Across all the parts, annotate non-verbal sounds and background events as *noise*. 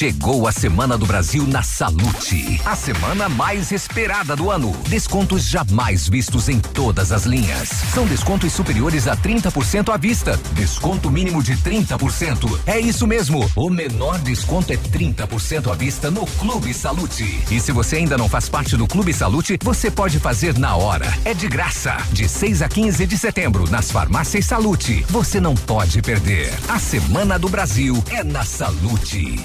Chegou a Semana do Brasil na Salute. A semana mais esperada do ano. Descontos jamais vistos em todas as linhas. São descontos superiores a 30% à vista. Desconto mínimo de 30%. É isso mesmo. O menor desconto é 30% à vista no Clube Salute. E se você ainda não faz parte do Clube Salute, você pode fazer na hora. É de graça. De 6 a 15 de setembro, nas farmácias Salute. Você não pode perder. A Semana do Brasil é na Salute.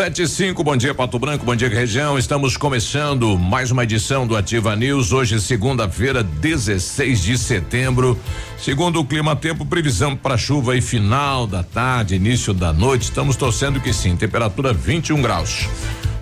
Sete e cinco, bom dia Pato Branco, bom dia região. Estamos começando mais uma edição do Ativa News. Hoje, segunda-feira, 16 de setembro. Segundo o Clima Tempo, previsão para chuva e final da tarde, início da noite. Estamos torcendo que sim. Temperatura 21 graus.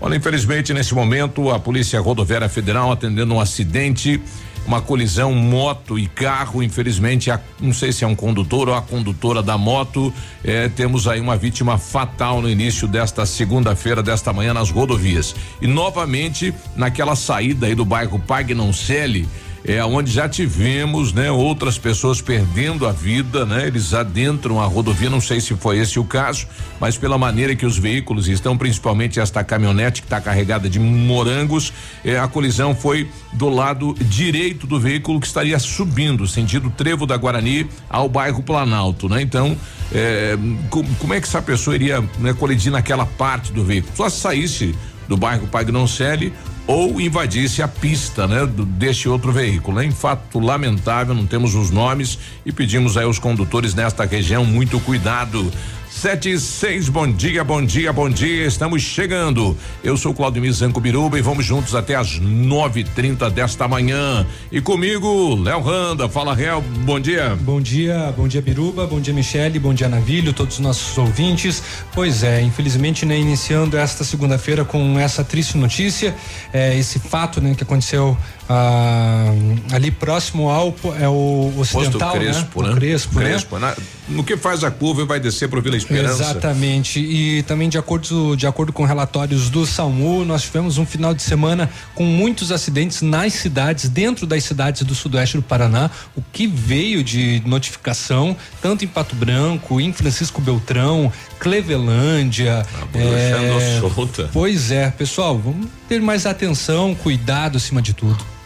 Olha, infelizmente, nesse momento, a Polícia Rodoviária Federal atendendo um acidente uma colisão moto e carro. Infelizmente, a, não sei se é um condutor ou a condutora da moto. Eh, temos aí uma vítima fatal no início desta segunda-feira, desta manhã, nas rodovias. E novamente, naquela saída aí do bairro Pagnoncelli é onde já tivemos, né, outras pessoas perdendo a vida, né? Eles adentram a rodovia, não sei se foi esse o caso, mas pela maneira que os veículos estão, principalmente esta caminhonete que está carregada de morangos, é, a colisão foi do lado direito do veículo que estaria subindo, sentido Trevo da Guarani ao bairro Planalto, né? Então, é, com, como é que essa pessoa iria né, colidir naquela parte do veículo? Só se saísse do bairro Pagnoncelli ou invadisse a pista, né, deste outro veículo. Em fato lamentável, não temos os nomes e pedimos aí aos condutores nesta região muito cuidado. Sete e seis, bom dia, bom dia, bom dia. Estamos chegando. Eu sou Claudio Zanco Biruba e vamos juntos até às nove e trinta desta manhã. E comigo, Léo Randa. Fala, Real, bom dia. Bom dia, bom dia, Biruba, bom dia, Michele, bom dia, Navilho, todos os nossos ouvintes. Pois é, infelizmente, né, iniciando esta segunda-feira com essa triste notícia, é, esse fato, né, que aconteceu ah, ali próximo ao é o ocidental, Posto Crespo, né? né? O Crespo, Crespo né? No que faz a curva e vai descer para o Vila Esperança. Exatamente. E também de acordo de acordo com relatórios do SAMU, nós tivemos um final de semana com muitos acidentes nas cidades, dentro das cidades do sudoeste do Paraná, o que veio de notificação, tanto em Pato Branco, em Francisco Beltrão, Clevelândia. É, solta. Pois é, pessoal, vamos ter mais atenção, cuidado acima de tudo.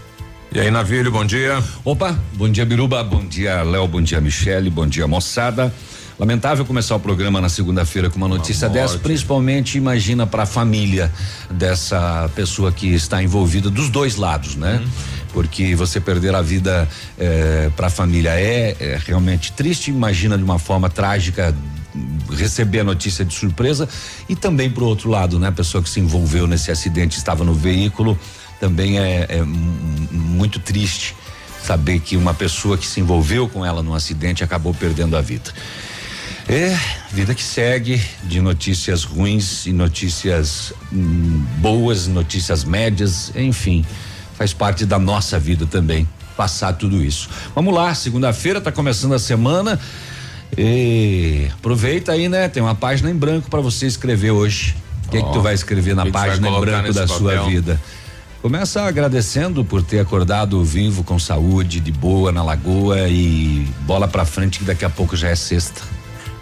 E aí, Navilho, bom dia. Opa, bom dia, Biruba, bom dia, Léo, bom dia, Michele, bom dia, moçada. Lamentável começar o programa na segunda-feira com uma notícia uma dessa, principalmente imagina para a família dessa pessoa que está envolvida dos dois lados, né? Uhum. Porque você perder a vida eh, para a família é, é realmente triste, imagina de uma forma trágica receber a notícia de surpresa e também pro outro lado, né? A pessoa que se envolveu nesse acidente estava no veículo também é, é muito triste saber que uma pessoa que se envolveu com ela num acidente acabou perdendo a vida. É, vida que segue de notícias ruins e notícias hum, boas, notícias médias, enfim, faz parte da nossa vida também passar tudo isso. Vamos lá, segunda-feira está começando a semana. E aproveita aí, né? Tem uma página em branco para você escrever hoje. O que, oh, que tu vai escrever na página em branco da papel? sua vida? Começa agradecendo por ter acordado vivo, com saúde, de boa na lagoa e bola pra frente que daqui a pouco já é sexta.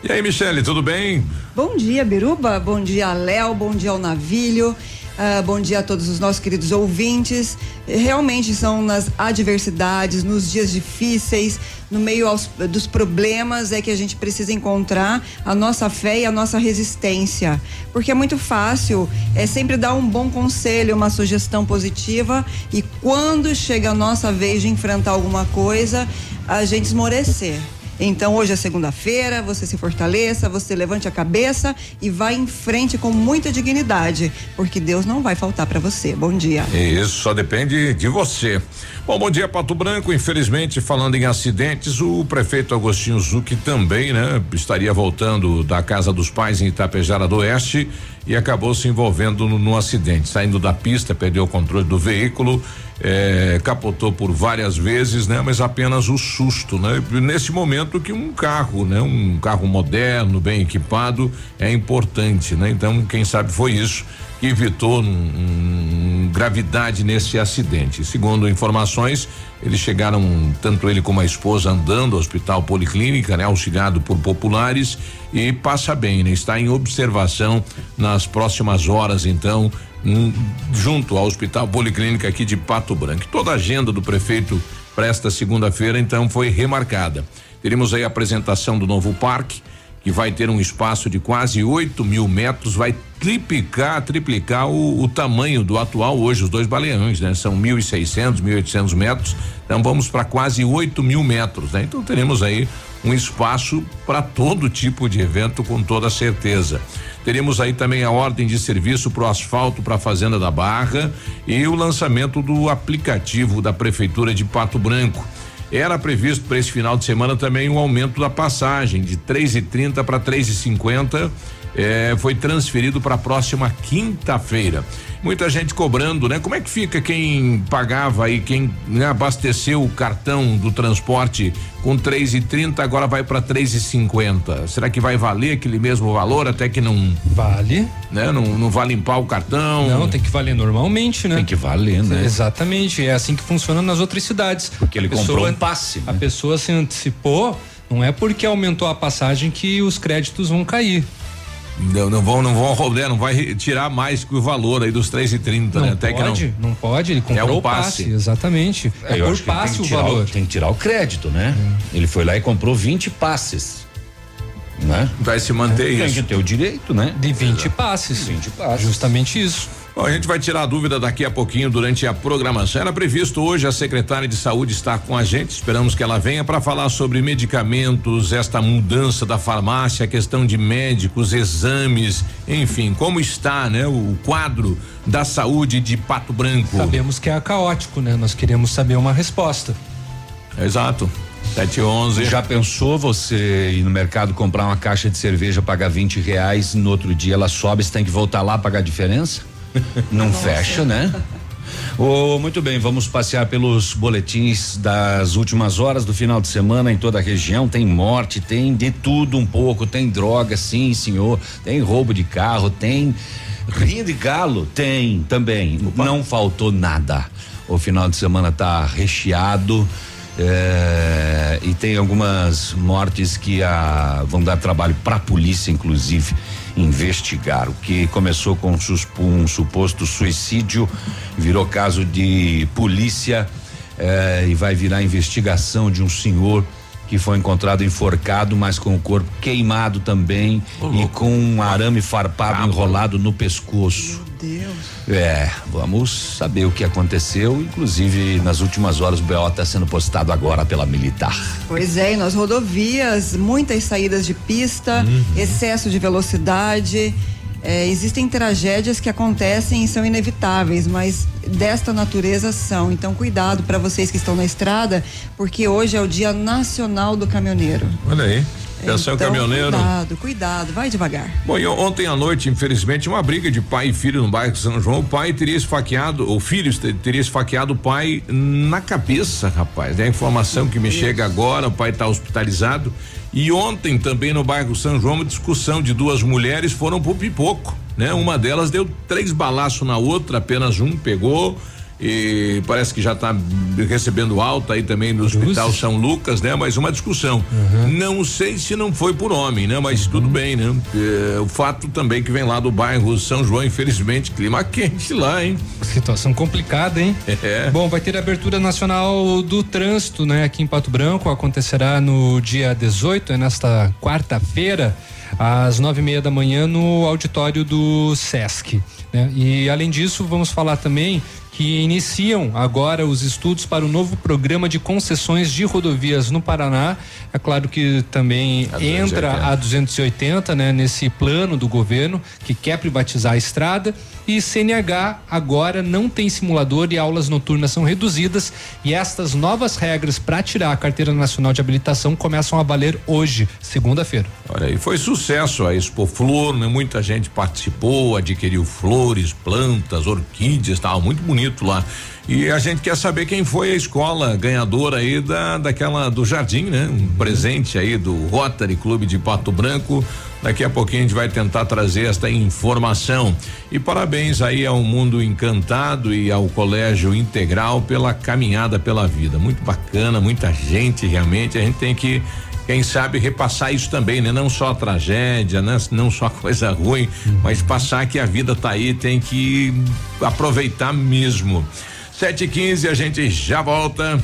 E aí, Michele, tudo bem? Bom dia, Biruba. Bom dia, Léo. Bom dia ao Navilho. Uh, bom dia a todos os nossos queridos ouvintes. Realmente são nas adversidades, nos dias difíceis, no meio aos, dos problemas é que a gente precisa encontrar a nossa fé e a nossa resistência. Porque é muito fácil, é sempre dar um bom conselho, uma sugestão positiva e quando chega a nossa vez de enfrentar alguma coisa, a gente esmorecer. Então hoje é segunda-feira, você se fortaleça, você levante a cabeça e vá em frente com muita dignidade, porque Deus não vai faltar para você. Bom dia. Isso só depende de você. Bom, bom dia, Pato Branco. Infelizmente, falando em acidentes, o prefeito Agostinho Zucchi também, né, estaria voltando da casa dos pais em Itapejara do Oeste e acabou se envolvendo no, no acidente, saindo da pista, perdeu o controle do veículo é, capotou por várias vezes, né? Mas apenas o susto, né? Nesse momento que um carro, né? Um carro moderno, bem equipado, é importante, né? Então, quem sabe foi isso que evitou um, um, gravidade nesse acidente. Segundo informações, eles chegaram, tanto ele como a esposa, andando ao hospital policlínica, né? Auxiliado por populares e passa bem, né? Está em observação nas próximas horas, então, junto ao Hospital Policlínica aqui de Pato Branco. Toda a agenda do prefeito para esta segunda-feira, então, foi remarcada. Teremos aí a apresentação do novo parque, que vai ter um espaço de quase 8 mil metros, vai triplicar, triplicar o, o tamanho do atual hoje, os dois baleões, né? São 1.600, 1.800 metros, então vamos para quase 8 mil metros, né? Então teremos aí um espaço para todo tipo de evento, com toda certeza. Teremos aí também a ordem de serviço para o asfalto para a Fazenda da Barra e o lançamento do aplicativo da Prefeitura de Pato Branco. Era previsto para esse final de semana também um aumento da passagem de 3,30 para 3,50 eh, foi transferido para a próxima quinta-feira. Muita gente cobrando, né? Como é que fica quem pagava aí, quem né, abasteceu o cartão do transporte com três e trinta, agora vai para três e cinquenta. Será que vai valer aquele mesmo valor até que não vale, né? Não, não vai limpar o cartão? Não, tem que valer normalmente, né? Tem que valer, né? Exatamente, é assim que funciona nas outras cidades. Porque ele pessoa, comprou um passe. Né? A pessoa se antecipou, não é porque aumentou a passagem que os créditos vão cair. Não, não vão, não vão, né, não vai tirar mais que o valor aí dos três e trinta, né? Até pode, que não. Não pode, ele comprou é um passe. passe. Exatamente. É, é por passe o valor. O, tem que tirar o crédito, né? É. Ele foi lá e comprou 20 passes. Né? Vai se manter é, isso. Tem que ter o direito, né? De 20 passes. 20 passes. Justamente isso. Bom, a gente vai tirar a dúvida daqui a pouquinho durante a programação. Era previsto hoje a secretária de saúde estar com a gente. Esperamos que ela venha para falar sobre medicamentos, esta mudança da farmácia, a questão de médicos, exames, enfim, como está, né, o quadro da saúde de Pato Branco. Sabemos que é caótico, né? Nós queremos saber uma resposta. Exato. Sete onze. Já pensou você ir no mercado comprar uma caixa de cerveja, pagar 20 reais, no outro dia ela sobe, você tem que voltar lá pagar a diferença? Não fecha, né? Oh, muito bem, vamos passear pelos boletins das últimas horas do final de semana em toda a região. Tem morte, tem de tudo um pouco, tem droga, sim, senhor. Tem roubo de carro, tem rinha de galo, tem também. Opa. Não faltou nada. O final de semana tá recheado. É, e tem algumas mortes que a, vão dar trabalho para a polícia, inclusive investigar. O que começou com um suposto suicídio virou caso de polícia eh, e vai virar investigação de um senhor que foi encontrado enforcado, mas com o corpo queimado também e com um arame farpado enrolado no pescoço. Deus. É, vamos saber o que aconteceu. Inclusive, nas últimas horas, o BO está sendo postado agora pela militar. Pois é, e nas rodovias, muitas saídas de pista, uhum. excesso de velocidade. É, existem tragédias que acontecem e são inevitáveis, mas desta natureza são. Então, cuidado para vocês que estão na estrada, porque hoje é o Dia Nacional do Caminhoneiro. Olha aí. Atenção, então, caminhoneiro. Cuidado, cuidado, vai devagar. Bom, e ontem à noite, infelizmente, uma briga de pai e filho no bairro São João. O pai teria esfaqueado, o filho teria esfaqueado o pai na cabeça, rapaz. É a informação que me chega agora, o pai está hospitalizado. E ontem também no bairro São João, uma discussão de duas mulheres foram pro pipoco, né? Uma delas deu três balaços na outra, apenas um pegou e parece que já está recebendo alta aí também no Hospital São Lucas, né? Mas uma discussão. Uhum. Não sei se não foi por homem, né? Mas uhum. tudo bem, né? É, o fato também que vem lá do bairro São João, infelizmente, clima quente lá, hein? Situação complicada, hein? *laughs* É. Bom, vai ter a abertura nacional do trânsito, né? Aqui em Pato Branco, acontecerá no dia 18, é nesta quarta-feira, às nove e meia da manhã, no auditório do Sesc. Né? E além disso, vamos falar também que iniciam agora os estudos para o novo programa de concessões de rodovias no Paraná. É claro que também a entra a 280, né, nesse plano do governo que quer privatizar a estrada e CNH agora não tem simulador e aulas noturnas são reduzidas e estas novas regras para tirar a carteira nacional de habilitação começam a valer hoje, segunda-feira. Olha aí, foi sucesso a Expo Flor, né? Muita gente participou, adquiriu flores, plantas, orquídeas, estava muito bonito lá. E a gente quer saber quem foi a escola ganhadora aí da daquela do Jardim, né? Um presente aí do Rotary Clube de Pato Branco. Daqui a pouquinho a gente vai tentar trazer esta informação. E parabéns aí ao Mundo Encantado e ao Colégio Integral pela caminhada pela vida. Muito bacana, muita gente realmente. A gente tem que quem sabe repassar isso também, né? Não só a tragédia, né? Não só a coisa ruim, uhum. mas passar que a vida tá aí, tem que aproveitar mesmo. Sete e quinze, a gente já volta.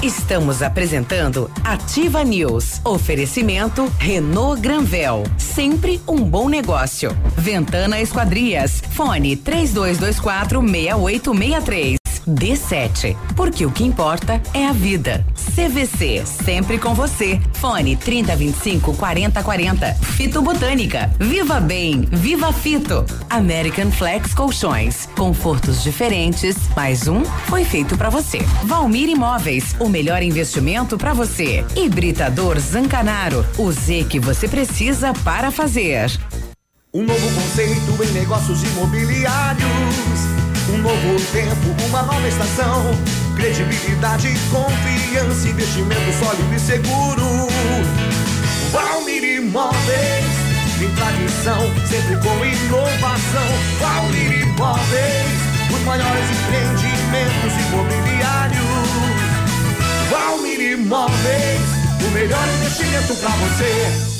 Estamos apresentando Ativa News. Oferecimento Renault Granvel. Sempre um bom negócio. Ventana Esquadrias. Fone 3224 6863. D7. Porque o que importa é a vida. CVC, sempre com você. Fone 3025 4040. Fito Botânica. Viva Bem, Viva Fito. American Flex Colchões. Confortos diferentes. Mais um foi feito para você. Valmir Imóveis, o melhor investimento para você. Hibridador Zancanaro. O Z que você precisa para fazer. Um novo conceito em negócios imobiliários um novo tempo, uma nova estação. Credibilidade, confiança, investimento sólido e seguro. Valmir Imóveis, em tradição, sempre com inovação. Valmir Imóveis, os maiores empreendimentos imobiliários. Valmir Imóveis, o melhor investimento para você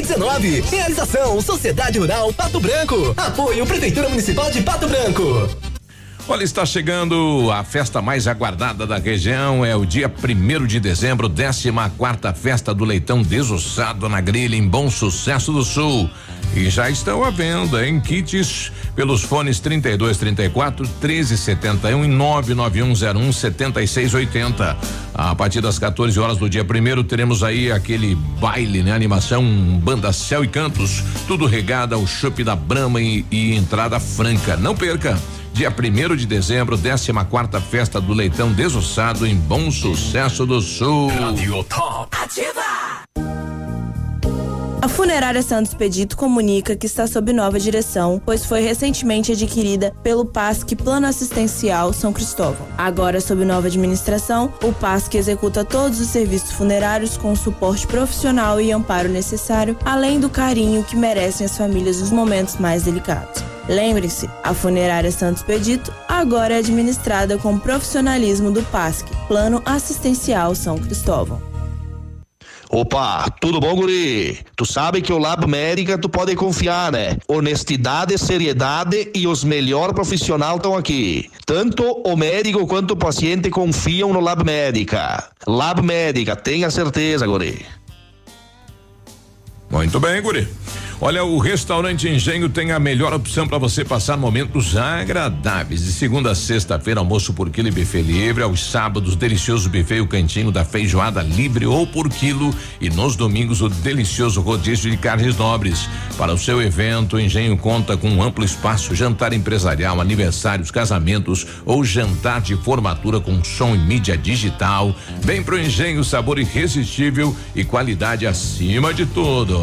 2019. Realização Sociedade Rural Pato Branco. Apoio Prefeitura Municipal de Pato Branco. Olha, está chegando a festa mais aguardada da região. É o dia primeiro de dezembro, 14 quarta festa do leitão desossado na grelha em Bom Sucesso do Sul. E já estão à venda em kits pelos fones 32 34 13 71 e 99101 7680. A partir das 14 horas do dia primeiro teremos aí aquele baile, né? Animação Banda Céu e Cantos, tudo regado ao chopp da Brama e, e entrada franca. Não perca! Dia 1 de dezembro, 14 quarta festa do Leitão Desossado em Bom Sucesso do Sul. Radio Top. Ativa! A Funerária Santos Pedito comunica que está sob nova direção, pois foi recentemente adquirida pelo PASC Plano Assistencial São Cristóvão. Agora, sob nova administração, o PASC executa todos os serviços funerários com o suporte profissional e amparo necessário, além do carinho que merecem as famílias nos momentos mais delicados. Lembre-se, a Funerária Santos Pedito agora é administrada com profissionalismo do PASC, Plano Assistencial São Cristóvão. Opa, tudo bom, guri? Tu sabe que o Lab Médica tu pode confiar, né? Honestidade, seriedade e os melhores profissionais estão aqui. Tanto o médico quanto o paciente confiam no Lab Médica. Lab Médica, tenha certeza, guri. Muito bem, guri. Olha, o restaurante Engenho tem a melhor opção para você passar momentos agradáveis. De segunda a sexta-feira, almoço por quilo e buffet livre. Aos sábados, delicioso buffet e o cantinho da feijoada livre ou por quilo. E nos domingos, o delicioso rodízio de carnes nobres. Para o seu evento, o Engenho conta com um amplo espaço, jantar empresarial, aniversários, casamentos ou jantar de formatura com som e mídia digital. Vem pro Engenho, sabor irresistível e qualidade acima de tudo.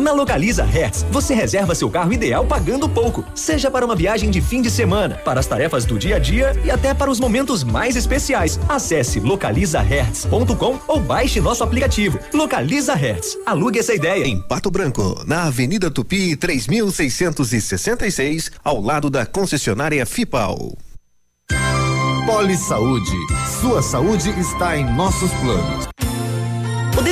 Na Localiza Hertz, você reserva seu carro ideal pagando pouco, seja para uma viagem de fim de semana, para as tarefas do dia a dia e até para os momentos mais especiais. Acesse localizahertz.com ou baixe nosso aplicativo. Localiza Hertz. Alugue essa ideia. Em Pato Branco, na Avenida Tupi, 3666, ao lado da concessionária FIPAL. Poli Saúde. Sua saúde está em nossos planos.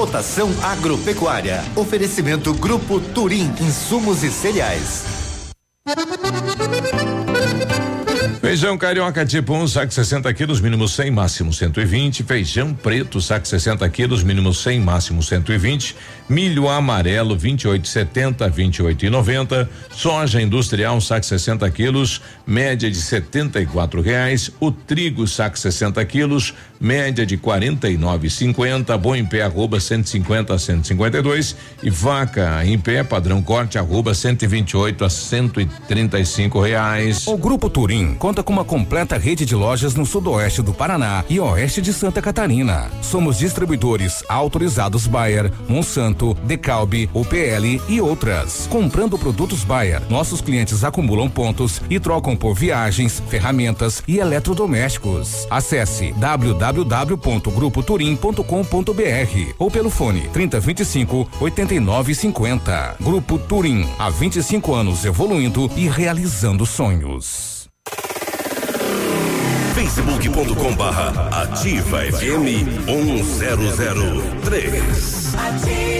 Cotação agropecuária. Oferecimento Grupo Turim, insumos e cereais. Feijão carioca tipo 1, um, saco 60 quilos, mínimo 100, máximo 120. Feijão preto, saco 60 quilos, mínimo 100, máximo 120. Milho amarelo, 28,70, 28,90. Soja industrial, saco 60 quilos, média de 74 reais. O trigo, saco 60 quilos, média de 49,50. Bom em pé, arroba 150 a 152. E vaca em pé, padrão corte, arroba 128 a 135 reais. O Grupo Turim conta com uma completa rede de lojas no sudoeste do Paraná e oeste de Santa Catarina. Somos distribuidores autorizados Bayer, Monsanto, Decalbe, UPL e outras. Comprando produtos Bayer, nossos clientes acumulam pontos e trocam por viagens, ferramentas e eletrodomésticos. Acesse www.grupoturim.com.br ou pelo fone 3025 8950. Grupo Turim, há 25 anos evoluindo e realizando sonhos facebook.com barra ativa FM 1003. Ativa.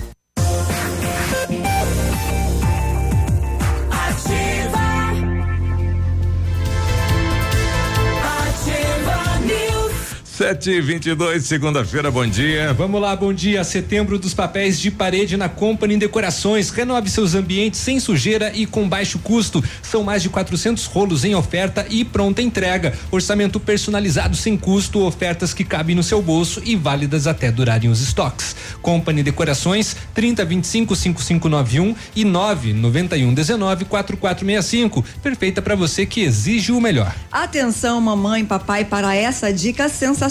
Sete e vinte e dois, segunda-feira, bom dia. Vamos lá, bom dia. Setembro dos papéis de parede na Company Decorações. Renove seus ambientes sem sujeira e com baixo custo. São mais de 400 rolos em oferta e pronta entrega. Orçamento personalizado sem custo, ofertas que cabem no seu bolso e válidas até durarem os estoques. Company Decorações 30 25 5591 e 991 19 4465. Perfeita para você que exige o melhor. Atenção, mamãe, papai, para essa dica sensacional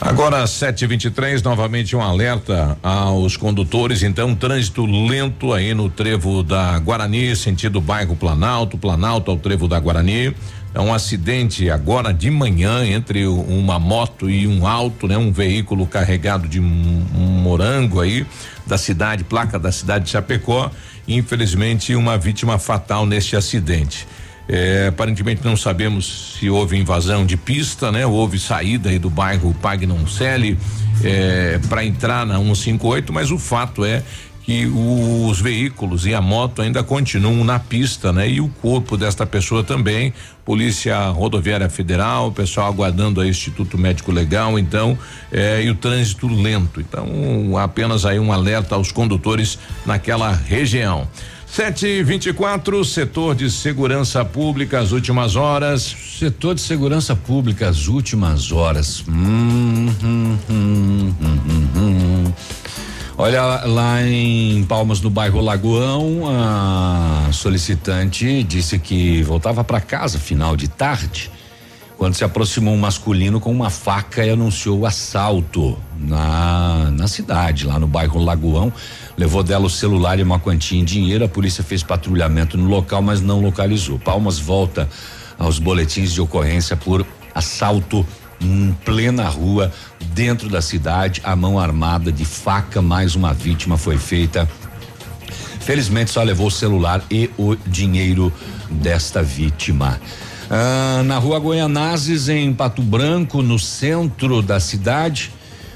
Agora, 723, novamente um alerta aos condutores. Então, trânsito lento aí no trevo da Guarani, sentido bairro Planalto, Planalto ao trevo da Guarani. É um acidente agora de manhã entre uma moto e um auto, né? Um veículo carregado de morango aí da cidade, placa da cidade de Chapecó. Infelizmente, uma vítima fatal neste acidente. É, aparentemente não sabemos se houve invasão de pista, né? Houve saída aí do bairro Pagnoncelli é, para entrar na 158, mas o fato é que os veículos e a moto ainda continuam na pista, né? E o corpo desta pessoa também, Polícia Rodoviária Federal, pessoal aguardando o Instituto Médico Legal, então, eh, e o trânsito lento. Então, apenas aí um alerta aos condutores naquela região. 724, setor de segurança pública, as últimas horas. Setor de segurança pública, as últimas horas. Hum, hum, hum, hum, hum. hum. Olha, lá em Palmas, no bairro Lagoão, a solicitante disse que voltava para casa final de tarde, quando se aproximou um masculino com uma faca e anunciou o assalto na, na cidade, lá no bairro Lagoão. Levou dela o celular e uma quantia em dinheiro. A polícia fez patrulhamento no local, mas não localizou. Palmas volta aos boletins de ocorrência por assalto em plena rua, dentro da cidade, a mão armada de faca, mais uma vítima foi feita. Felizmente só levou o celular e o dinheiro desta vítima. Ah, na rua Goianazes, em Pato Branco, no centro da cidade,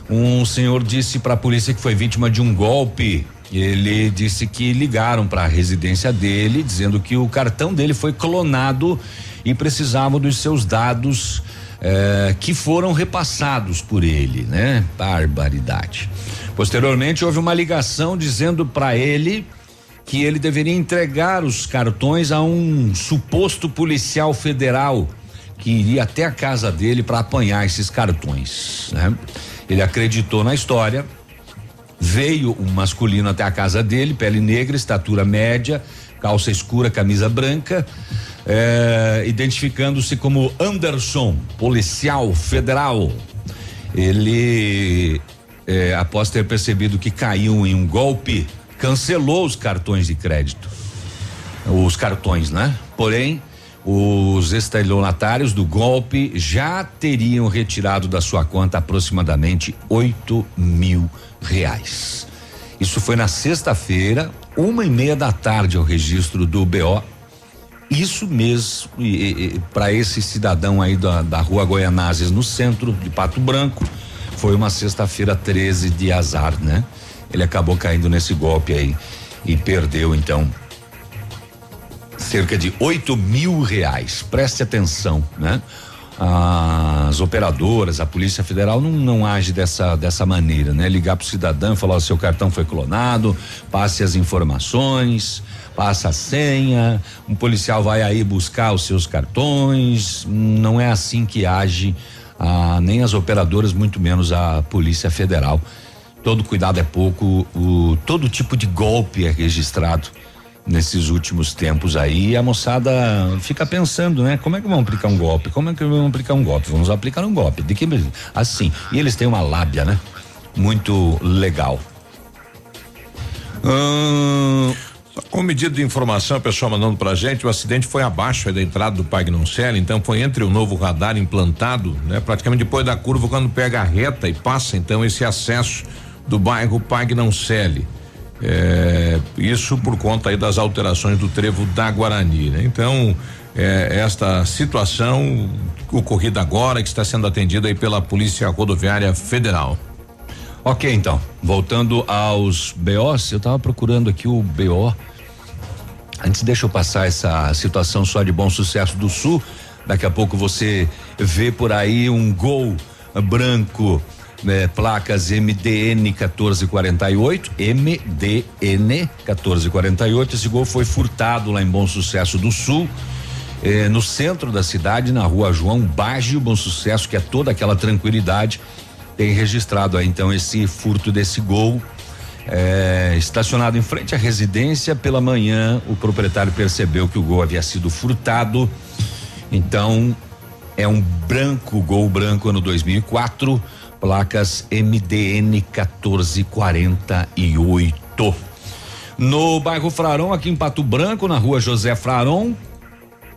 um senhor disse para a polícia que foi vítima de um golpe. Ele disse que ligaram para a residência dele, dizendo que o cartão dele foi clonado e precisavam dos seus dados eh, que foram repassados por ele, né? Barbaridade. Posteriormente houve uma ligação dizendo para ele que ele deveria entregar os cartões a um suposto policial federal que iria até a casa dele para apanhar esses cartões. Né? Ele acreditou na história, veio um masculino até a casa dele, pele negra, estatura média, calça escura, camisa branca, é, identificando-se como Anderson, policial federal. Ele, é, após ter percebido que caiu em um golpe, cancelou os cartões de crédito. Os cartões, né? Porém, os estelionatários do golpe já teriam retirado da sua conta aproximadamente 8 mil reais. Isso foi na sexta-feira, uma e meia da tarde, o registro do BO isso mesmo, para esse cidadão aí da, da rua Goianazes, no centro de Pato Branco, foi uma sexta-feira 13 de azar, né? Ele acabou caindo nesse golpe aí e perdeu, então, cerca de 8 mil reais. Preste atenção, né? As operadoras, a Polícia Federal não, não age dessa, dessa maneira, né? Ligar pro cidadão e falar: o seu cartão foi clonado, passe as informações passa a senha, um policial vai aí buscar os seus cartões. Não é assim que age a, nem as operadoras, muito menos a Polícia Federal. Todo cuidado é pouco, o, todo tipo de golpe é registrado nesses últimos tempos aí. a moçada fica pensando, né? Como é que vamos aplicar um golpe? Como é que vamos aplicar um golpe? Vamos aplicar um golpe. De que assim? E eles têm uma lábia, né? Muito legal. Hum, com medida de informação, a pessoa mandando pra gente, o acidente foi abaixo da entrada do Pagnoncelli, então foi entre o novo radar implantado, né? Praticamente depois da curva, quando pega a reta e passa então esse acesso do bairro Pagnoncelli. É, isso por conta aí das alterações do trevo da Guarani, né? Então, é, esta situação ocorrida agora, que está sendo atendida aí pela Polícia Rodoviária Federal. Ok, então, voltando aos BOs, eu estava procurando aqui o BO Antes deixa eu passar essa situação só de bom sucesso do Sul. Daqui a pouco você vê por aí um gol branco né, placas MDN 1448, MDN 1448. Esse gol foi furtado lá em Bom Sucesso do Sul. Eh, no centro da cidade, na rua João Baggio, Bom Sucesso, que é toda aquela tranquilidade, tem registrado aí então esse furto desse gol. Eh, estacionado em frente à residência, pela manhã o proprietário percebeu que o gol havia sido furtado. Então, é um branco, gol branco ano 2004 placas MDN 1448. No bairro Frarão, aqui em Pato Branco, na rua José Frarão,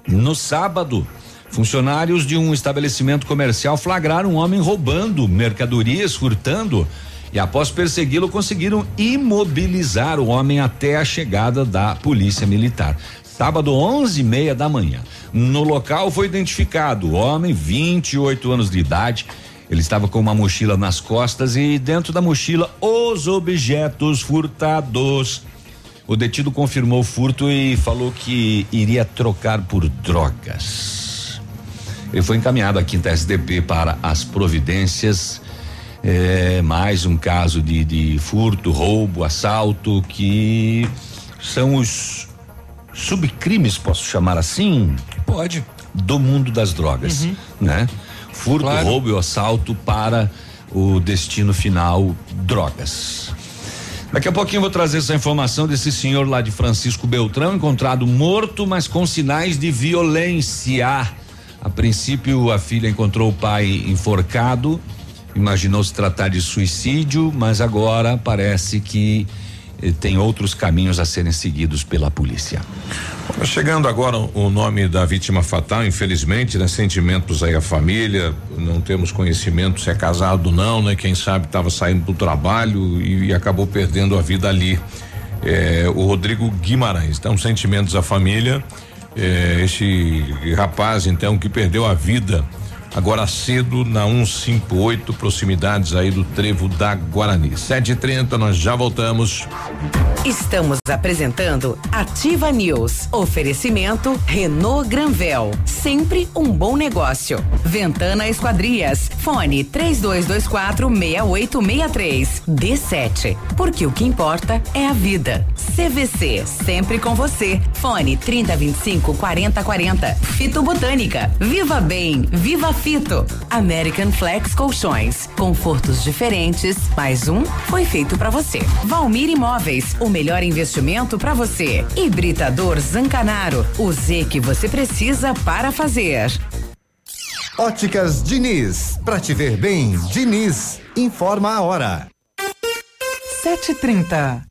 no sábado, funcionários de um estabelecimento comercial flagraram um homem roubando mercadorias, furtando e após persegui-lo conseguiram imobilizar o homem até a chegada da polícia militar. Sábado, onze e meia da manhã. No local foi identificado o homem, 28 anos de idade, ele estava com uma mochila nas costas e dentro da mochila os objetos furtados. O detido confirmou o furto e falou que iria trocar por drogas. Ele foi encaminhado à quinta SDP para as providências. É, mais um caso de, de furto, roubo, assalto, que são os subcrimes, posso chamar assim? Pode. Do mundo das drogas, uhum. né? Furto, claro. roubo e assalto para o destino final drogas. Daqui a pouquinho eu vou trazer essa informação desse senhor lá de Francisco Beltrão, encontrado morto, mas com sinais de violência. A princípio, a filha encontrou o pai enforcado, imaginou se tratar de suicídio, mas agora parece que tem outros caminhos a serem seguidos pela polícia. Chegando agora o nome da vítima fatal, infelizmente, né? Sentimentos aí à família, não temos conhecimento se é casado ou não, né? Quem sabe estava saindo do trabalho e, e, acabou perdendo a vida ali. É, o Rodrigo Guimarães, então sentimentos à família, é, este rapaz então que perdeu a vida agora cedo na 158, proximidades aí do Trevo da Guarani. 7h30, nós já voltamos. Estamos apresentando Ativa News. Oferecimento Renault Granvel. Sempre um bom negócio. Ventana Esquadrias. Fone 3224 6863. D7. Porque o que importa é a vida. CVC. Sempre com você. Fone 3025 4040. Fito Botânica. Viva Bem. Viva Fito. American Flex Colchões. Confortos diferentes. Mais um foi feito para você. Valmir Imóveis. O melhor investimento para você. Hibridador Zancanaro. O Z que você precisa para fazer. Óticas Diniz. Pra te ver bem, Diniz. Informa a hora. 7h30.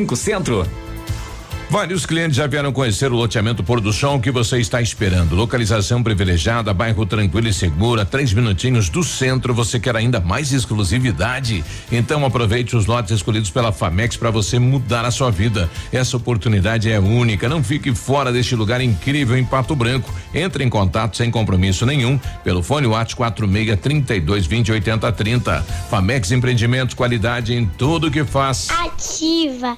Centro. Vários clientes já vieram conhecer o loteamento Pôr do Sol que você está esperando. Localização privilegiada, bairro tranquilo e segura, três minutinhos do centro. Você quer ainda mais exclusividade? Então aproveite os lotes escolhidos pela Famex para você mudar a sua vida. Essa oportunidade é única. Não fique fora deste lugar incrível em Pato Branco. Entre em contato sem compromisso nenhum pelo fone WhatsApp 46 32 20 80 30. Famex Empreendimentos, qualidade em tudo que faz. Ativa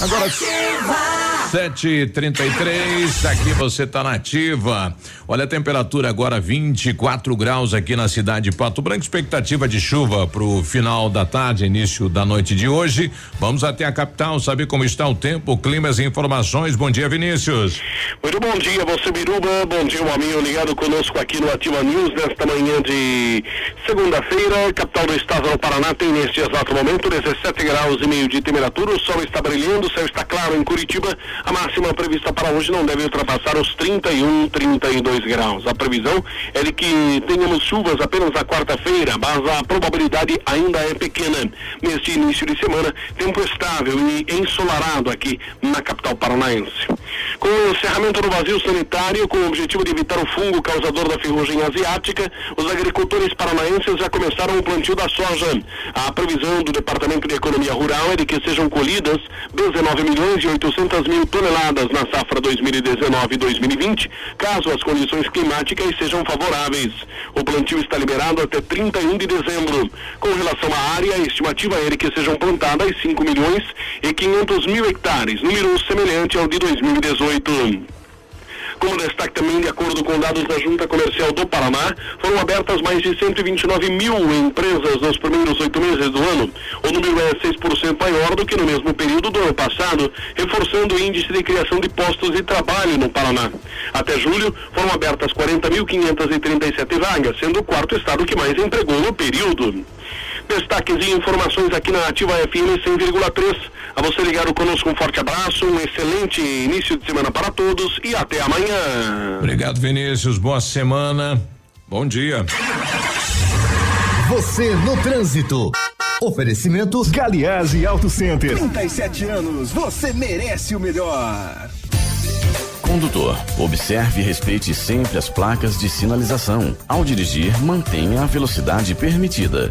Agora. Ativa. 7:33 aqui você tá nativa. Olha a temperatura agora 24 graus aqui na cidade de Pato Branco. Expectativa de chuva pro final da tarde, início da noite de hoje. Vamos até a capital saber como está o tempo, climas e informações. Bom dia, Vinícius. Muito bom dia, você Biruba. Bom dia, um amigo ligado conosco aqui no Ativa News nesta manhã de segunda-feira. Capital do estado do Paraná tem neste exato momento 17 graus e meio de temperatura. O sol está brilhando, o céu está claro em Curitiba. A máxima prevista para hoje não deve ultrapassar os 31, 32 graus. A previsão é de que tenhamos chuvas apenas na quarta-feira, mas a probabilidade ainda é pequena. Neste início de semana, tempo estável e ensolarado aqui na capital paranaense. Com o encerramento do vazio sanitário, com o objetivo de evitar o fungo causador da ferrugem asiática, os agricultores paranaenses já começaram o plantio da soja. A previsão do Departamento de Economia Rural é de que sejam colhidas 19 milhões e 800 mil toneladas na safra 2019-2020, caso as condições climáticas sejam favoráveis. O plantio está liberado até 31 de dezembro. Com relação à área, a estimativa é que sejam plantadas 5 milhões e 500 mil hectares, número semelhante ao de 2018. Como destaque também, de acordo com dados da Junta Comercial do Paraná, foram abertas mais de 129 mil empresas nos primeiros oito meses do ano. O número é 6% maior do que no mesmo período do ano passado, reforçando o índice de criação de postos de trabalho no Paraná. Até julho, foram abertas 40.537 vagas, sendo o quarto estado que mais empregou no período. Destaques e informações aqui na Ativa FM 100,3. A você ligado conosco, um forte abraço, um excelente início de semana para todos e até amanhã. Obrigado, Vinícius. Boa semana. Bom dia. Você no trânsito. Oferecimentos Galiase Auto Center. 37 anos, você merece o melhor. Condutor, observe e respeite sempre as placas de sinalização. Ao dirigir, mantenha a velocidade permitida.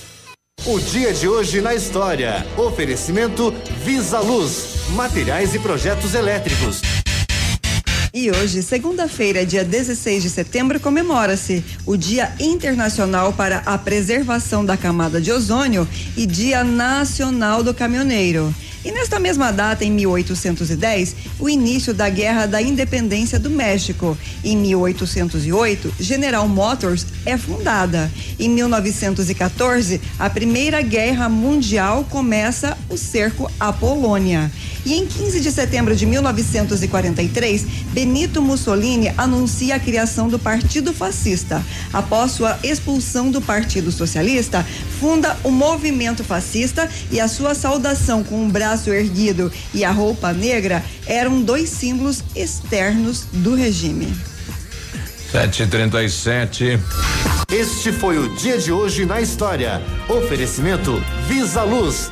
O dia de hoje na história. Oferecimento Visa Luz, materiais e projetos elétricos. E hoje, segunda-feira, dia 16 de setembro, comemora-se o Dia Internacional para a Preservação da Camada de Ozônio e Dia Nacional do Caminhoneiro. E nesta mesma data, em 1810, o início da Guerra da Independência do México. Em 1808, General Motors é fundada. Em 1914, a Primeira Guerra Mundial começa o cerco à Polônia. E em 15 de setembro de 1943, Benito Mussolini anuncia a criação do Partido Fascista. Após sua expulsão do Partido Socialista, funda o Movimento Fascista e a sua saudação com o braço erguido e a roupa negra eram dois símbolos externos do regime. 737. Este foi o dia de hoje na história. Oferecimento Visa Luz.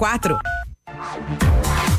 quatro.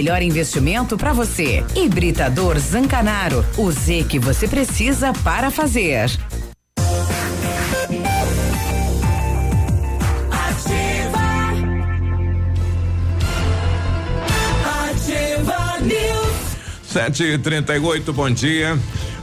melhor investimento para você. Hibridador Zancanaro, o Z que você precisa para fazer. Ativa. Ativa News. Sete e trinta e oito, bom dia.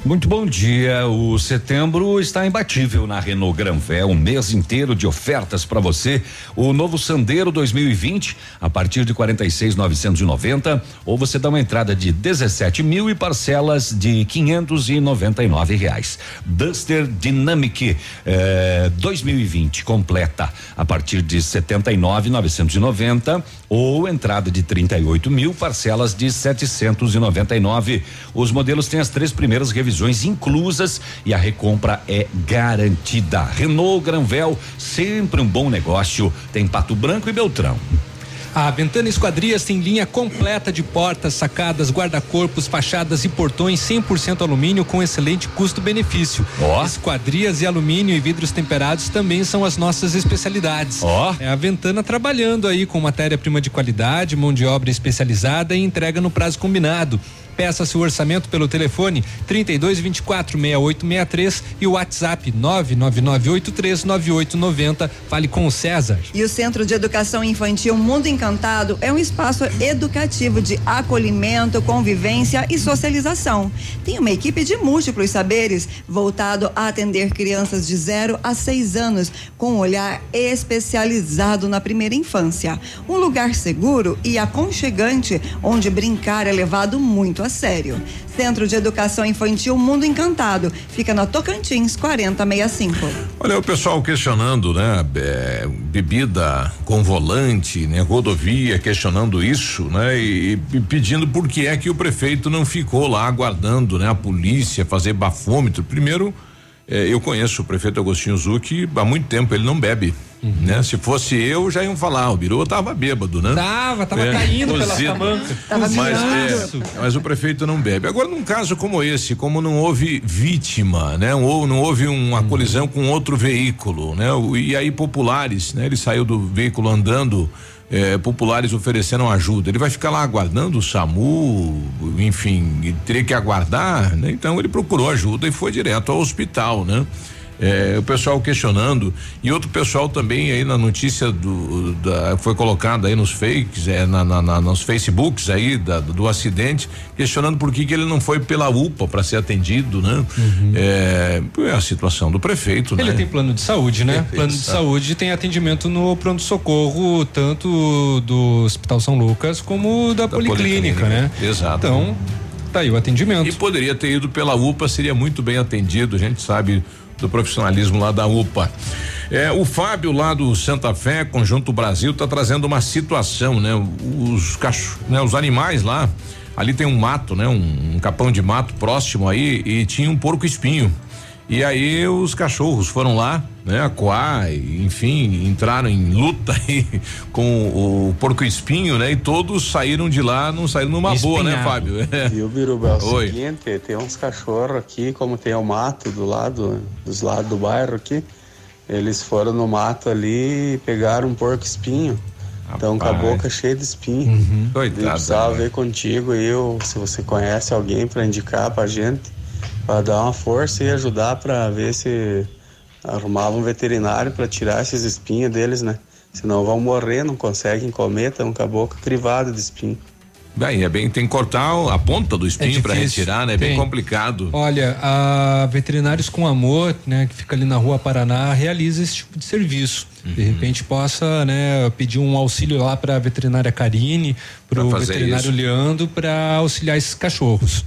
Muito bom dia. O setembro está imbatível na Renault Granvel, um mês inteiro de ofertas para você. O novo Sandero 2020 a partir de 46.990 ou você dá uma entrada de 17 mil e parcelas de 599 reais. Duster Dynamic eh, 2020 completa a partir de 79.990 ou entrada de 38 mil parcelas de 799. Os modelos têm as três primeiras revisões inclusas e a recompra é garantida. Renault Granvel, sempre um bom negócio. Tem Pato Branco e Beltrão. A Ventana Esquadrias tem linha completa de portas, sacadas, guarda-corpos, fachadas e portões 100% alumínio com excelente custo-benefício. Ó. Esquadrias e alumínio e vidros temperados também são as nossas especialidades. Ó. É a Ventana trabalhando aí com matéria-prima de qualidade, mão de obra especializada e entrega no prazo combinado. Peça seu orçamento pelo telefone 32 24 6863 e o WhatsApp 999839890. Fale com o César. E o Centro de Educação Infantil Mundo Encantado é um espaço educativo de acolhimento, convivência e socialização. Tem uma equipe de múltiplos saberes voltado a atender crianças de 0 a 6 anos com um olhar especializado na primeira infância. Um lugar seguro e aconchegante onde brincar é levado muito a sério. Centro de Educação Infantil Mundo Encantado. Fica na Tocantins 4065. Olha o pessoal questionando, né? É, bebida com volante, né? Rodovia questionando isso, né? E, e, pedindo por que é que o prefeito não ficou lá aguardando, né? A polícia fazer bafômetro. Primeiro, é, eu conheço o prefeito Agostinho Zucchi há muito tempo, ele não bebe. Uhum. Né? Se fosse eu, já iam falar, o Biru tava bêbado, né? Tava, tava é, caindo pela tamanca. Tava mas, é, mas o prefeito não bebe. Agora, num caso como esse, como não houve vítima, né? Ou não houve uma uhum. colisão com outro veículo, né? E aí populares, né? Ele saiu do veículo andando eh, populares ofereceram ajuda. Ele vai ficar lá aguardando o SAMU, enfim, teria que aguardar, né? Então ele procurou ajuda e foi direto ao hospital, né? É, o pessoal questionando e outro pessoal também aí na notícia do da, foi colocado aí nos fakes é, na, na, na, nos Facebooks aí da, do acidente questionando por que, que ele não foi pela UPA para ser atendido né uhum. é, é, a situação do prefeito ele né? tem plano de saúde né plano de tá. saúde tem atendimento no pronto socorro tanto do Hospital São Lucas como da, da policlínica, policlínica, né exato então tá aí o atendimento e poderia ter ido pela UPA seria muito bem atendido a gente sabe do profissionalismo lá da UPA. É, o Fábio lá do Santa Fé, Conjunto Brasil, está trazendo uma situação, né? Os cachorros, né? Os animais lá, ali tem um mato, né? Um, um capão de mato próximo aí e tinha um porco espinho. E aí os cachorros foram lá, né, acuar, enfim, entraram em luta *laughs* aí com o porco espinho, né? E todos saíram de lá, não saíram numa Espinhado. boa, né, Fábio? É. *laughs* E o Biruba, é o Oi. seguinte, tem uns cachorros aqui, como tem o mato do lado, dos lados do bairro aqui, eles foram no mato ali e pegaram um porco espinho. Então com a boca cheia de espinho. Uhum. Coitado. Eu precisava né? ver contigo aí, se você conhece alguém para indicar pra gente para dar uma força e ajudar para ver se arrumava um veterinário para tirar esses espinhos deles, né? Senão vão morrer, não conseguem comer, estão com a boca crivada de espinho. Bem, é bem, tem que cortar a ponta do espinho é para retirar, né? É bem complicado. Olha, a Veterinários com Amor, né, que fica ali na Rua Paraná, realiza esse tipo de serviço. Uhum. De repente possa, né, pedir um auxílio lá para a veterinária Karine, para o veterinário isso. Leandro para auxiliar esses cachorros.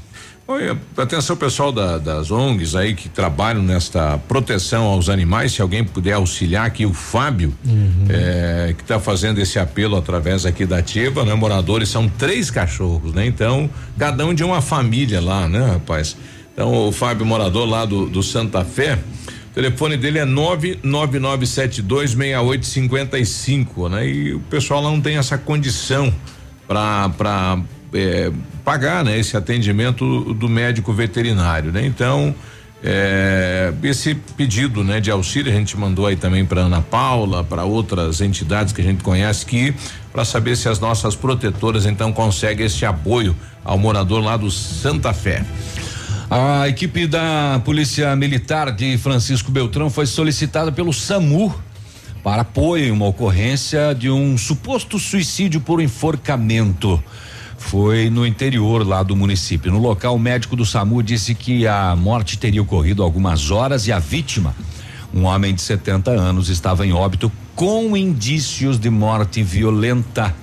Oi, atenção pessoal da, das ONGs aí que trabalham nesta proteção aos animais, se alguém puder auxiliar aqui, o Fábio, uhum. é, que está fazendo esse apelo através aqui da ativa, né? Moradores são três cachorros, né? Então, cada um de uma família lá, né, rapaz? Então, o Fábio, morador lá do, do Santa Fé, o telefone dele é 999726855, né? E o pessoal lá não tem essa condição para é, pagar, né? Esse atendimento do médico veterinário, né? Então, é, esse pedido, né, de auxílio a gente mandou aí também para Ana Paula, para outras entidades que a gente conhece para saber se as nossas protetoras então conseguem esse apoio ao morador lá do Santa Fé. A equipe da Polícia Militar de Francisco Beltrão foi solicitada pelo SAMU para apoio em uma ocorrência de um suposto suicídio por enforcamento. Foi no interior lá do município. No local, o médico do SAMU disse que a morte teria ocorrido algumas horas e a vítima, um homem de 70 anos, estava em óbito com indícios de morte violenta.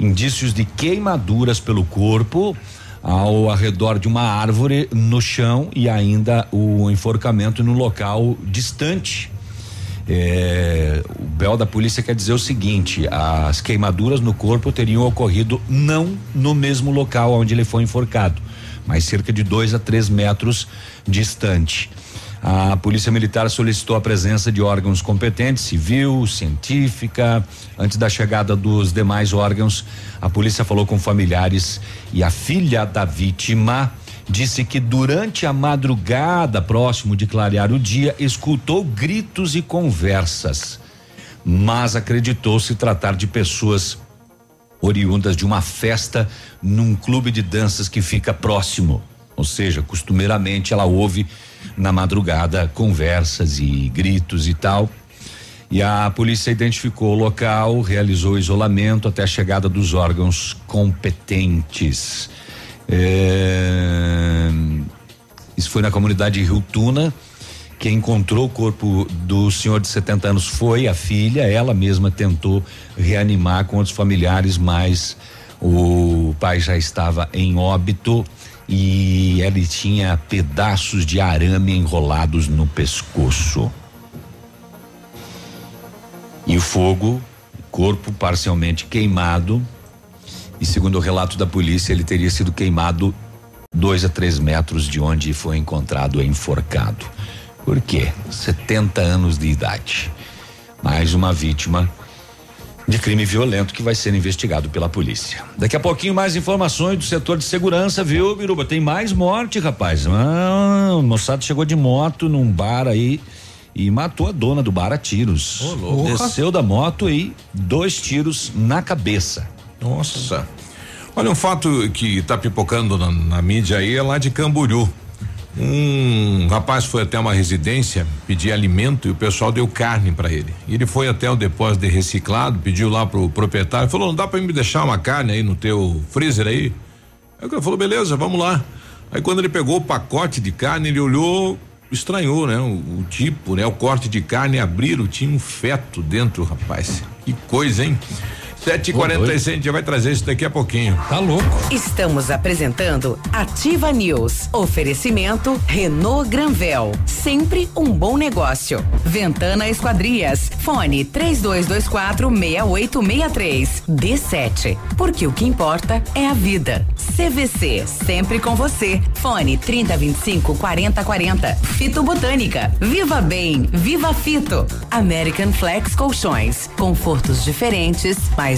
Indícios de queimaduras pelo corpo ao arredor de uma árvore no chão e ainda o enforcamento no local distante. É, o Bel da polícia quer dizer o seguinte: as queimaduras no corpo teriam ocorrido não no mesmo local onde ele foi enforcado, mas cerca de dois a três metros distante. A Polícia Militar solicitou a presença de órgãos competentes, civil, científica. Antes da chegada dos demais órgãos, a polícia falou com familiares e a filha da vítima disse que durante a madrugada, próximo de clarear o dia, escutou gritos e conversas, mas acreditou se tratar de pessoas oriundas de uma festa num clube de danças que fica próximo. Ou seja, costumeiramente ela ouve na madrugada conversas e gritos e tal. E a polícia identificou o local, realizou isolamento até a chegada dos órgãos competentes. É, isso foi na comunidade Rio Tuna. Quem encontrou o corpo do senhor de 70 anos foi a filha. Ela mesma tentou reanimar com outros familiares, mas o pai já estava em óbito e ele tinha pedaços de arame enrolados no pescoço. E o fogo, corpo parcialmente queimado, e segundo o relato da polícia, ele teria sido queimado dois a três metros de onde foi encontrado enforcado. Por quê? 70 anos de idade. Mais uma vítima de crime violento que vai ser investigado pela polícia. Daqui a pouquinho mais informações do setor de segurança, viu, Biruba? Tem mais morte, rapaz. Ah, o moçado chegou de moto num bar aí e matou a dona do bar a tiros. Oh, Desceu da moto e dois tiros na cabeça. Nossa. Olha um fato que está pipocando na, na mídia aí é lá de Camboriú. Um rapaz foi até uma residência pedir alimento e o pessoal deu carne para ele. E ele foi até o depósito de reciclado, pediu lá pro proprietário, falou: "Não dá para me deixar uma carne aí no teu freezer aí?" Aí o cara falou: "Beleza, vamos lá". Aí quando ele pegou o pacote de carne, ele olhou, estranhou, né? O, o tipo, né? O corte de carne abriram, tinha um feto dentro, rapaz. Que coisa, hein? Sete e quarenta e seis, já vai trazer isso daqui a pouquinho. Tá louco. Estamos apresentando Ativa News. Oferecimento Renault Granvel. Sempre um bom negócio. Ventana Esquadrias. Fone três dois, dois quatro meia oito meia três. D7. Porque o que importa é a vida. CVC. Sempre com você. Fone trinta vinte e cinco quarenta quarenta. Fito Botânica. Viva Bem. Viva Fito. American Flex Colchões. Confortos diferentes. Mais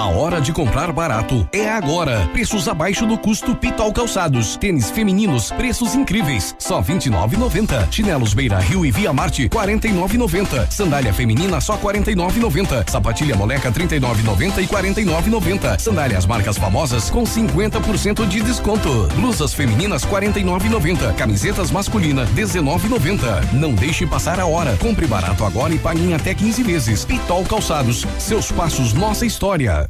A hora de comprar barato é agora. Preços abaixo do custo Pitol Calçados. Tênis femininos, preços incríveis. Só 29,90. Chinelos Beira Rio e Via Marte, 49,90. Sandália feminina só 49,90. Sapatilha moleca 39,90 e 49,90. Sandálias marcas famosas com 50% de desconto. Blusas femininas 49,90. Camisetas masculina 19,90. Não deixe passar a hora. Compre barato agora e pague em até 15 vezes. Pitol Calçados. Seus passos, nossa história.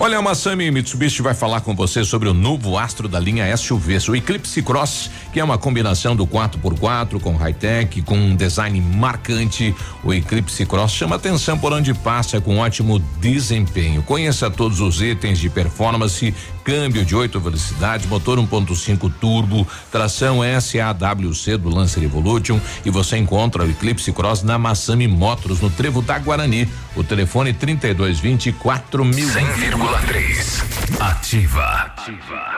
Olha, a Massami Mitsubishi vai falar com você sobre o novo astro da linha SUV, o Eclipse Cross, que é uma combinação do 4x4 com high-tech, com um design marcante. O Eclipse Cross chama atenção por onde passa com ótimo desempenho. Conheça todos os itens de performance câmbio de 8 velocidades, motor 1.5 turbo, tração SAWC do Lancer Evolution e você encontra o Eclipse Cross na Massami Motors no Trevo da Guarani. O telefone 3220 4000. 100,3 Ativa. Ativa.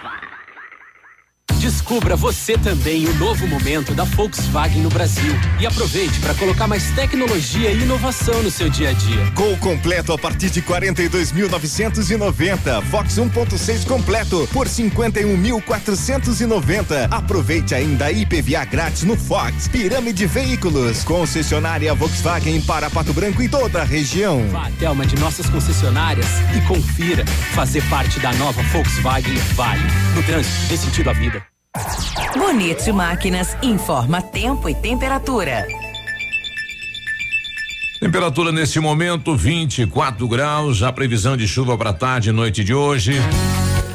Descubra você também o novo momento da Volkswagen no Brasil e aproveite para colocar mais tecnologia e inovação no seu dia a dia. Gol completo a partir de 42.990. Fox 1.6 completo por 51.490. Aproveite ainda a IPVA grátis no Fox. Pirâmide Veículos, concessionária Volkswagen para Pato Branco e toda a região. Vá até uma de nossas concessionárias e confira. Fazer parte da nova Volkswagen vale. No trânsito, dê sentido à vida. Bonito Máquinas informa tempo e temperatura. Temperatura nesse momento 24 graus, a previsão de chuva para tarde e noite de hoje.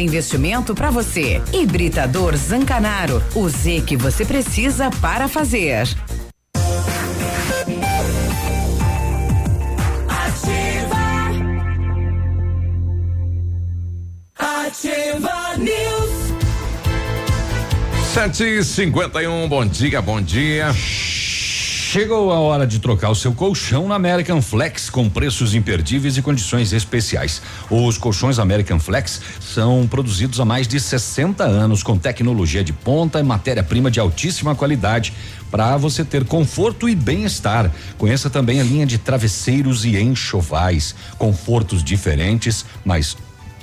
investimento para você. Hibridador Zancanaro. O Z que você precisa para fazer. Ativa News. Sete e cinquenta e um, bom dia, bom dia. Chegou a hora de trocar o seu colchão na American Flex com preços imperdíveis e condições especiais. Os colchões American Flex são produzidos há mais de 60 anos com tecnologia de ponta e matéria-prima de altíssima qualidade para você ter conforto e bem-estar. Conheça também a linha de travesseiros e enxovais, confortos diferentes, mas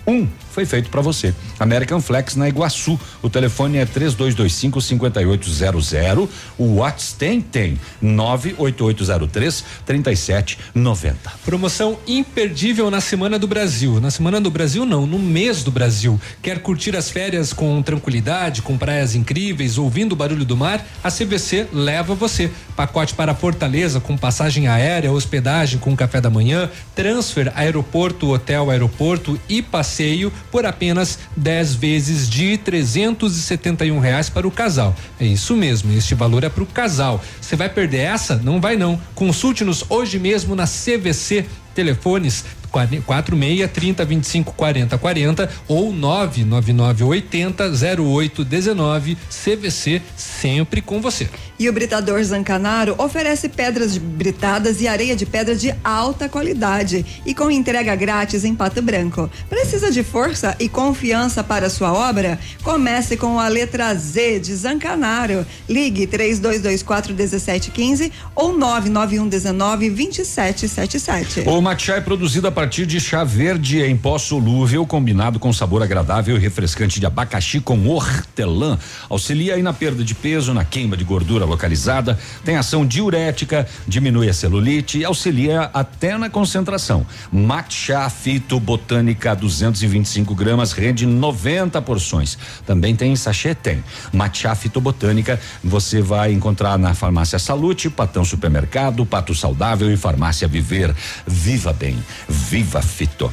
um foi feito para você. American Flex na Iguaçu. O telefone é 3225 5800. O WhatsApp tem tem 98803 3790. Promoção imperdível na Semana do Brasil. Na Semana do Brasil não, no mês do Brasil. Quer curtir as férias com tranquilidade, com praias incríveis, ouvindo o barulho do mar? A CVC leva você. Pacote para Fortaleza com passagem aérea, hospedagem com café da manhã, transfer aeroporto, hotel, aeroporto e passeio por apenas 10 vezes de 371 reais para o casal. É isso mesmo, este valor é para o casal. Você vai perder essa? Não vai não. Consulte-nos hoje mesmo na CVC telefones 46 30 25 40 40 ou 999 80 08 19 CVC sempre com você. E o Britador Zancanaro oferece pedras britadas e areia de pedra de alta qualidade e com entrega grátis em Pato Branco. Precisa de força e confiança para sua obra? Comece com a letra Z de Zancanaro. Ligue 3224 1715 ou 991 19 2777. O matcha é produzido a partir de chá verde em pó solúvel combinado com sabor agradável e refrescante de abacaxi com hortelã. Auxilia aí na perda de peso, na queima de gordura localizada, tem ação diurética, diminui a celulite e auxilia até na concentração. Matcha fitobotânica 225 gramas rende 90 porções. Também tem sachê tem. Matcha fitobotânica você vai encontrar na farmácia Salute, Patão Supermercado, Pato Saudável e Farmácia Viver. Viva bem, viva fito.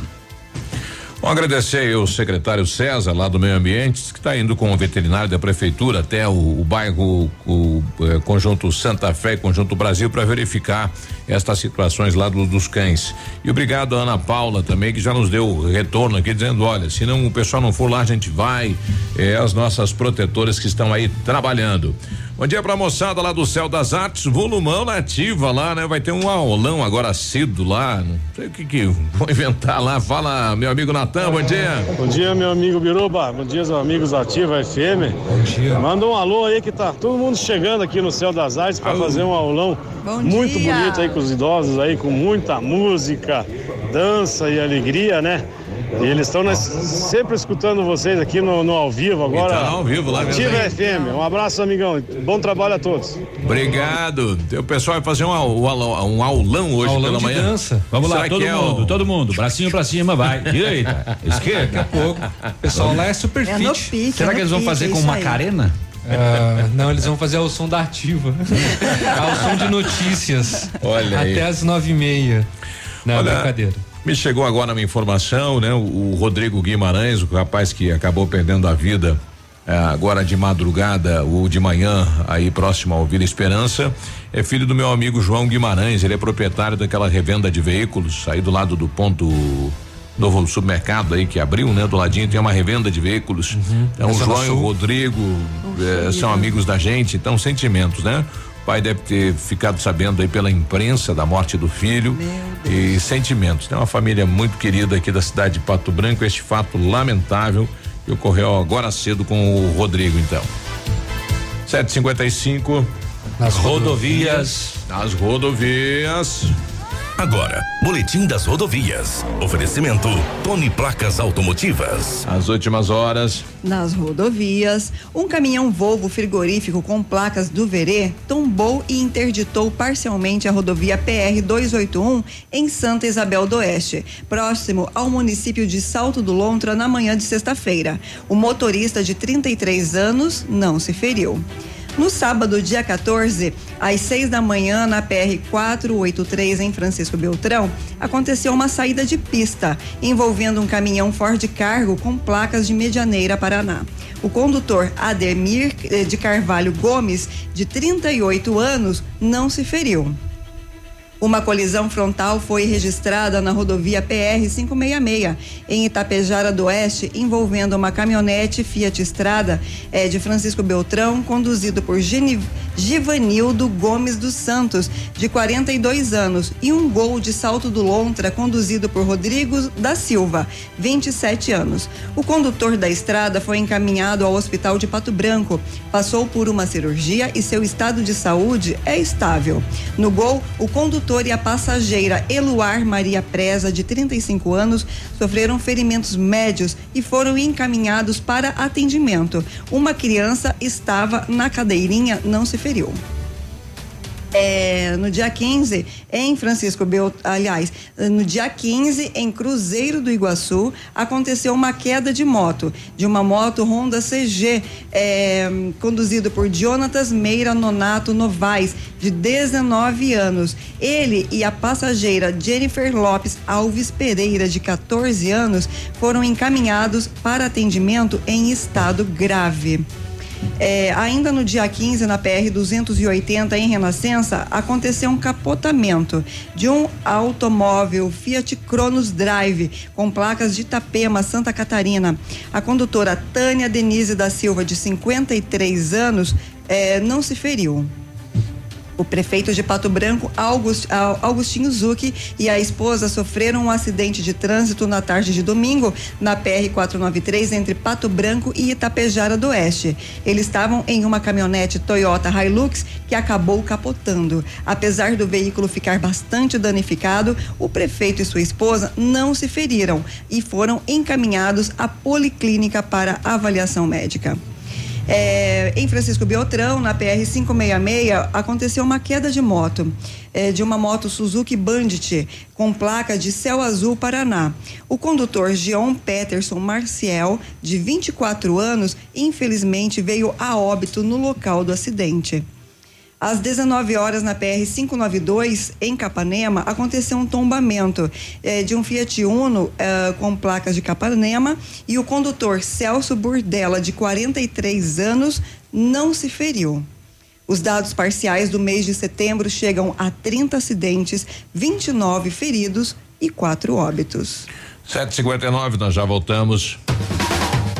Bom, agradecer o secretário César, lá do Meio Ambiente, que está indo com o veterinário da prefeitura até o, o bairro, o, eh, Conjunto Santa Fé Conjunto Brasil, para verificar estas situações lá do, dos cães. E obrigado a Ana Paula também, que já nos deu retorno aqui, dizendo: olha, se não o pessoal não for lá, a gente vai. É, as nossas protetoras que estão aí trabalhando. Bom dia pra moçada lá do Céu das Artes, volumão nativa lá, né? Vai ter um aulão agora cedo lá, não sei o que que vou *laughs* inventar lá. Fala, meu amigo Natan, bom dia. Bom dia, meu amigo Biruba, bom dia, os amigos Ativa FM. Bom dia. Manda um alô aí que tá todo mundo chegando aqui no Céu das Artes para fazer um aulão Bom muito dia. bonito aí com os idosos aí, com muita música, dança e alegria, né? E eles estão sempre escutando vocês aqui no, no ao vivo agora. Então, ao vivo lá mesmo, Ativa? FM. Um abraço, amigão. Bom trabalho a todos. Obrigado. O pessoal vai fazer um, au- um aulão, um aulão hoje Aulão pela de manhã. dança. Vamos lá, Será todo que é mundo, o- todo mundo, bracinho pra cima, vai. Direita, *laughs* esquerda. Daqui a pouco. O pessoal lá é super É fit. pique, Será é que eles vão pique, fazer é com isso aí. Ah, não, eles vão fazer o som da ativa. *laughs* Ao som de notícias. Olha aí. Até as nove e meia. Não, Olha, brincadeira. Me chegou agora uma informação, né? O, o Rodrigo Guimarães, o rapaz que acabou perdendo a vida eh, agora de madrugada ou de manhã, aí próximo ao Vila Esperança, é filho do meu amigo João Guimarães. Ele é proprietário daquela revenda de veículos aí do lado do ponto novo supermercado aí que abriu, né? Do ladinho tem uma revenda de veículos. Então o Zona João e o. Rodrigo eh, são amigos da gente, então sentimentos, né? O pai deve ter ficado sabendo aí pela imprensa da morte do filho e sentimentos. Tem uma família muito querida aqui da cidade de Pato Branco. Este fato lamentável que ocorreu agora cedo com o Rodrigo, então. 755 Nas Rodovias. Nas rodovias. Agora, Boletim das Rodovias. Oferecimento Tony Placas Automotivas. As últimas horas. Nas rodovias, um caminhão Volvo frigorífico com placas do Verê tombou e interditou parcialmente a rodovia PR 281 em Santa Isabel do Oeste, próximo ao município de Salto do Lontra na manhã de sexta-feira. O motorista de 33 anos não se feriu. No sábado, dia 14, às 6 da manhã, na PR 483 em Francisco Beltrão, aconteceu uma saída de pista envolvendo um caminhão Ford Cargo com placas de Medianeira, Paraná. O condutor Ademir eh, de Carvalho Gomes, de 38 anos, não se feriu. Uma colisão frontal foi registrada na rodovia PR 566, em Itapejara do Oeste, envolvendo uma caminhonete Fiat Estrada eh, de Francisco Beltrão, conduzido por Givanildo Gomes dos Santos, de 42 anos, e um gol de salto do Lontra, conduzido por Rodrigo da Silva, 27 anos. O condutor da estrada foi encaminhado ao hospital de Pato Branco, passou por uma cirurgia e seu estado de saúde é estável. No gol, o condutor condutor e a passageira Eluar Maria Preza, de 35 anos, sofreram ferimentos médios e foram encaminhados para atendimento. Uma criança estava na cadeirinha, não se feriu é, no dia 15, em Francisco Bel, aliás, no dia 15, em Cruzeiro do Iguaçu, aconteceu uma queda de moto, de uma moto Honda CG, é, conduzido por Jonatas Meira Nonato Novaes, de 19 anos. Ele e a passageira Jennifer Lopes Alves Pereira, de 14 anos, foram encaminhados para atendimento em estado grave. É, ainda no dia 15, na PR 280, em Renascença, aconteceu um capotamento de um automóvel Fiat Cronos Drive com placas de Itapema, Santa Catarina. A condutora Tânia Denise da Silva, de 53 anos, é, não se feriu. O prefeito de Pato Branco, August, Augustinho Zucchi, e a esposa sofreram um acidente de trânsito na tarde de domingo na PR 493 entre Pato Branco e Itapejara do Oeste. Eles estavam em uma caminhonete Toyota Hilux que acabou capotando. Apesar do veículo ficar bastante danificado, o prefeito e sua esposa não se feriram e foram encaminhados à policlínica para avaliação médica. É, em Francisco Beltrão, na PR 566, aconteceu uma queda de moto, é, de uma moto Suzuki Bandit, com placa de céu azul Paraná. O condutor Geon Peterson Marciel, de 24 anos, infelizmente veio a óbito no local do acidente. Às 19 horas, na PR 592, em Capanema, aconteceu um tombamento eh, de um Fiat Uno eh, com placas de Capanema e o condutor Celso Burdella, de 43 anos, não se feriu. Os dados parciais do mês de setembro chegam a 30 acidentes, 29 feridos e 4 óbitos. 759, nós já voltamos.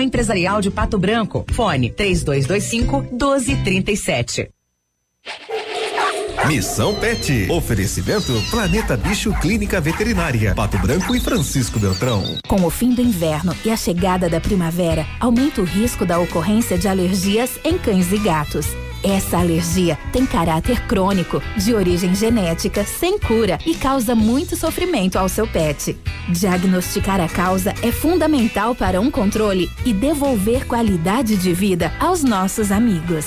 Empresarial de Pato Branco. Fone 3225 1237. Missão Pet. Oferecimento Planeta Bicho Clínica Veterinária. Pato Branco e Francisco Beltrão. Com o fim do inverno e a chegada da primavera, aumenta o risco da ocorrência de alergias em cães e gatos. Essa alergia tem caráter crônico, de origem genética, sem cura e causa muito sofrimento ao seu pet. Diagnosticar a causa é fundamental para um controle e devolver qualidade de vida aos nossos amigos.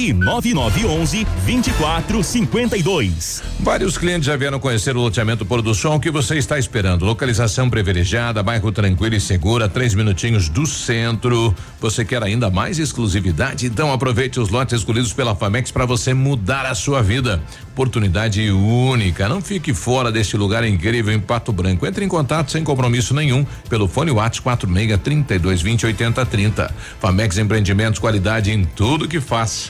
99911 2452. Vários clientes já vieram conhecer o loteamento Pôr do Sol. O que você está esperando? Localização privilegiada, bairro tranquilo e segura, três minutinhos do centro. Você quer ainda mais exclusividade? Então aproveite os lotes escolhidos pela Famex para você mudar a sua vida. Oportunidade única. Não fique fora deste lugar incrível em Pato Branco. Entre em contato sem compromisso nenhum pelo fone WhatsApp 46 32 20 80 30. Famex Empreendimentos, qualidade em tudo que faz.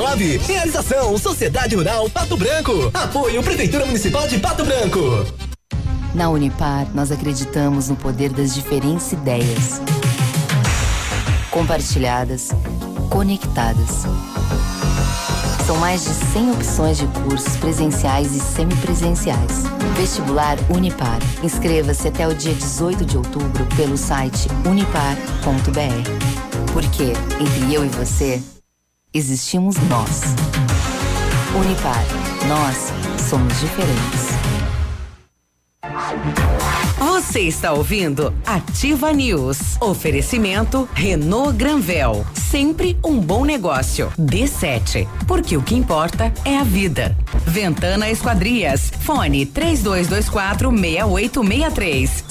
2019. Realização Sociedade Rural Pato Branco. Apoio Prefeitura Municipal de Pato Branco. Na Unipar, nós acreditamos no poder das diferentes ideias. Compartilhadas, conectadas. São mais de 100 opções de cursos presenciais e semipresenciais. Vestibular Unipar. Inscreva-se até o dia 18 de outubro pelo site unipar.br. Porque entre eu e você, existimos nós. Unipar, nós somos diferentes. Você está ouvindo Ativa News. Oferecimento Renault Granvel. Sempre um bom negócio. D7. Porque o que importa é a vida. Ventana Esquadrias. Fone 3224 6863.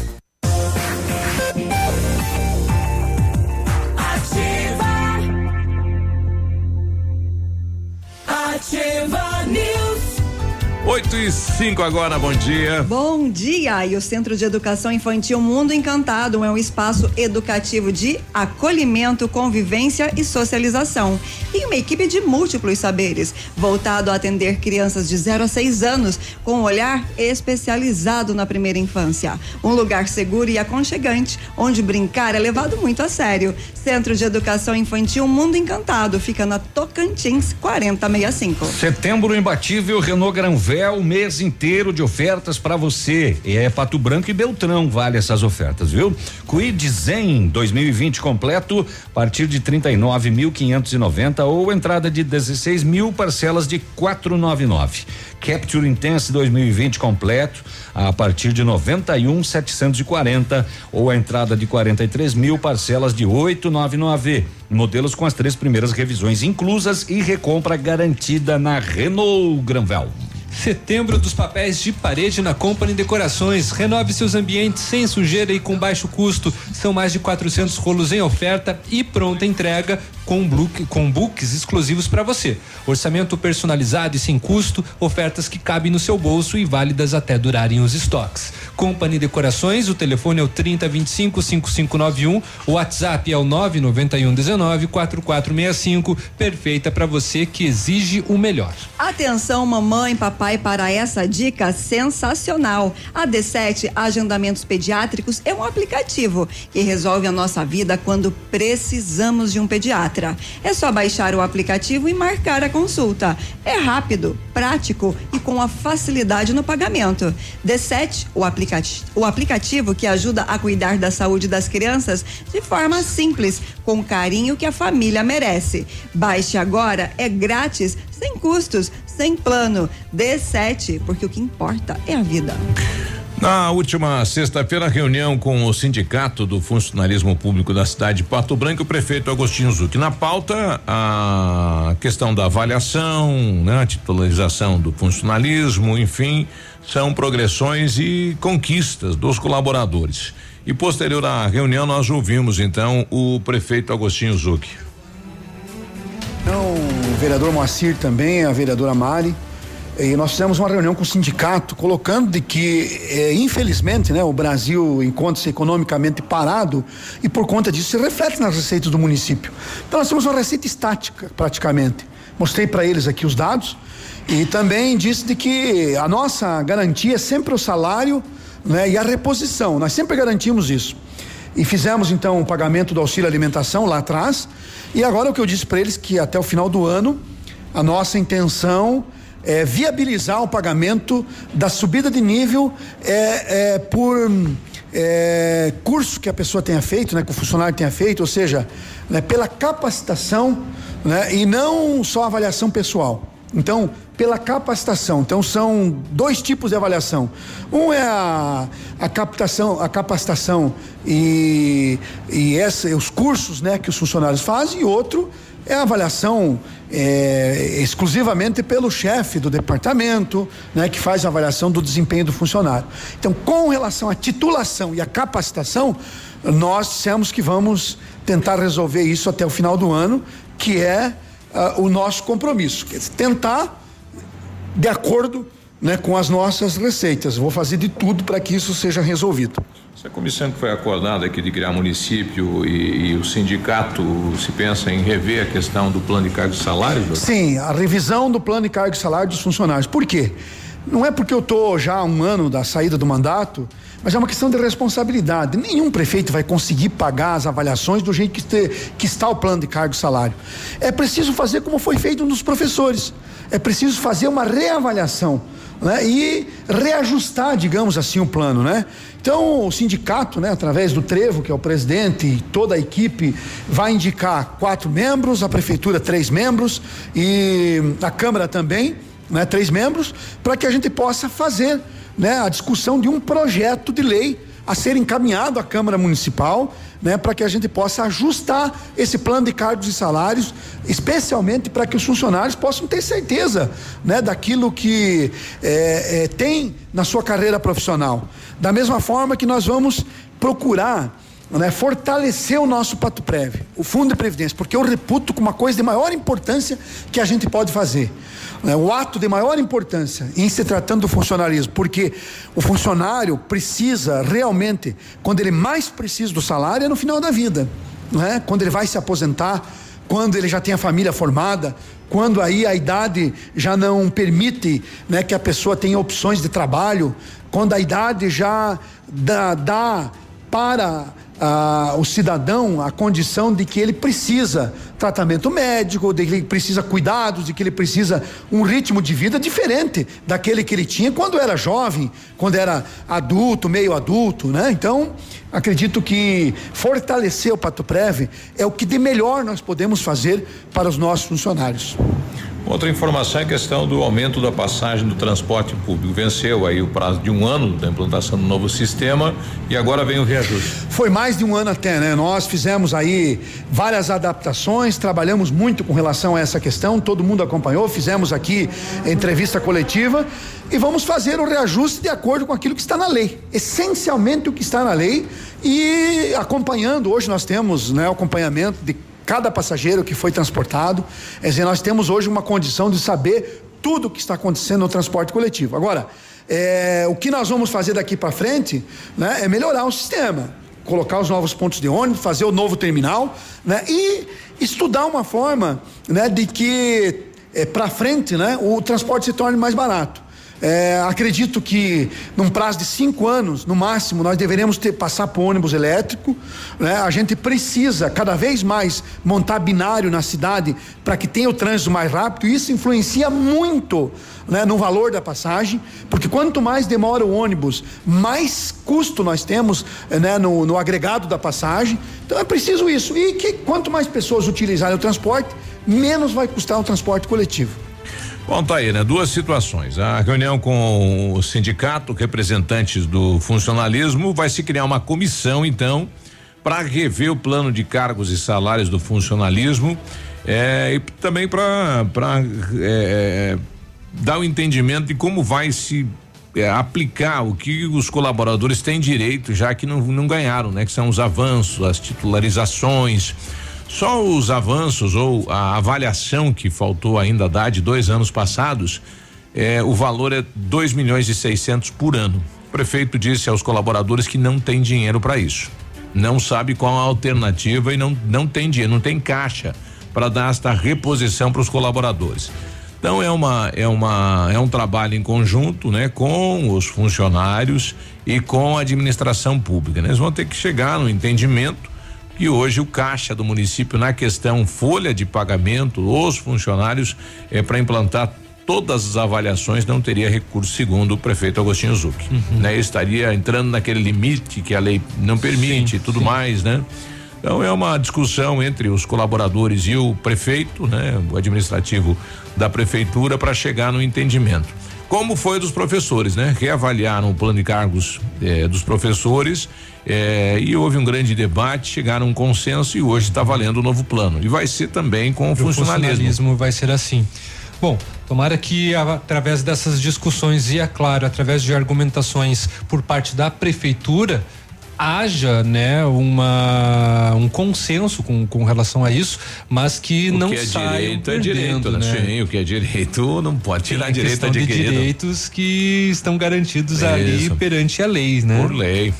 8 e 5 agora, bom dia. Bom dia! E o Centro de Educação Infantil Mundo Encantado é um espaço educativo de acolhimento, convivência e socialização. E uma equipe de múltiplos saberes, voltado a atender crianças de 0 a 6 anos, com um olhar especializado na primeira infância. Um lugar seguro e aconchegante, onde brincar é levado muito a sério. Centro de Educação Infantil Mundo Encantado fica na Tocantins 4065. Setembro imbatível, Renault Granvel o mês inteiro de ofertas para você. É Pato Branco e Beltrão vale essas ofertas, viu? Quid Zen 2020 completo a partir de 39.590 ou entrada de 16 mil parcelas de 499. Capture Intense 2020 completo a partir de 91.740 ou a entrada de 43 mil parcelas de 899. Modelos com as três primeiras revisões inclusas e recompra garantida na Renault Granvel. Setembro dos papéis de parede na Company Decorações. Renove seus ambientes sem sujeira e com baixo custo. São mais de 400 rolos em oferta e pronta entrega com, book, com books exclusivos para você. Orçamento personalizado e sem custo, ofertas que cabem no seu bolso e válidas até durarem os estoques. Company Decorações, o telefone é o 3025 5591, o WhatsApp é o 991 19 4465, perfeita para você que exige o melhor. Atenção, mamãe, papai, para essa dica sensacional. A D7 Agendamentos Pediátricos é um aplicativo que resolve a nossa vida quando precisamos de um pediatra. É só baixar o aplicativo e marcar a consulta. É rápido, prático e com a facilidade no pagamento. D7, o, o aplicativo que ajuda a cuidar da saúde das crianças de forma simples, com o carinho que a família merece. Baixe agora, é grátis, sem custos, sem plano. D7, porque o que importa é a vida. Na última sexta-feira, reunião com o Sindicato do Funcionalismo Público da cidade de Pato Branco, o prefeito Agostinho Zucchi. Na pauta, a questão da avaliação, né, a titularização do funcionalismo, enfim, são progressões e conquistas dos colaboradores. E posterior à reunião, nós ouvimos então o prefeito Agostinho Zucchi. Então, o vereador Moacir também, a vereadora Mari e nós fizemos uma reunião com o sindicato, colocando de que, eh, infelizmente, né, o Brasil encontra-se economicamente parado e por conta disso se reflete nas receitas do município. Então nós temos uma receita estática, praticamente. Mostrei para eles aqui os dados e também disse de que a nossa garantia é sempre o salário né, e a reposição. Nós sempre garantimos isso. E fizemos então o pagamento do auxílio alimentação lá atrás. E agora o que eu disse para eles que até o final do ano a nossa intenção é, viabilizar o pagamento da subida de nível é, é, por é, curso que a pessoa tenha feito, né, que o funcionário tenha feito, ou seja, né, pela capacitação né, e não só avaliação pessoal. Então, pela capacitação. Então, são dois tipos de avaliação. Um é a, a captação, a capacitação e, e essa, os cursos né, que os funcionários fazem, e outro é a avaliação é, exclusivamente pelo chefe do departamento, né, que faz a avaliação do desempenho do funcionário. Então, com relação à titulação e à capacitação, nós dissemos que vamos tentar resolver isso até o final do ano, que é uh, o nosso compromisso. Quer dizer, tentar de acordo né, com as nossas receitas. Vou fazer de tudo para que isso seja resolvido. Essa comissão que foi acordada aqui de criar município e, e, o sindicato se pensa em rever a questão do plano de cargos e salários? Doutor? Sim, a revisão do plano de cargos e salários dos funcionários. Por quê? Não é porque eu estou já há um ano da saída do mandato, mas é uma questão de responsabilidade. Nenhum prefeito vai conseguir pagar as avaliações do jeito que, te, que está o plano de cargo e salário. É preciso fazer como foi feito nos professores. É preciso fazer uma reavaliação né? e reajustar, digamos assim, o plano, né? Então, o sindicato, né, através do Trevo, que é o presidente, e toda a equipe, vai indicar quatro membros, a prefeitura três membros e a Câmara também, né, três membros, para que a gente possa fazer né, a discussão de um projeto de lei a ser encaminhado à Câmara Municipal, né, para que a gente possa ajustar esse plano de cargos e salários, especialmente para que os funcionários possam ter certeza, né, daquilo que é, é, tem na sua carreira profissional. Da mesma forma que nós vamos procurar né, fortalecer o nosso Pato Prévio, o Fundo de Previdência, porque eu reputo como uma coisa de maior importância que a gente pode fazer. Né, o ato de maior importância em se tratando do funcionarismo, porque o funcionário precisa realmente, quando ele mais precisa do salário, é no final da vida, né, quando ele vai se aposentar, quando ele já tem a família formada, quando aí a idade já não permite né, que a pessoa tenha opções de trabalho, quando a idade já dá, dá para o cidadão a condição de que ele precisa tratamento médico, de que ele precisa cuidados, de que ele precisa um ritmo de vida diferente daquele que ele tinha quando era jovem, quando era adulto, meio adulto, né? Então, acredito que fortalecer o Pato Preve é o que de melhor nós podemos fazer para os nossos funcionários. Outra informação é a questão do aumento da passagem do transporte público. Venceu aí o prazo de um ano da implantação do novo sistema e agora vem o reajuste. Foi mais de um ano até, né? Nós fizemos aí várias adaptações, trabalhamos muito com relação a essa questão, todo mundo acompanhou, fizemos aqui entrevista coletiva e vamos fazer o reajuste de acordo com aquilo que está na lei. Essencialmente o que está na lei e acompanhando, hoje nós temos né, acompanhamento de cada passageiro que foi transportado. Quer dizer, nós temos hoje uma condição de saber tudo o que está acontecendo no transporte coletivo. Agora, é, o que nós vamos fazer daqui para frente né, é melhorar o sistema, colocar os novos pontos de ônibus, fazer o novo terminal né, e estudar uma forma né, de que é, para frente né, o transporte se torne mais barato. É, acredito que num prazo de cinco anos, no máximo, nós deveremos ter passar por ônibus elétrico. Né? A gente precisa cada vez mais montar binário na cidade para que tenha o trânsito mais rápido. Isso influencia muito né, no valor da passagem, porque quanto mais demora o ônibus, mais custo nós temos né, no, no agregado da passagem. Então é preciso isso. E que quanto mais pessoas utilizarem o transporte, menos vai custar o transporte coletivo. Bom, tá aí, né? Duas situações. A reunião com o sindicato, representantes do funcionalismo, vai se criar uma comissão, então, para rever o plano de cargos e salários do funcionalismo é, e também para é, é, dar o um entendimento de como vai se é, aplicar o que os colaboradores têm direito, já que não, não ganharam, né? Que são os avanços, as titularizações só os avanços ou a avaliação que faltou ainda dar de dois anos passados, é, o valor é dois milhões e seiscentos por ano. O prefeito disse aos colaboradores que não tem dinheiro para isso. Não sabe qual a alternativa e não, não tem dinheiro, não tem caixa para dar esta reposição para os colaboradores. Então é uma é uma é um trabalho em conjunto, né, com os funcionários e com a administração pública. Né? Eles vão ter que chegar no entendimento e hoje o caixa do município na questão folha de pagamento, os funcionários é para implantar todas as avaliações não teria recurso segundo o prefeito Agostinho Zuc, uhum. né? Estaria entrando naquele limite que a lei não permite e tudo sim. mais, né? Então é uma discussão entre os colaboradores e o prefeito, né? O administrativo da prefeitura para chegar no entendimento como foi dos professores, né? Reavaliaram o plano de cargos eh, dos professores eh, e houve um grande debate, chegaram a um consenso e hoje está valendo o novo plano. E vai ser também com o, o funcionalismo. funcionalismo vai ser assim. Bom, tomara que através dessas discussões e, é claro, através de argumentações por parte da prefeitura, haja né uma um consenso com, com relação a isso mas que o não que é direito é direito né? né? Sim, o que é direito não pode tirar Tem direito de direitos que estão garantidos isso. ali perante a lei né por lei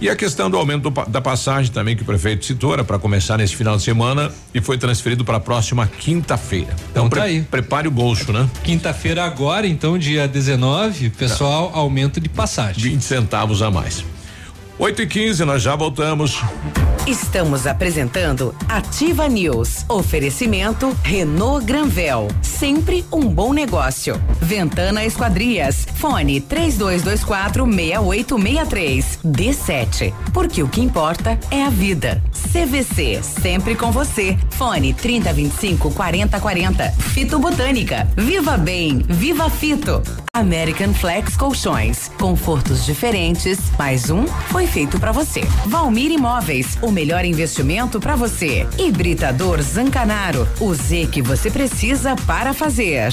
e a questão do aumento do, da passagem também que o prefeito citou era para começar nesse final de semana e foi transferido para a próxima quinta-feira. Então, então tá pre aí. prepare o bolso, né? Quinta-feira agora, então dia 19, pessoal, tá. aumento de passagem. 20 centavos a mais. 8 e 15 nós já voltamos. Estamos apresentando Ativa News. Oferecimento Renault Granvel. Sempre um bom negócio. Ventana Esquadrias. Fone 3224 6863. D7. Porque o que importa é a vida. CVC. Sempre com você. Fone 3025 4040. Fito Botânica. Viva Bem. Viva Fito. American Flex Colchões. Confortos diferentes. Mais um foi feito para você. Valmir Imóveis. O melhor investimento para você. Hibridador Zancanaro. O Z que você precisa para fazer.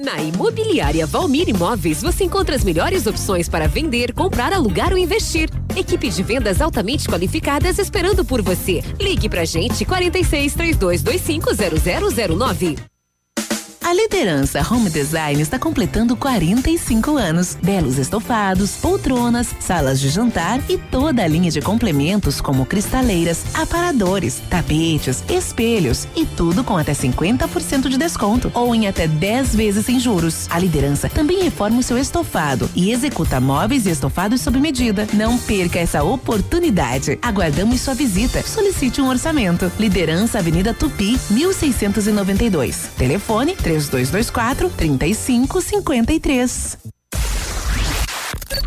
Na Imobiliária Valmir Imóveis você encontra as melhores opções para vender, comprar, alugar ou investir. Equipe de vendas altamente qualificadas esperando por você. Ligue pra gente 46 3225 0009. A liderança Home Design está completando 45 anos. Belos estofados, poltronas, salas de jantar e toda a linha de complementos como cristaleiras, aparadores, tapetes, espelhos e tudo com até 50% de desconto ou em até 10 vezes sem juros. A liderança também reforma o seu estofado e executa móveis e estofados sob medida. Não perca essa oportunidade. Aguardamos sua visita. Solicite um orçamento. Liderança Avenida Tupi, 1692. Telefone 3224 3553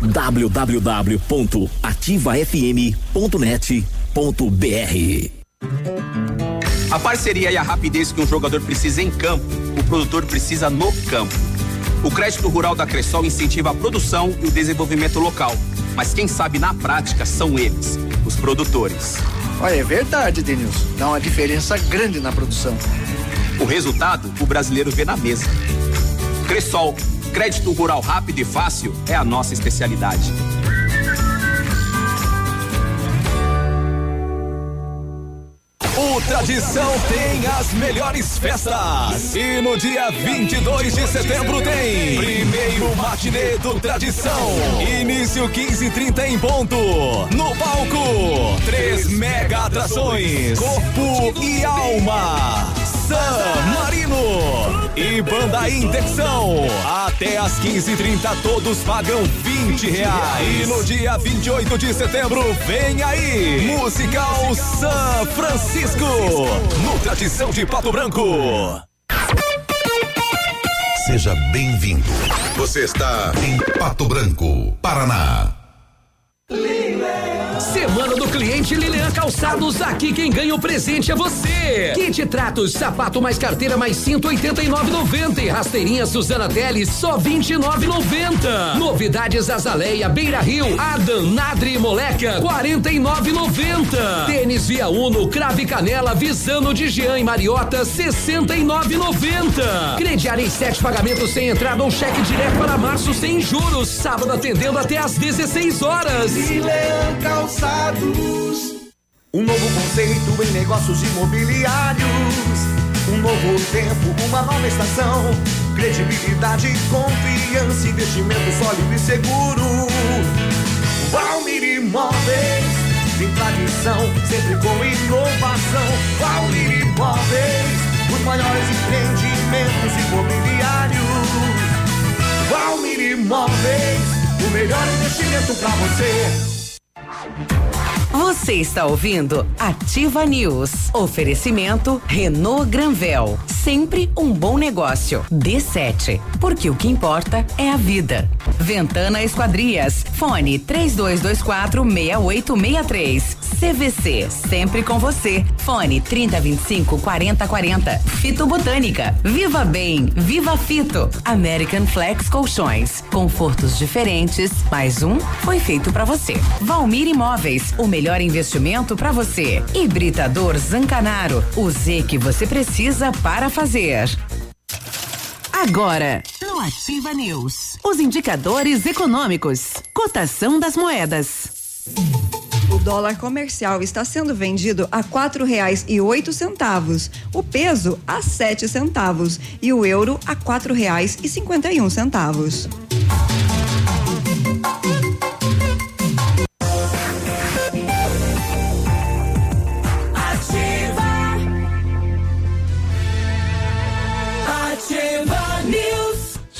www.ativafm.net.br A parceria e a rapidez que um jogador precisa em campo, o produtor precisa no campo. O crédito rural da Cressol incentiva a produção e o desenvolvimento local. Mas quem sabe na prática são eles, os produtores. Olha, é verdade, Denilson. Dá uma diferença grande na produção. O resultado, o brasileiro vê na mesa. Cressol, crédito rural rápido e fácil é a nossa especialidade. O Tradição tem as melhores festas. E no dia 22 de setembro tem primeiro matinê do Tradição. Início 15:30 em ponto. No palco, três mega atrações: Corpo e Alma. San Marino e Banda Intenção. Até às 15:30 todos pagam 20 reais. E no dia 28 de setembro vem aí Musical San Francisco no Tradição de Pato Branco. Seja bem-vindo. Você está em Pato Branco, Paraná. Semana do cliente Lilian Calçados, aqui quem ganha o presente é você. Kit Tratos, sapato mais carteira mais 189,90 e rasteirinha Suzana Teles só 29,90. Novidades Azaleia, Beira Rio, Adam, Nadri e Moleca 49,90. Tênis Via Uno, Crave Canela, Visano de Jean e Mariota 69,90. Crediário em sete pagamentos sem entrada ou cheque direto para março sem juros. Sábado atendendo até às 16 horas. Leão Calçados. Um novo conceito em negócios imobiliários. Um novo tempo, uma nova estação. Credibilidade, confiança, investimento sólido e seguro. Valmir Imóveis, tem tradição, sempre com inovação. Valmir Imóveis, os maiores empreendimentos imobiliários. Valmir Imóveis, melhor investimento para você. Você está ouvindo Ativa News. Oferecimento Renault Granvel. Sempre um bom negócio. D7. Porque o que importa é a vida. Ventana Esquadrias. Fone 3224 6863. CVC. Sempre com você. Fone 3025 4040. Fito Botânica. Viva Bem. Viva Fito. American Flex Colchões. Confortos diferentes. Mais um foi feito para você. Valmir Imóveis. O melhor investimento para você. Hibridador Zancanaro. O Z que você precisa para fazer. Agora, no Ativa News, os indicadores econômicos, cotação das moedas. O dólar comercial está sendo vendido a quatro reais e oito centavos, o peso a sete centavos e o euro a quatro reais e cinquenta e um centavos.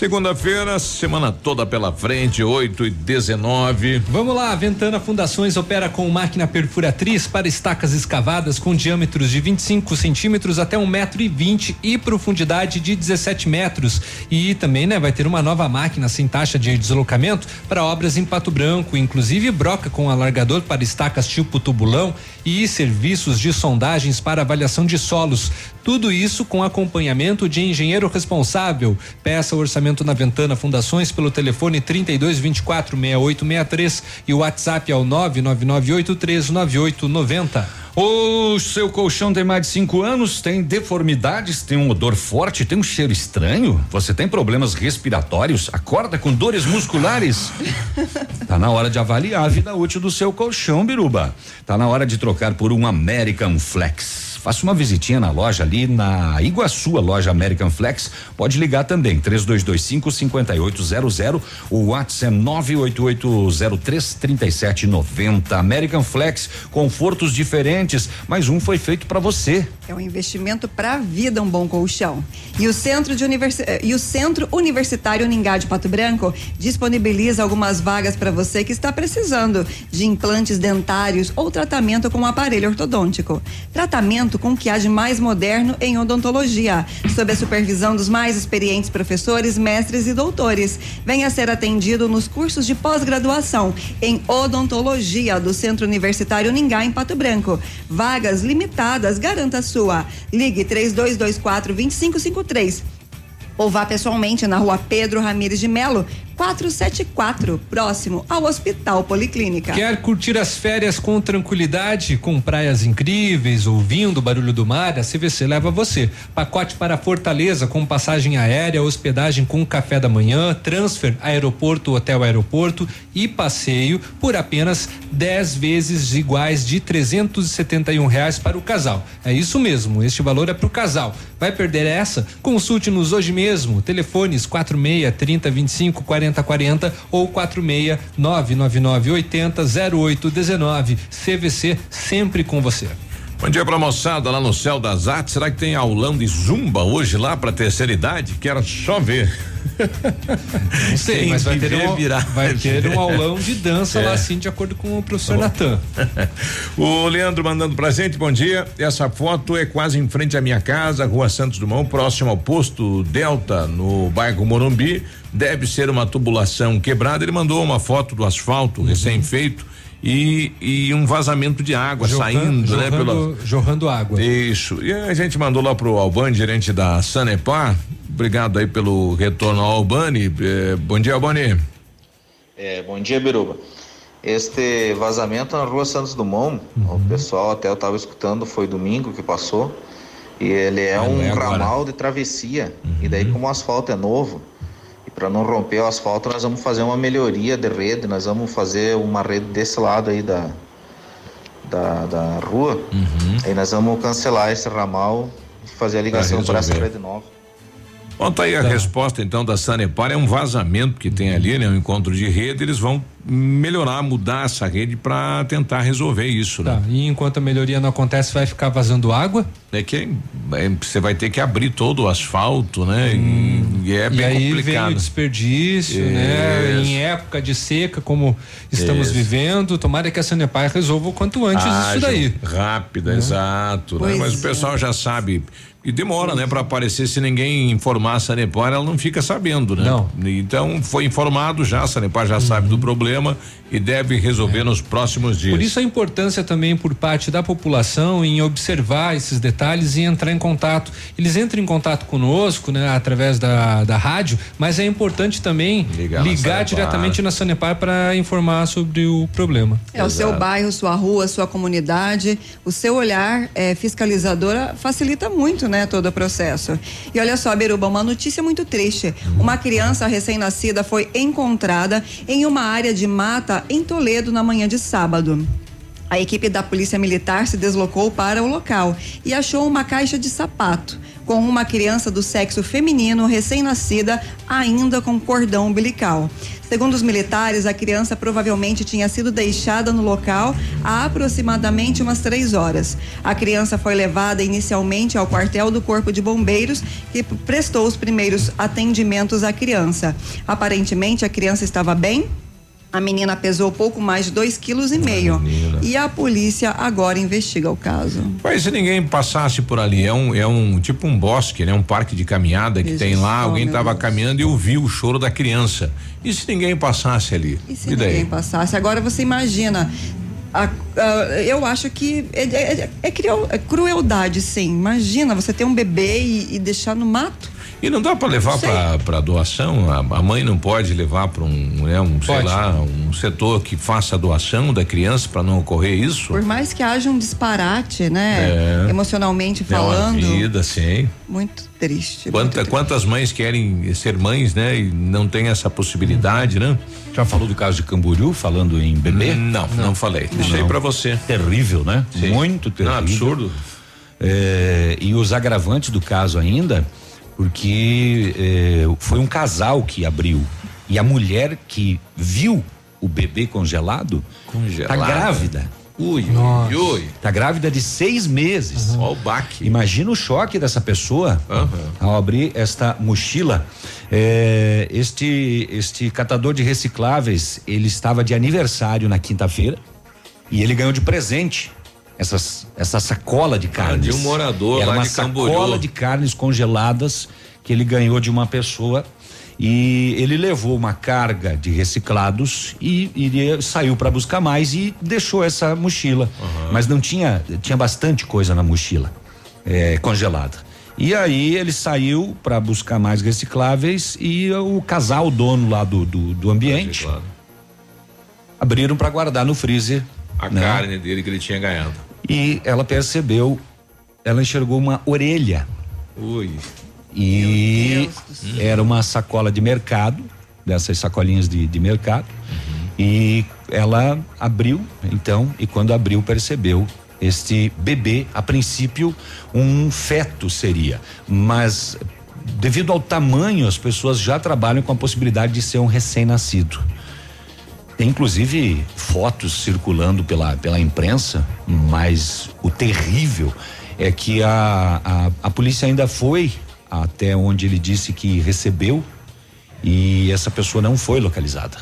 Segunda-feira, semana toda pela frente, 8 e 19. Vamos lá, a Ventana Fundações opera com máquina perfuratriz para estacas escavadas com diâmetros de 25 centímetros até um metro e vinte e profundidade de 17 metros. E também, né, vai ter uma nova máquina sem taxa de deslocamento para obras em Pato Branco, inclusive broca com alargador para estacas tipo tubulão e serviços de sondagens para avaliação de solos. Tudo isso com acompanhamento de engenheiro responsável. Peça orçamento na Ventana Fundações pelo telefone 32 24 6863 e o WhatsApp é o 999839890. O seu colchão tem mais de cinco anos, tem deformidades, tem um odor forte, tem um cheiro estranho? Você tem problemas respiratórios? Acorda com dores musculares? tá na hora de avaliar a vida útil do seu colchão, Biruba. Tá na hora de trocar por um American Flex. Faça uma visitinha na loja ali na Iguaçu, a loja American Flex. Pode ligar também, 3225 5800. O WhatsApp 988033790. American Flex, confortos diferentes, mas um foi feito para você. É um investimento para a vida, um bom colchão. E o Centro de Universi eh, e o Centro Universitário Ningá de Pato Branco disponibiliza algumas vagas para você que está precisando de implantes dentários ou tratamento com aparelho ortodôntico. Tratamento com o que há de mais moderno em odontologia, sob a supervisão dos mais experientes professores, mestres e doutores. Venha ser atendido nos cursos de pós-graduação em odontologia do Centro Universitário Ningá em Pato Branco. Vagas limitadas, garanta a sua. Ligue 3224 2553 ou vá pessoalmente na rua Pedro Ramires de Melo, 474, próximo ao Hospital Policlínica. Quer curtir as férias com tranquilidade, com praias incríveis, ouvindo o barulho do mar? A CVC leva você. Pacote para Fortaleza com passagem aérea, hospedagem com café da manhã, transfer aeroporto, hotel aeroporto e passeio por apenas 10 vezes iguais de 371 reais para o casal. É isso mesmo, este valor é para o casal. Vai perder essa? Consulte-nos hoje mesmo. Telefones 46 30 25 40 4040 ou 46 999 80 0819. CVC sempre com você. Bom dia pra moçada lá no céu das artes. Será que tem aulão de zumba hoje lá pra terceira idade? Quero só ver. *laughs* Não sei, mas vai ter, um, virar. vai ter um aulão de dança é. lá assim, de acordo com o professor tá Natan. *laughs* o Leandro mandando pra gente, bom dia. Essa foto é quase em frente à minha casa, Rua Santos Dumont, próximo ao posto Delta, no bairro Morumbi. Deve ser uma tubulação quebrada. Ele mandou uma foto do asfalto uhum. recém-feito e, e um vazamento de água saindo, jorrando, né? Pela, jorrando água. Isso. E a gente mandou lá pro Albani, gerente da Sanepar. Obrigado aí pelo retorno ao Albani. Eh, bom dia, Albani. É, bom dia, Biruba. Este vazamento na rua Santos Dumont, uhum. o pessoal até eu estava escutando, foi domingo que passou. E ele é ah, um é ramal de travessia. Uhum. E daí, uhum. como o asfalto é novo, para não romper o asfalto, nós vamos fazer uma melhoria de rede, nós vamos fazer uma rede desse lado aí da, da, da rua. Uhum. Aí nós vamos cancelar esse ramal e fazer a ligação para essa rede nova. Bom, tá aí a tá. resposta então da Sanepar, é um vazamento que tem ali, né? Um encontro de rede, eles vão melhorar, mudar essa rede para tentar resolver isso, né? tá. né? E enquanto a melhoria não acontece, vai ficar vazando água? É que é, você vai ter que abrir todo o asfalto, né? Hum. E, e, é bem e aí complicado. vem o desperdício, né? Em época de seca, como estamos isso. vivendo, tomara que a Sanepar resolva o quanto antes ah, isso daí. Rápida, né? exato. Né? Mas o pessoal é. já sabe e demora, né, para aparecer. Se ninguém informar a Sanepar, ela não fica sabendo, né? Não. Então foi informado já, a Sanepar já uhum. sabe do problema e deve resolver é. nos próximos dias. Por isso a importância também por parte da população em observar esses detalhes e entrar em contato. Eles entram em contato conosco, né, através da, da rádio, mas é importante também ligar, ligar diretamente na Sanepar para informar sobre o problema. É Exato. o seu bairro, sua rua, sua comunidade, o seu olhar é, fiscalizadora facilita muito, né, todo o processo. E olha só, Beruba, uma notícia muito triste. Uma criança recém-nascida foi encontrada em uma área de mata em Toledo na manhã de sábado. A equipe da Polícia Militar se deslocou para o local e achou uma caixa de sapato com uma criança do sexo feminino recém-nascida, ainda com cordão umbilical. Segundo os militares, a criança provavelmente tinha sido deixada no local há aproximadamente umas três horas. A criança foi levada inicialmente ao quartel do Corpo de Bombeiros, que prestou os primeiros atendimentos à criança. Aparentemente, a criança estava bem a menina pesou pouco mais de dois quilos e meio. E a polícia agora investiga o caso. Mas se ninguém passasse por ali, é um, é um tipo um bosque, né? Um parque de caminhada que tem lá, alguém estava caminhando e ouviu o choro da criança. E se ninguém passasse ali? E se e ninguém passasse? Agora você imagina, a, a, eu acho que é, é, é, é, crueldade, sim. Imagina você ter um bebê e, e deixar no mato. E não dá para levar para doação? A, a, mãe não pode levar para um, né, um sei lá, um setor que faça a doação da criança para não ocorrer isso? Por mais que haja um disparate, né? É, emocionalmente falando. É uma vida, sim. Muito triste. Quanta, muito triste. Quantas mães querem ser mães, né? E não tem essa possibilidade, né? Já falou do caso de Camboriú, falando em bebê? Não, não, não falei. Não. Deixei para você. Terrível, né? Sim. Muito terrível. Não, absurdo. É, e os agravantes do caso ainda, porque é, foi um casal que abriu e a mulher que viu o bebê congelado, congelado. tá grávida. Ui, ui, ui. Tá grávida de seis meses. Olha o baque. Imagina o choque dessa pessoa ao abrir esta mochila. É, este, este catador de recicláveis, ele estava de aniversário na quinta-feira e ele ganhou de presente essas, essa sacola de carnes. Ah, de um morador Era lá uma de Camboriú. sacola de carnes congeladas que ele ganhou de uma pessoa e ele levou uma carga de reciclados e iria, saiu para buscar mais e deixou essa mochila. Mas não tinha, tinha bastante coisa na mochila é, congelada. E aí ele saiu para buscar mais recicláveis e o casal, o dono lá do, do, do ambiente, abriram para guardar no freezer A né? carne dele que ele tinha ganhado. E ela percebeu, ela enxergou uma orelha. Ui. E era uma sacola de mercado, dessas sacolinhas de, de mercado. E ela abriu, então, e quando abriu, percebeu este bebê, a princípio, um feto seria. Mas, devido ao tamanho, as pessoas já trabalham com a possibilidade de ser um recém-nascido. Tem inclusive fotos circulando pela, pela imprensa, mas o terrível é que a, a, a polícia ainda foi até onde ele disse que recebeu e essa pessoa não foi localizada.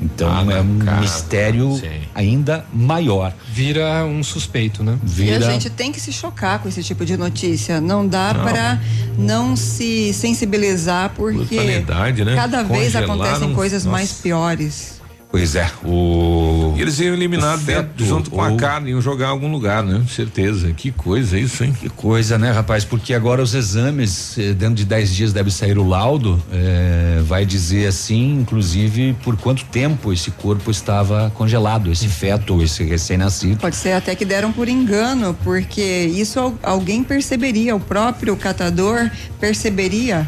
Então é um cara, mistério sim. ainda maior. Vira um suspeito, né? E a gente tem que se chocar com esse tipo de notícia. Não dá para não se sensibilizar, porque né? cada vez acontecem coisas nossa. mais piores. Pois é, o. E eles iam eliminar dentro, feto, junto com a carne, iam jogar em algum lugar, né? Certeza. Que coisa isso, hein? Que coisa, né, rapaz? Porque agora os exames, eh, dentro de 10 dias deve sair o laudo, eh, vai dizer assim, inclusive, por quanto tempo esse corpo estava congelado, esse feto ou esse recém-nascido. Pode ser até que deram por engano, porque isso al- alguém perceberia, o próprio catador perceberia.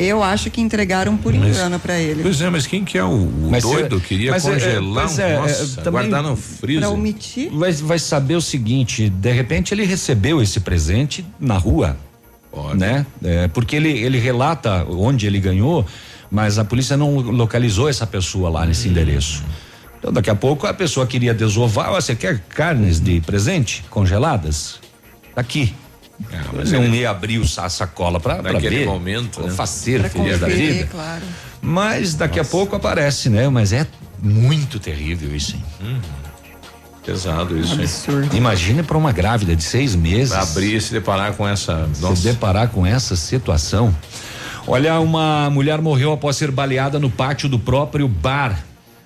Eu acho que entregaram por Mas- engano para ele. Pois é, mas quem que é o, o Mas, doido? é, Queria mas é, é, congelar, é, é, nossa, guardar no freezer. Para omitir. Vai, vai saber o seguinte, de repente ele recebeu esse presente na rua, né? É, porque ele, ele relata onde ele ganhou, mas a polícia não localizou essa pessoa lá nesse endereço. Então daqui a pouco a pessoa queria desovar, "Ó, você quer carnes de presente congeladas? Tá aqui. Mas não ele- ia abrir o sa- a sacola para ver. momento, né? faceiro, Pra feliz da vida. claro. Mas daqui a pouco aparece, né? Mas é muito terrível isso, hein? Pesado isso, hein? Absurdo. Imagine para uma grávida de seis meses. Abrir e se deparar com essa. Se deparar com essa situação. Olha, uma mulher morreu após ser baleada no pátio do próprio bar.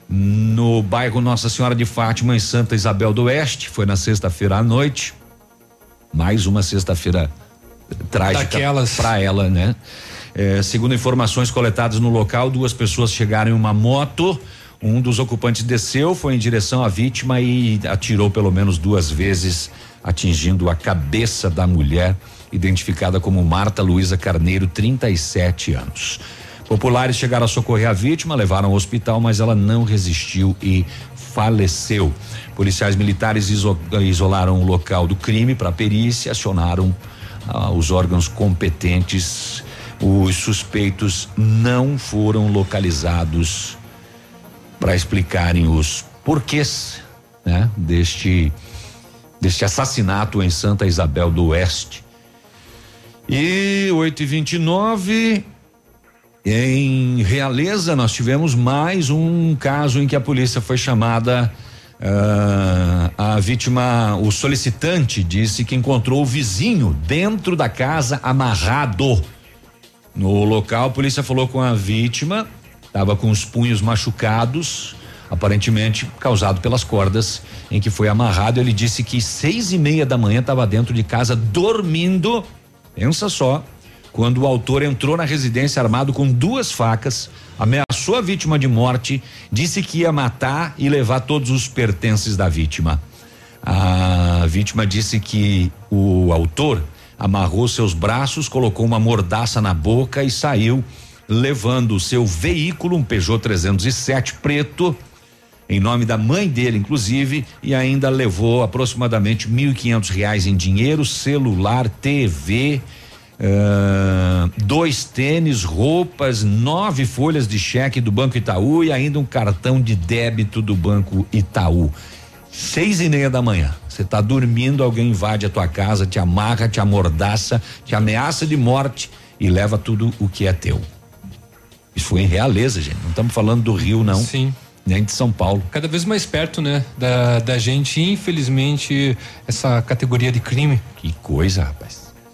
No bairro Nossa Senhora de Fátima, em Santa Isabel do Oeste. Foi na sexta-feira à noite. Mais uma sexta-feira trágica para ela, né? É, segundo informações coletadas no local, duas pessoas chegaram em uma moto. Um dos ocupantes desceu, foi em direção à vítima e atirou pelo menos duas vezes, atingindo a cabeça da mulher, identificada como Marta Luísa Carneiro, 37 anos. Populares chegaram a socorrer a vítima, levaram ao hospital, mas ela não resistiu e faleceu. Policiais militares iso- isolaram o local do crime para perícia, acionaram ah, os órgãos competentes. Os suspeitos não foram localizados para explicarem os porquês, né, deste deste assassinato em Santa Isabel do Oeste. E 8 e 29 em Realeza, nós tivemos mais um caso em que a polícia foi chamada. ah, a vítima, o solicitante, disse que encontrou o vizinho dentro da casa amarrado. No local, a polícia falou com a vítima, estava com os punhos machucados, aparentemente causado pelas cordas em que foi amarrado. Ele disse que seis e meia da manhã estava dentro de casa dormindo. Pensa só, quando o autor entrou na residência armado com duas facas, ameaçou a vítima de morte, disse que ia matar e levar todos os pertences da vítima. A vítima disse que o autor amarrou seus braços, colocou uma mordaça na boca e saiu levando o seu veículo, um Peugeot 307 preto, em nome da mãe dele, inclusive, e ainda levou aproximadamente quinhentos reais em dinheiro, celular, TV, Uh, dois tênis, roupas, nove folhas de cheque do Banco Itaú e ainda um cartão de débito do Banco Itaú. Seis e meia da manhã. Você está dormindo, alguém invade a tua casa, te amarra, te amordaça, te ameaça de morte e leva tudo o que é teu. Isso foi em realeza, gente. Não estamos falando do Rio, não. Sim nem de São Paulo. Cada vez mais perto, né? Da, da gente, infelizmente, essa categoria de crime. Que coisa, rapaz.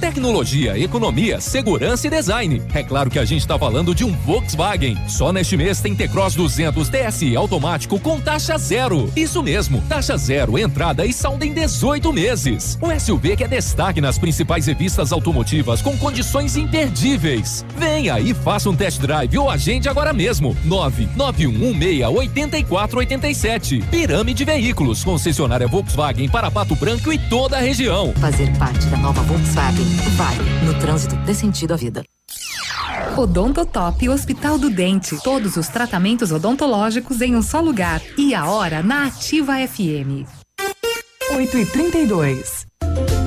Tecnologia, economia, segurança e design. É claro que a gente está falando de um Volkswagen. Só neste mês tem T-Cross 200 TSI automático com taxa zero. Isso mesmo, taxa zero, entrada e saldo em 18 meses. O SUV que é destaque nas principais revistas automotivas com condições imperdíveis. Venha e faça um test drive ou agende agora mesmo. 991168487. Pirâmide Veículos, concessionária Volkswagen para Pato Branco e toda a região. Fazer parte da nova Volkswagen Vale. No trânsito dê sentido à vida. Odontotop Hospital do Dente. Todos os tratamentos odontológicos em um só lugar. E a hora na Ativa FM. 8 e 32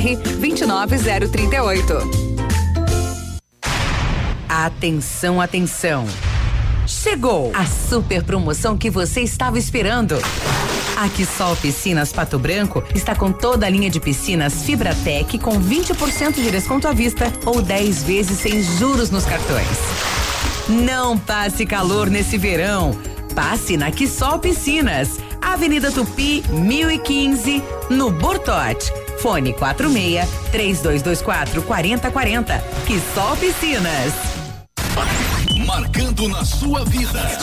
29038. Atenção, atenção. Chegou a super promoção que você estava esperando. A Quissol Piscinas Pato Branco está com toda a linha de piscinas Fibratec com 20% de desconto à vista ou 10 vezes sem juros nos cartões. Não passe calor nesse verão. Passe na Quissol Piscinas, Avenida Tupi, 1015, no Bortote. Fone 46 3224 4040. Que só piscinas. Marcando na sua vida.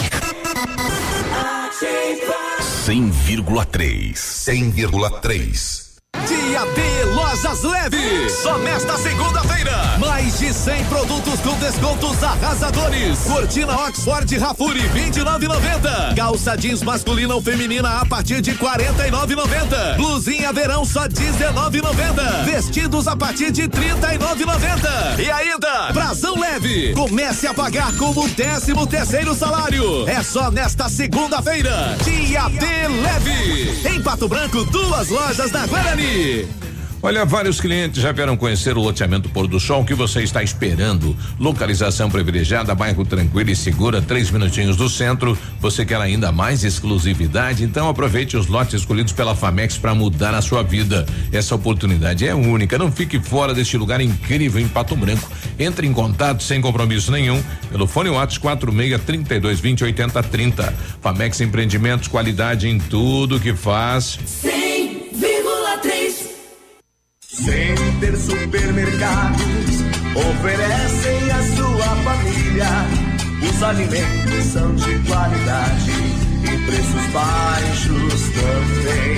100,3. 100,3. Dia D Lojas Leve. Só nesta segunda-feira. Mais de 100 produtos com descontos arrasadores. Cortina Oxford Rafuri 29,90. Calça jeans masculina ou feminina a partir de 49,90. Blusinha verão só 19,90. Vestidos a partir de 39,90. E ainda, Brasão Leve. Comece a pagar como 13 terceiro salário. É só nesta segunda-feira. Dia D Leve. Em Pato Branco, duas lojas na Guarani. Olha, vários clientes já vieram conhecer o loteamento Pôr do Sol. Que você está esperando? Localização privilegiada, bairro tranquilo e segura, três minutinhos do centro. Você quer ainda mais exclusividade? Então aproveite os lotes escolhidos pela Famex para mudar a sua vida. Essa oportunidade é única. Não fique fora deste lugar incrível em Pato Branco. Entre em contato sem compromisso nenhum pelo fone WhatsApp 46 32 20 80 30. Famex Empreendimentos, qualidade em tudo que faz. Sim. Center Supermercados oferecem à sua família. Os alimentos são de qualidade e preços baixos também.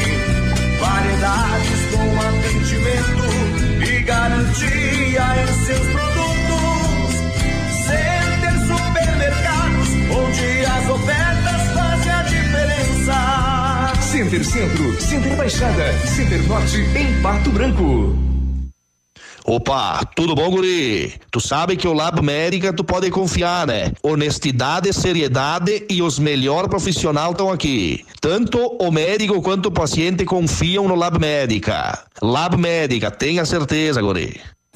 Variedades com atendimento e garantia em seus produtos. Center Supermercados, onde as ofertas. Center Centro, Center Baixada, Center Norte em Pato Branco. Opa, tudo bom, guri? Tu sabe que o Lab Médica tu pode confiar, né? Honestidade, seriedade e os melhores profissionais estão aqui. Tanto o médico quanto o paciente confiam no Lab Médica. Lab Médica, tenha certeza, guri.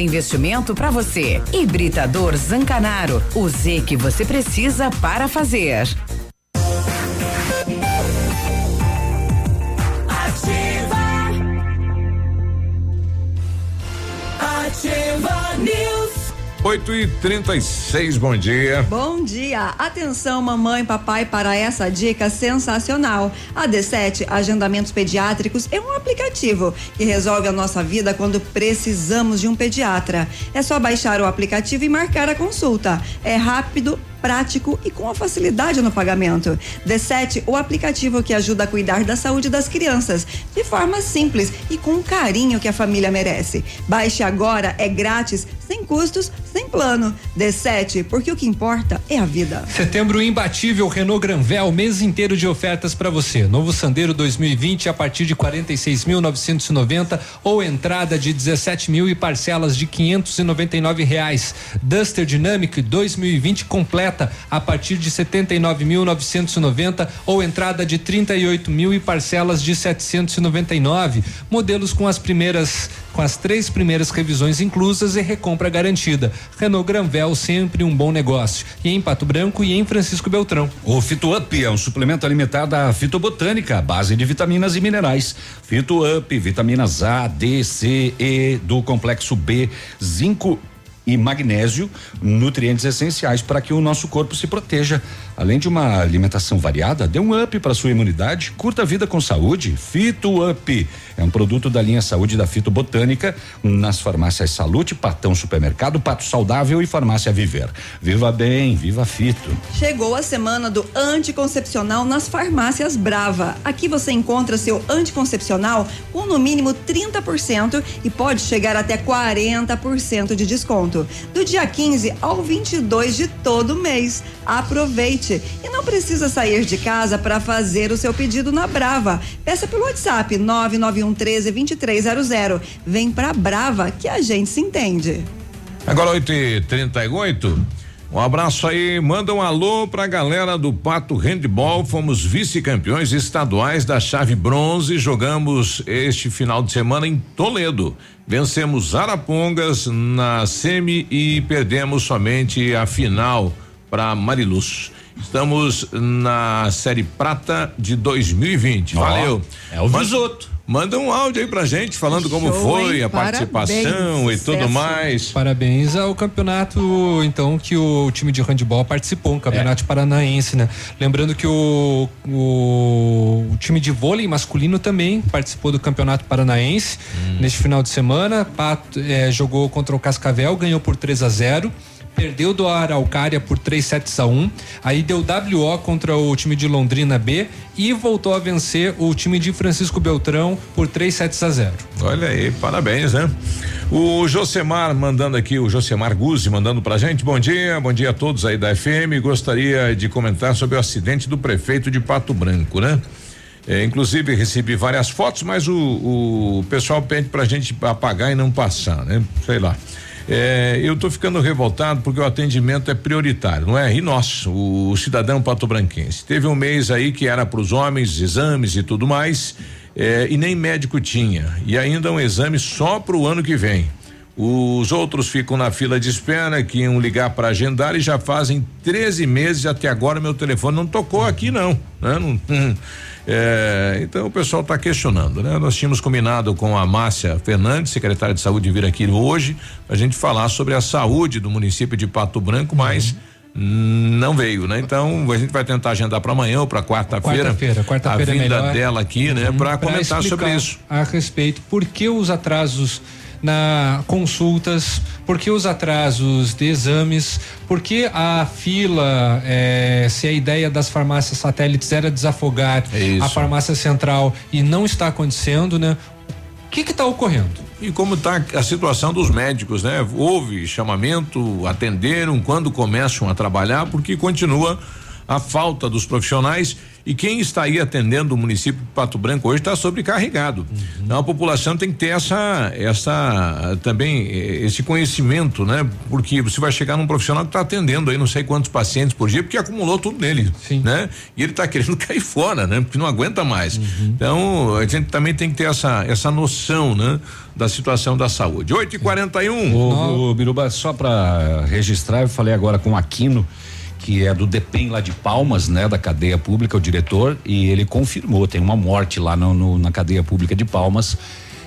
investimento para você. Hibridador Zancanaro. O Z que você precisa para fazer. Ativa. Ativa News. 8 e 36 bom dia. Bom dia. Atenção, mamãe e papai, para essa dica sensacional. A D7 Agendamentos Pediátricos é um aplicativo que resolve a nossa vida quando precisamos de um pediatra. É só baixar o aplicativo e marcar a consulta. É rápido, prático e com a facilidade no pagamento. D7, o aplicativo que ajuda a cuidar da saúde das crianças, de forma simples e com o carinho que a família merece. Baixe agora, é grátis, sem custos, sem plano. D7, porque o que importa é a vida. Setembro imbatível Renault Granvel, mês inteiro de ofertas para você. Novo Sandero 2020 a partir de 46.990 ou entrada de 17 mil e parcelas de 599 reais. Duster Dynamic 2020 completa a partir de 79.990 ou entrada de 38 mil e parcelas de 799. Modelos com as primeiras com as três primeiras revisões inclusas e recompra garantida. Renault Granvel sempre um bom negócio. E em Pato Branco e em Francisco Beltrão. O Fito Up é um suplemento alimentar da fitobotânica, base de vitaminas e minerais. Fito Up, vitaminas A, D, C, E do complexo B, zinco e magnésio, nutrientes essenciais para que o nosso corpo se proteja. Além de uma alimentação variada, dê um up para sua imunidade, curta a vida com saúde. Fito Up é um produto da linha Saúde da Fito Botânica nas farmácias Salute, Patão Supermercado, Pato Saudável e Farmácia Viver. Viva bem, viva Fito. Chegou a semana do anticoncepcional nas farmácias Brava. Aqui você encontra seu anticoncepcional com no mínimo 30% e pode chegar até 40% de desconto. Do dia 15 ao 22 de todo mês. Aproveite e não precisa sair de casa para fazer o seu pedido na Brava. Peça pelo WhatsApp 991 13 2300. Vem pra Brava que a gente se entende. Agora 8 e 38 um abraço aí, manda um alô pra galera do Pato Handball. Fomos vice-campeões estaduais da chave bronze. Jogamos este final de semana em Toledo. Vencemos Arapongas na semi e perdemos somente a final para Mariluz. Estamos na série prata de 2020. Ó, Valeu. é o Visoto. Manda um áudio aí pra gente falando como Show, foi hein? a participação Parabéns, e tudo mais. Parabéns ao campeonato, então, que o time de handball participou, um campeonato paranaense, né? Lembrando que o, o, o time de vôlei masculino também participou do campeonato paranaense neste final de semana. Pato, eh, jogou contra o Cascavel, ganhou por 3 a 0 perdeu do Araucária por 3 sets a 1. Aí deu WO contra o time de Londrina B e voltou a vencer o time de Francisco Beltrão por 3 sets a 0. Olha aí, parabéns, né? O Josemar mandando aqui, o Josemar Guzzi mandando pra gente. Bom dia, bom dia a todos aí da FM. Gostaria de comentar sobre o acidente do prefeito de Pato Branco, né? É, inclusive recebi várias fotos, mas o, o pessoal pede pra gente apagar e não passar, né? Sei lá. É, eu tô ficando revoltado porque o atendimento é prioritário, não é? E nós, o, cidadão patobranquense. Teve um mês aí que era para os homens, exames e tudo mais, é, e nem médico tinha. E ainda um exame só para o ano que vem. Os outros ficam na fila de espera, que iam ligar para agendar e já fazem 13 meses até agora meu telefone não tocou aqui não, né? Não, hum. É, então o pessoal está questionando, né? Nós tínhamos combinado com a Márcia Fernandes, secretária de saúde, vir aqui hoje a gente falar sobre a saúde do município de Pato Branco, mas uhum. não veio, né? Então a gente vai tentar agendar para amanhã ou para quarta-feira. Quarta-feira, quarta-feira a é vinda dela aqui, né? Uhum. Para comentar sobre isso. A respeito, por que os atrasos na consultas, por que os atrasos de exames, por que a fila, é, se a ideia das farmácias satélites era desafogar é a farmácia central e não está acontecendo, né? O que está ocorrendo? E como está a situação dos médicos, né? Houve chamamento, atenderam quando começam a trabalhar, porque continua a falta dos profissionais e quem está aí atendendo o município de Pato Branco hoje está sobrecarregado. Uhum. Então a população tem que ter essa, essa também eh, esse conhecimento, né? Porque você vai chegar num profissional que está atendendo aí não sei quantos pacientes por dia, porque acumulou tudo nele, Sim. né? E ele está querendo *laughs* cair fora, né? Porque não aguenta mais. Uhum. Então a gente também tem que ter essa essa noção, né? Da situação da saúde. 8 e 41 um. O, o Biruba, só para registrar, eu falei agora com o Aquino que é do DEPEN lá de Palmas, né, da cadeia pública, o diretor, e ele confirmou, tem uma morte lá no, no na cadeia pública de Palmas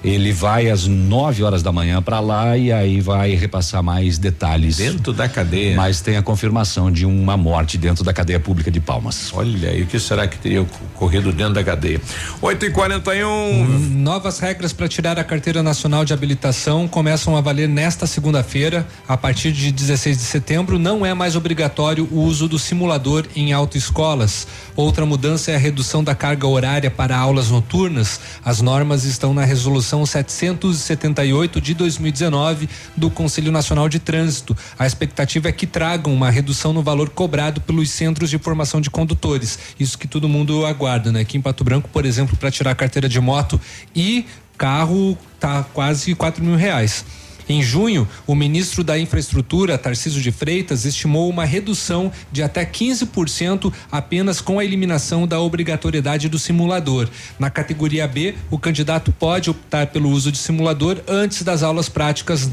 ele vai às 9 horas da manhã para lá e aí vai repassar mais detalhes. Dentro da cadeia. Mas tem a confirmação de uma morte dentro da cadeia pública de Palmas. Olha, e o que será que teria ocorrido dentro da cadeia? 8 e 41 um, Novas regras para tirar a carteira nacional de habilitação começam a valer nesta segunda-feira. A partir de 16 de setembro, não é mais obrigatório o uso do simulador em autoescolas. Outra mudança é a redução da carga horária para aulas noturnas. As normas estão na resolução resolução 778 de 2019 do Conselho Nacional de Trânsito. A expectativa é que tragam uma redução no valor cobrado pelos centros de formação de condutores. Isso que todo mundo aguarda, né? Aqui em Pato Branco, por exemplo, para tirar carteira de moto e carro tá quase quatro mil reais. Em junho, o ministro da Infraestrutura, Tarciso de Freitas, estimou uma redução de até 15% apenas com a eliminação da obrigatoriedade do simulador. Na categoria B, o candidato pode optar pelo uso de simulador antes das aulas práticas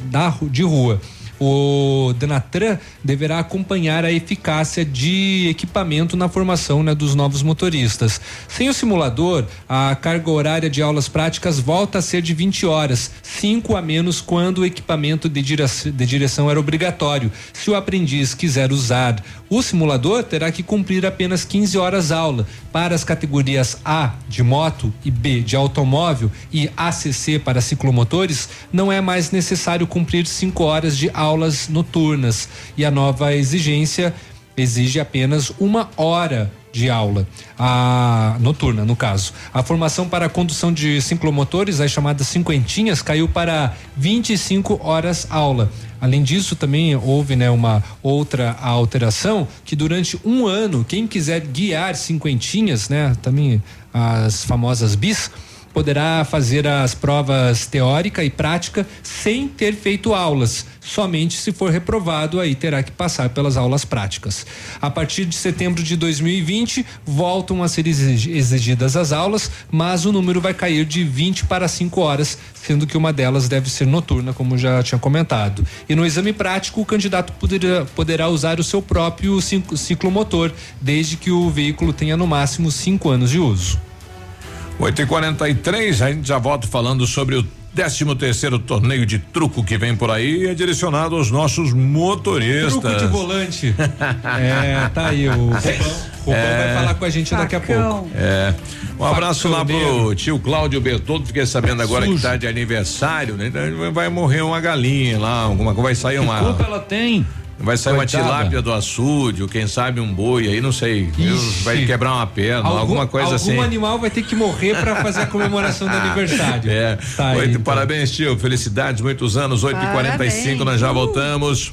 de rua o Denatran deverá acompanhar a eficácia de equipamento na formação né, dos novos motoristas. Sem o simulador, a carga horária de aulas práticas volta a ser de 20 horas, 5 a menos quando o equipamento de direção, de direção era obrigatório. Se o aprendiz quiser usar o simulador, terá que cumprir apenas 15 horas aula. Para as categorias A de moto e B de automóvel e ACC para ciclomotores, não é mais necessário cumprir 5 horas de aula aulas noturnas e a nova exigência exige apenas uma hora de aula, a noturna, no caso. A formação para a condução de ciclomotores, as chamadas cinquentinhas, caiu para 25 horas aula. Além disso, também houve né, uma outra alteração que durante um ano, quem quiser guiar cinquentinhas, né, também as famosas bis, poderá fazer as provas teórica e prática sem ter feito aulas. Somente se for reprovado, aí terá que passar pelas aulas práticas. A partir de setembro de 2020, voltam a ser exigidas as aulas, mas o número vai cair de 20 para 5 horas, sendo que uma delas deve ser noturna, como já tinha comentado. E no exame prático, o candidato poderá, poderá usar o seu próprio ciclomotor, desde que o veículo tenha no máximo 5 anos de uso. 8 e 43 a gente já volta falando sobre o 13 terceiro torneio de truco que vem por aí é direcionado aos nossos motoristas. Truco de volante. *laughs* é, tá aí o Rubão, Rubão é, vai falar com a gente daqui a pouco. É. Um abraço lá pro tio Cláudio Bertoldo, fiquei sabendo agora Sujo. que tá de aniversário, né? Então vai morrer uma galinha lá, alguma coisa, vai sair uma. Que culpa ela tem? Vai sair Coitada. uma tilápia do açude, ou quem sabe um boi aí, não sei. vai quebrar uma perna, Algum, alguma coisa algum assim. Algum animal vai ter que morrer para fazer a comemoração do *laughs* aniversário. É. Tá Oito, aí, então. Parabéns, tio. Felicidades, muitos anos. 8 e 45 nós já voltamos.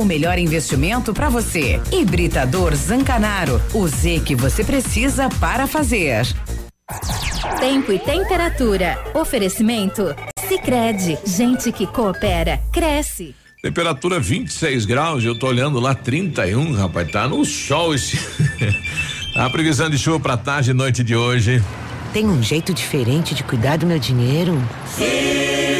o melhor investimento para você. Hibridador Zancanaro, o Z que você precisa para fazer. Tempo e temperatura. Oferecimento? Sicredi Gente que coopera, cresce. Temperatura 26 graus, eu tô olhando lá 31, rapaz, tá no sol esse. a *laughs* previsão de chuva para tarde e noite de hoje. Tem um jeito diferente de cuidar do meu dinheiro? Sim.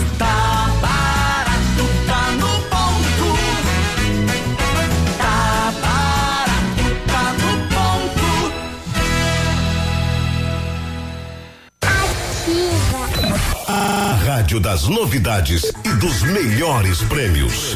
Rádio das novidades e dos melhores prêmios.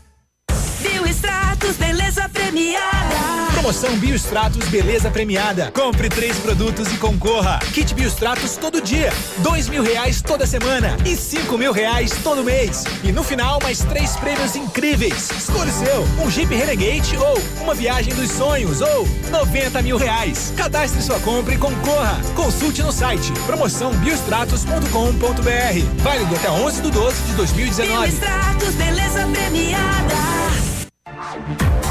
Biostratos, beleza premiada. Promoção Biostratos Beleza Premiada. Compre três produtos e concorra. Kit Biostratos todo dia, dois mil reais toda semana e cinco mil reais todo mês. E no final, mais três prêmios incríveis. Escolha o seu, um Jeep Renegade ou uma viagem dos sonhos ou 90 mil reais. Cadastre sua compra e concorra. Consulte no site promoção biostratos.com.br. Válido até 11 de 12 de 2019. Biostratos, beleza premiada. Thank you.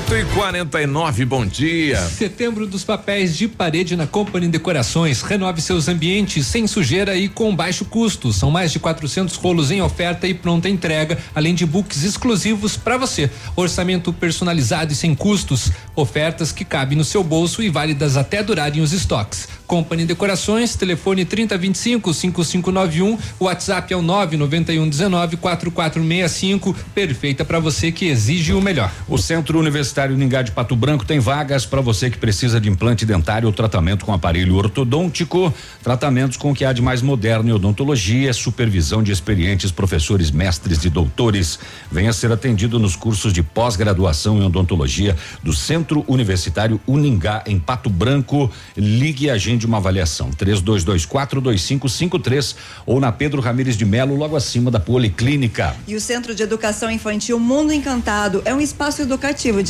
8 e 49 bom dia. Setembro dos papéis de parede na Company Decorações. Renove seus ambientes sem sujeira e com baixo custo. São mais de 400 rolos em oferta e pronta entrega, além de books exclusivos para você. Orçamento personalizado e sem custos. Ofertas que cabem no seu bolso e válidas até durarem os estoques. Company Decorações, telefone 3025 5591, WhatsApp é o 991 19 4465, perfeita para você que exige o melhor. O Centro Universitário Ningá de Pato Branco tem vagas para você que precisa de implante dentário ou tratamento com aparelho ortodôntico, tratamentos com o que há de mais moderno em odontologia, supervisão de experientes professores, mestres e doutores. Venha ser atendido nos cursos de pós-graduação em odontologia do Centro Universitário Uningá em Pato Branco. Ligue a agende uma avaliação. 32242553 ou na Pedro Ramires de Melo, logo acima da Policlínica. E o Centro de Educação Infantil Mundo Encantado é um espaço educativo de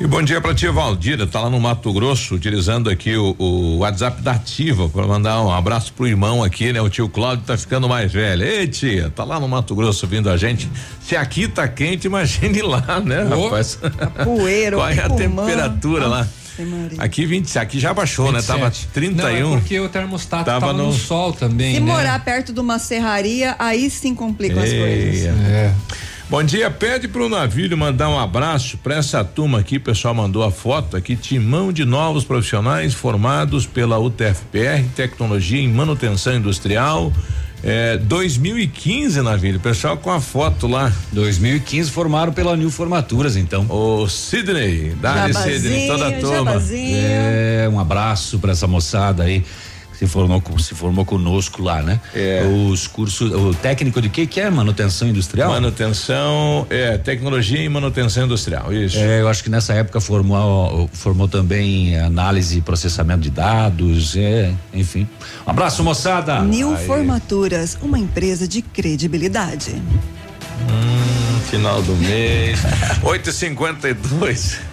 E bom dia pra tia Valdira, tá lá no Mato Grosso, utilizando aqui o, o WhatsApp da Ativa para mandar um abraço pro irmão aqui, né? O tio Cláudio tá ficando mais velho. Ei, tia, tá lá no Mato Grosso vindo a gente. Se aqui tá quente, imagine lá, né, Oh, rapaz? poeira, Qual é a temperatura lá? Aqui 20, aqui já baixou, né? Tava 27. 31. Não, é porque o termostato Tava tava, no, no- sol também, Se né? morar perto de uma serraria, aí sim complicam as coisas. É. Bom dia, pede pro navio mandar um abraço para essa turma aqui, o pessoal mandou a foto aqui, timão de novos profissionais formados pela UTFPR, tecnologia em manutenção industrial, é, 2015, navio, o pessoal com a foto lá. 2015 formaram pela New Formaturas, então. O Sidney, Dali Sidney, toda a turma. É, um abraço para essa moçada aí. Se formou, com- se formou conosco lá, né? É. Os cursos, o técnico de que que é? Manutenção industrial? Manutenção, é, tecnologia em manutenção industrial, isso. É, eu acho que nessa época formou, formou também análise e processamento de dados, é, enfim. Um abraço, moçada. Nil Aí. Formaturas, uma empresa de credibilidade. Hum, final do mês. *laughs* 8h52. E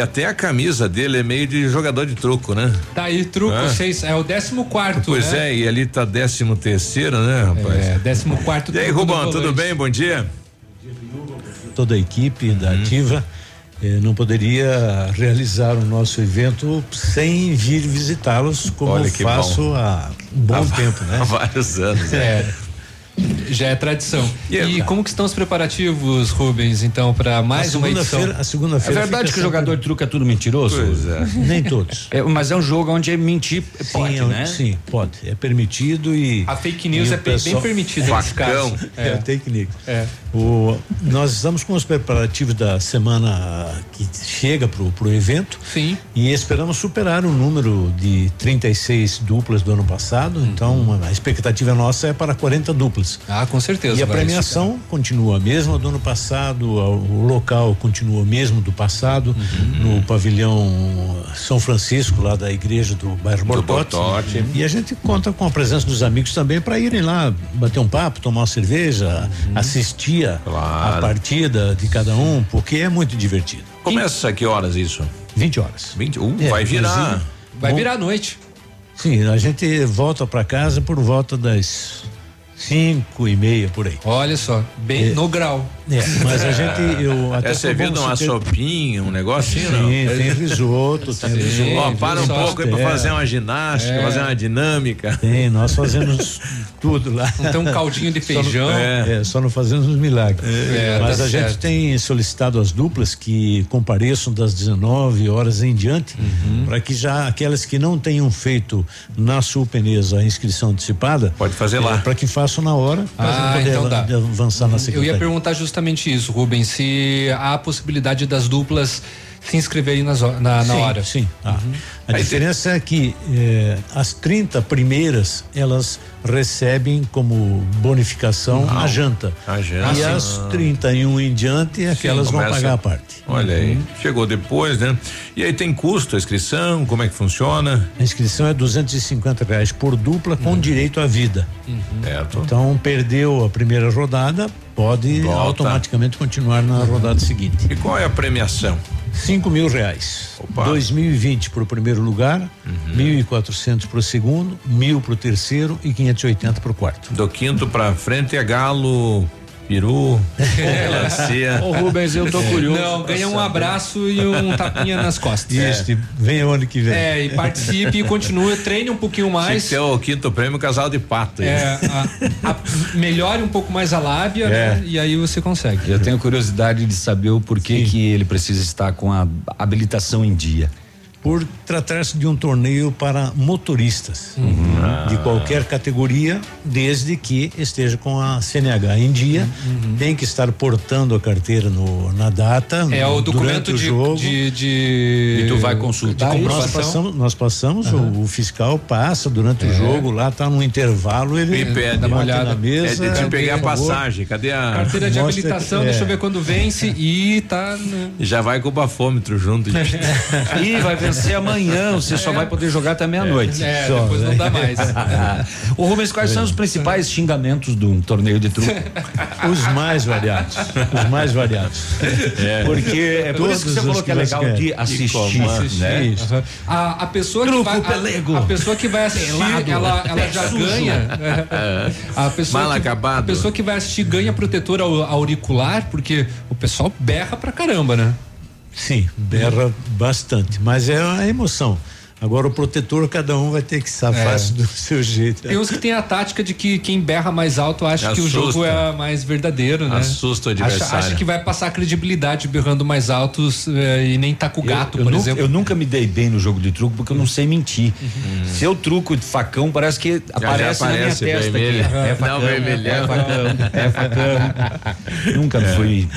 até a camisa dele é meio de jogador de truco, né? Tá aí, truco, Ah. seis, é o décimo quarto, Pois né? é, e ali tá décimo terceiro, né, rapaz? É, décimo quarto. E aí, Rubão, tudo bem? Bom dia. toda a equipe da Ativa eh, não poderia realizar o nosso evento sem vir visitá-los como Olha faço bom. há um bom tempo, né? Há *laughs* vários anos. É. Já é tradição. E, como que estão os preparativos, Rubens, então, para mais A uma edição? segunda-feira- a segunda-feira É verdade que o jogador de truco é tudo mentiroso? Pois é. *laughs* Nem todos. É, mas é um jogo onde é mentir pode, sim, é um- né? Sim, pode. É permitido e. A fake news é bem- bem permitida nesse caso. É, É. fake news. É. O, nós estamos com os preparativos da semana que chega pro, pro evento. Sim. E esperamos superar o número de 36 duplas do ano passado. Então, a expectativa nossa é para 40 duplas. Ah, com certeza. E a premiação continua a mesma do ano passado, o local continua o mesmo do passado, Uhum. no pavilhão São Francisco, lá da igreja do bairro Bortote. Bortote. E a gente conta com a presença dos amigos também para irem lá bater um papo, tomar uma cerveja, Uhum. assistir a, a partida de cada um, porque é muito divertido. Começa que horas isso? 20 horas. 20, uh, É, vai virar. Vai virar a noite. Sim, a gente volta para casa por volta das cinco e meia por aí. Olha só, bem É. no grau. É, mas a gente, eu até É servido uma ter- sopinha, um negócio assim, Sim, não? tem risoto, tem risoto. Ó, para um tem pouco aí pra fazer uma ginástica, É. fazer uma dinâmica. Tem, nós fazemos *laughs* tudo lá. Então, um caldinho de feijão. Só não, é. só não fazemos os milagres. É, Mas tá a gente certo. tem solicitado às duplas que compareçam das 19 horas em diante, Uhum. para que já aquelas que não tenham feito na Sulpenesa a inscrição antecipada, pode fazer lá. para que façam na hora, Ah, poder então dá. avançar na Eu secretaria. ia perguntar justamente isso, Rubens, se há a possibilidade das duplas se inscrever aí nas, na, na sim, hora. Sim. Ah, Uhum. A diferença é que eh, as 30 primeiras elas recebem como bonificação Não. a janta. A janta. E Ah, as sim. 31 em diante é que Sim, elas vão começa- pagar a parte. Olha aí, chegou depois, né? E aí tem custo a inscrição, como é que funciona? A inscrição é 250 reais por dupla com direito à vida. Certo. Então perdeu a primeira rodada, pode Volta. automaticamente continuar na rodada seguinte. E qual é a premiação? Cinco mil reais. 2020 para o primeiro lugar, Uhum. 1.400 para o segundo, mil para o terceiro e 580 para o quarto. Do quinto pra frente é galo, peru, melancia. Ô, Rubens, eu tô curioso. Não, ganha um abraço e um tapinha nas costas. Isso, e venha o ano que vem. É, e participe e continue, treine um pouquinho mais. que ter o quinto prêmio casal de pato. É, a- a- melhore um pouco mais a lábia, né? E aí você consegue. Eu tenho curiosidade de saber o porquê que ele precisa estar com a habilitação em dia. Por tratar-se de um torneio para motoristas Uhum. de qualquer categoria, desde que esteja com a CNH em dia, Uhum. tem que estar portando a carteira no, na data. É no- o documento durante o de, jogo. de, de- E tu vai consultar de isso? Nós passamos, nós passamos o, o fiscal passa durante o jogo, lá tá no intervalo, ele Me pede. dá uma olhada na É mesa. de te pegar a passagem. Cadê a. Carteira de Mostra habilitação, que- deixa eu é. ver quando vence *laughs* e tá. né? Já vai com o bafômetro junto. *laughs* Ih, vai vencer amanhã, você só vai poder jogar até meia-noite. É, Só, depois né? não dá mais. *laughs* Ô Rubens, quais são os principais xingamentos de um torneio de truco? *laughs* Os mais variados. Os mais variados. Porque é por isso que você Todos falou os que é legal de assistir, né? A, a pessoa Truco, que vai, pelego. a, a pessoa que vai assistir, Pelado. ela, ela já Sujo. ganha. *laughs* A pessoa Mal que, acabado. A pessoa que vai assistir ganha protetor au- auricular, porque o pessoal berra pra caramba, né? Sim, berra bastante, mas é a emoção. Agora o protetor cada um vai ter que safar-se do seu jeito. Tem uns que tem a tática de que quem berra mais alto acha que o Assusta. jogo é mais verdadeiro, né? Assusta o acha, adversário. acha que vai passar credibilidade berrando mais altos eh, e nem tá com o gato, eu, por nu- exemplo. eu nunca me dei bem no jogo de truco porque eu não sei mentir. Uhum. Se eu truco de facão, parece que aparece, na minha aparece testa vermelho. aqui. É Não, facão, vermelhão. é facão, é facão. *laughs* nunca fui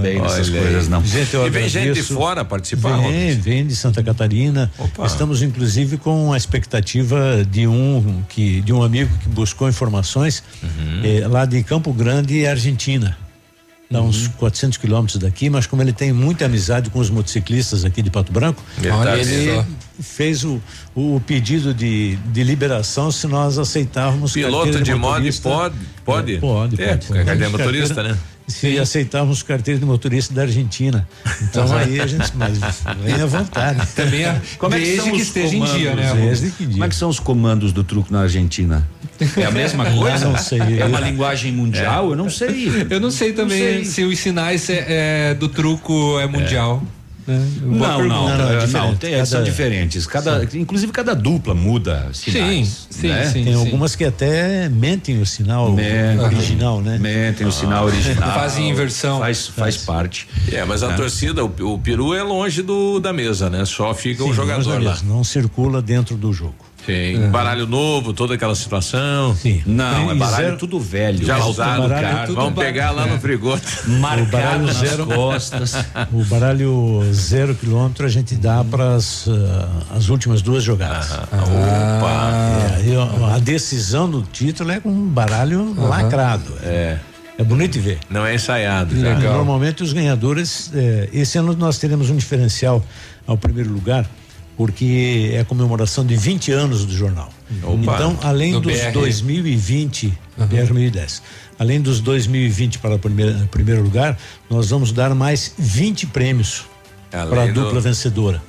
bem nessas coisas, não. Gente, eu E vem gente de fora participar, Vem, vem de Santa Catarina. Opa. Estamos inclusive com a expectativa de um que de um amigo que buscou informações Uhum. eh, lá de Campo Grande, Argentina. Dá Uhum. uns 400 quilômetros daqui, mas como ele tem muita amizade com os motociclistas aqui de Pato Branco, Ele tá ele só. fez o, o pedido de, de liberação se nós aceitávamos Piloto de moto motorista. pode? Pode? É, pode, É, pode, pode. carteira motorista, né? Se aceitávamos carteira de motorista da Argentina. Então aí a gente, mas vem à vontade. Também é, Como é que que os esteja em dia, né? comandos? Desde que Como é que são os comandos do truco na Argentina? É a mesma coisa? Não sei. É uma linguagem mundial? Eu não sei. Eu não sei também sei. se os sinais é, é, do truco é mundial. Né? Não, não, Não, não, é não, tem- Cada- são diferentes. Cada, inclusive cada dupla muda sinais. Sim, sim, né? sim. Tem algumas que até mentem o sinal Mentem. original, né? Mentem o sinal original. Fazem inversão. Faz, faz parte. É, mas a torcida, o, o peru é longe do, da mesa, né? Só fica o Sim, jogador lá. Não circula dentro do jogo. Tem baralho novo, toda aquela situação. Sim. Não, é baralho zero- tudo velho. Já usado, cara, Vamos pegar lá no frigoto. *laughs* marcado baralho nas zero. costas. O baralho zero quilômetro a gente dá para as, ah, as últimas duas jogadas. Opa! É, ó, a decisão do título é com um baralho lacrado. É. É bonito de ver. Não é ensaiado. Ah, Já. Normalmente os ganhadores, eh, esse ano nós teremos um diferencial ao primeiro lugar, porque é a comemoração de 20 anos do jornal. Opa. Então, além Do dos BR. 2020, BR 2010, além dos 2020 para o primeiro, primeiro lugar, nós vamos dar mais 20 prêmios para a do- dupla vencedora.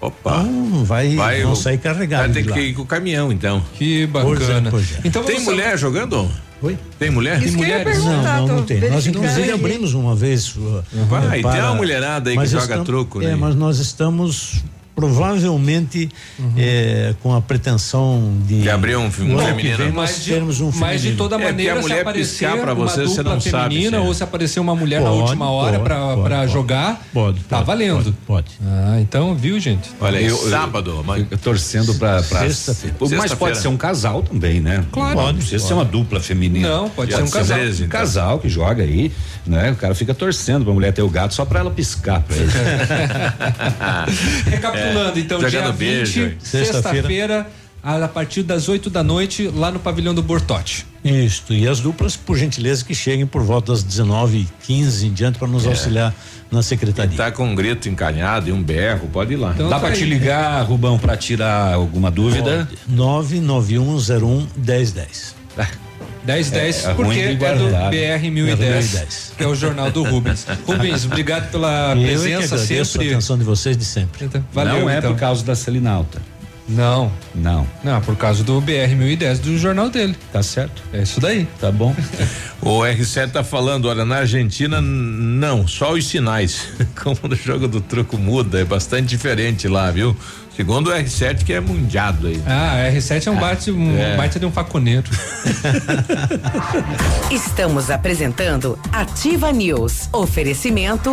Opa! Então, vai, Vai, vão sair carregados. Vai ter de lá. que ir com o caminhão, então. Que Pois é, bacana. pois é. Então Tem mulher jogando? Oi? Tem mulher? Ia mulheres? Não, não, não tem. Nós inclusive abrimos uma vez. uh, Vai, eh, tem uma mulherada aí que joga estamos- truco, É, né? mas nós estamos provavelmente é, com a pretensão de, De abrir um- que feminino. Mas de, termos um mas de toda É, maneira, a se mulher aparecer piscar pra uma você, você dupla não sabe feminina se é. ou se aparecer uma mulher na Pode, última hora pode, pode, pode. jogar, Pode, tá pode, valendo. Pode. Ah, então, viu, gente? Olha aí, Eu- eu- sábado, mas Eu torcendo pra. pra Sexta-feira. mas pode ser um casal também, né? Claro. Não precisa ser uma dupla feminina. Não, pode ser um casal. Um então. casal que joga aí, né? O cara fica torcendo pra mulher ter o gato só pra ela piscar pra ele. *laughs* *laughs* Recapitulando, então, Jogando dia beijo. 20, sexta-feira, a partir das 8 da noite, lá no pavilhão do Bortote. Isso, e as duplas, por gentileza, que cheguem por volta das 19h15 em diante para nos auxiliar na secretaria. tá com um grito encanhado e um berro, pode ir lá. Então Dá tá pra aí. te ligar, Rubão, pra tirar alguma dúvida? 99101 1010. *laughs* 1010, É, é porque é do né? BR 1010, 1010. que é o jornal do Rubens. *laughs* Rubens, obrigado pela Eu é que presença sempre. a atenção de vocês de sempre. Então, Valeu, não é então. por causa da Selinalta. Não, Não. não, por causa do BR 1010 do jornal dele. Tá certo? É isso daí. Tá bom. *laughs* O R7 tá falando, olha, na Argentina, não, só os sinais. *laughs* Como no jogo do truco muda, é bastante diferente lá, viu? Segundo o R7, que é mundiado aí. Ah, R7 é um, bate, um É. baita de um faconeiro. *laughs* Estamos apresentando Ativa News. Oferecimento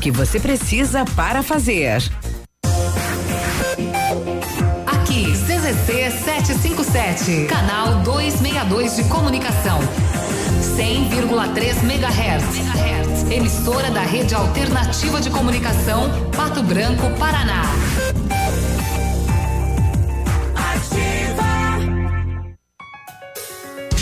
que você precisa para fazer. Aqui, CZC 757, canal 262 de comunicação. 100,3 MHz. Emissora da Rede Alternativa de Comunicação, Pato Branco, Paraná.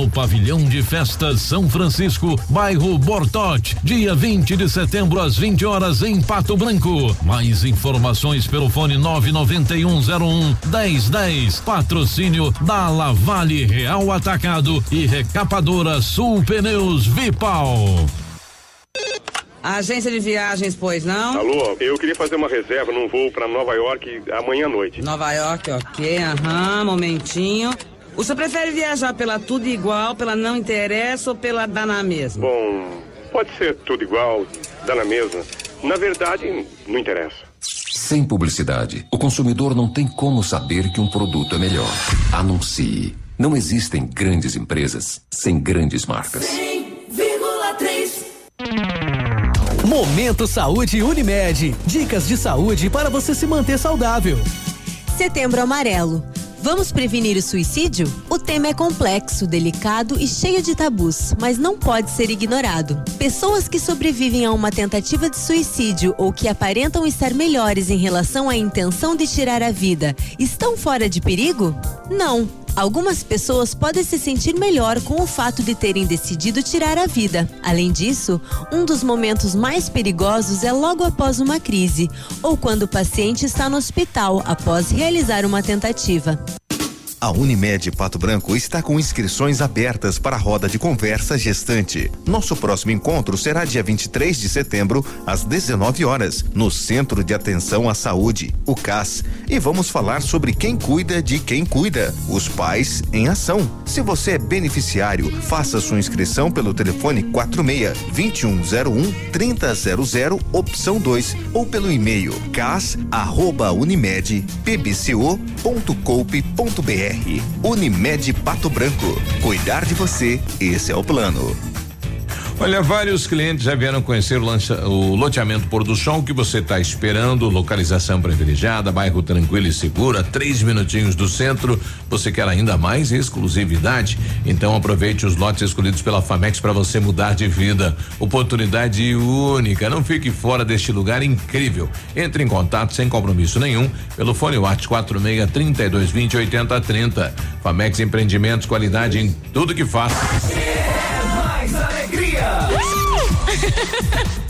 no pavilhão de festas São Francisco, bairro Bortote, dia 20 de setembro às 20 horas em Pato Branco. Mais informações pelo fone 99101 1010. Patrocínio da Lavale Real Atacado e Recapadora Sul Pneus Vipal. Agência de viagens, pois não? Alô, eu queria fazer uma reserva num voo para Nova York amanhã à noite. Nova York, ok, aham, momentinho. O senhor prefere viajar pela tudo igual, pela não interessa ou pela dá na mesma? Bom, pode ser tudo igual, dá na mesma. Na verdade, não interessa. Sem publicidade, o consumidor não tem como saber que um produto é melhor. Anuncie. Não existem grandes empresas sem grandes marcas. 100,3 Momento Saúde Unimed. Dicas de saúde para você se manter saudável. Setembro Amarelo. Vamos prevenir o suicídio? O tema é complexo, delicado e cheio de tabus, mas não pode ser ignorado. Pessoas que sobrevivem a uma tentativa de suicídio ou que aparentam estar melhores em relação à intenção de tirar a vida estão fora de perigo? Não. Algumas pessoas podem se sentir melhor com o fato de terem decidido tirar a vida. Além disso, um dos momentos mais perigosos é logo após uma crise ou quando o paciente está no hospital após realizar uma tentativa. A Unimed Pato Branco está com inscrições abertas para a roda de conversa gestante. Nosso próximo encontro será dia 23 de setembro, às 19 horas, no Centro de Atenção à Saúde, o CAS. E vamos falar sobre quem cuida de quem cuida, os pais em ação. Se você é beneficiário, faça sua inscrição pelo telefone 46 2101 3000 opção 2 ou pelo e-mail cas@unimed.pbco.coupe.br. Unimed Pato Branco. Cuidar de você, esse é o plano. Olha, vários clientes já vieram conhecer o, lancha, o loteamento Pôr do Sol que você está esperando, localização privilegiada, bairro tranquilo e seguro, a três minutinhos do centro. Você quer ainda mais exclusividade? Então aproveite os lotes escolhidos pela Famex para você mudar de vida. Oportunidade única. Não fique fora deste lugar incrível. Entre em contato sem compromisso nenhum pelo fone WhatsApp 46 32 20 80 30. Famex Empreendimentos, qualidade em tudo que faz. Mais alegria. *laughs*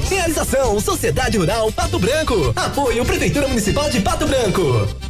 Realização Sociedade Rural Pato Branco. Apoio Prefeitura Municipal de Pato Branco.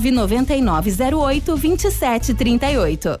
99908 2738.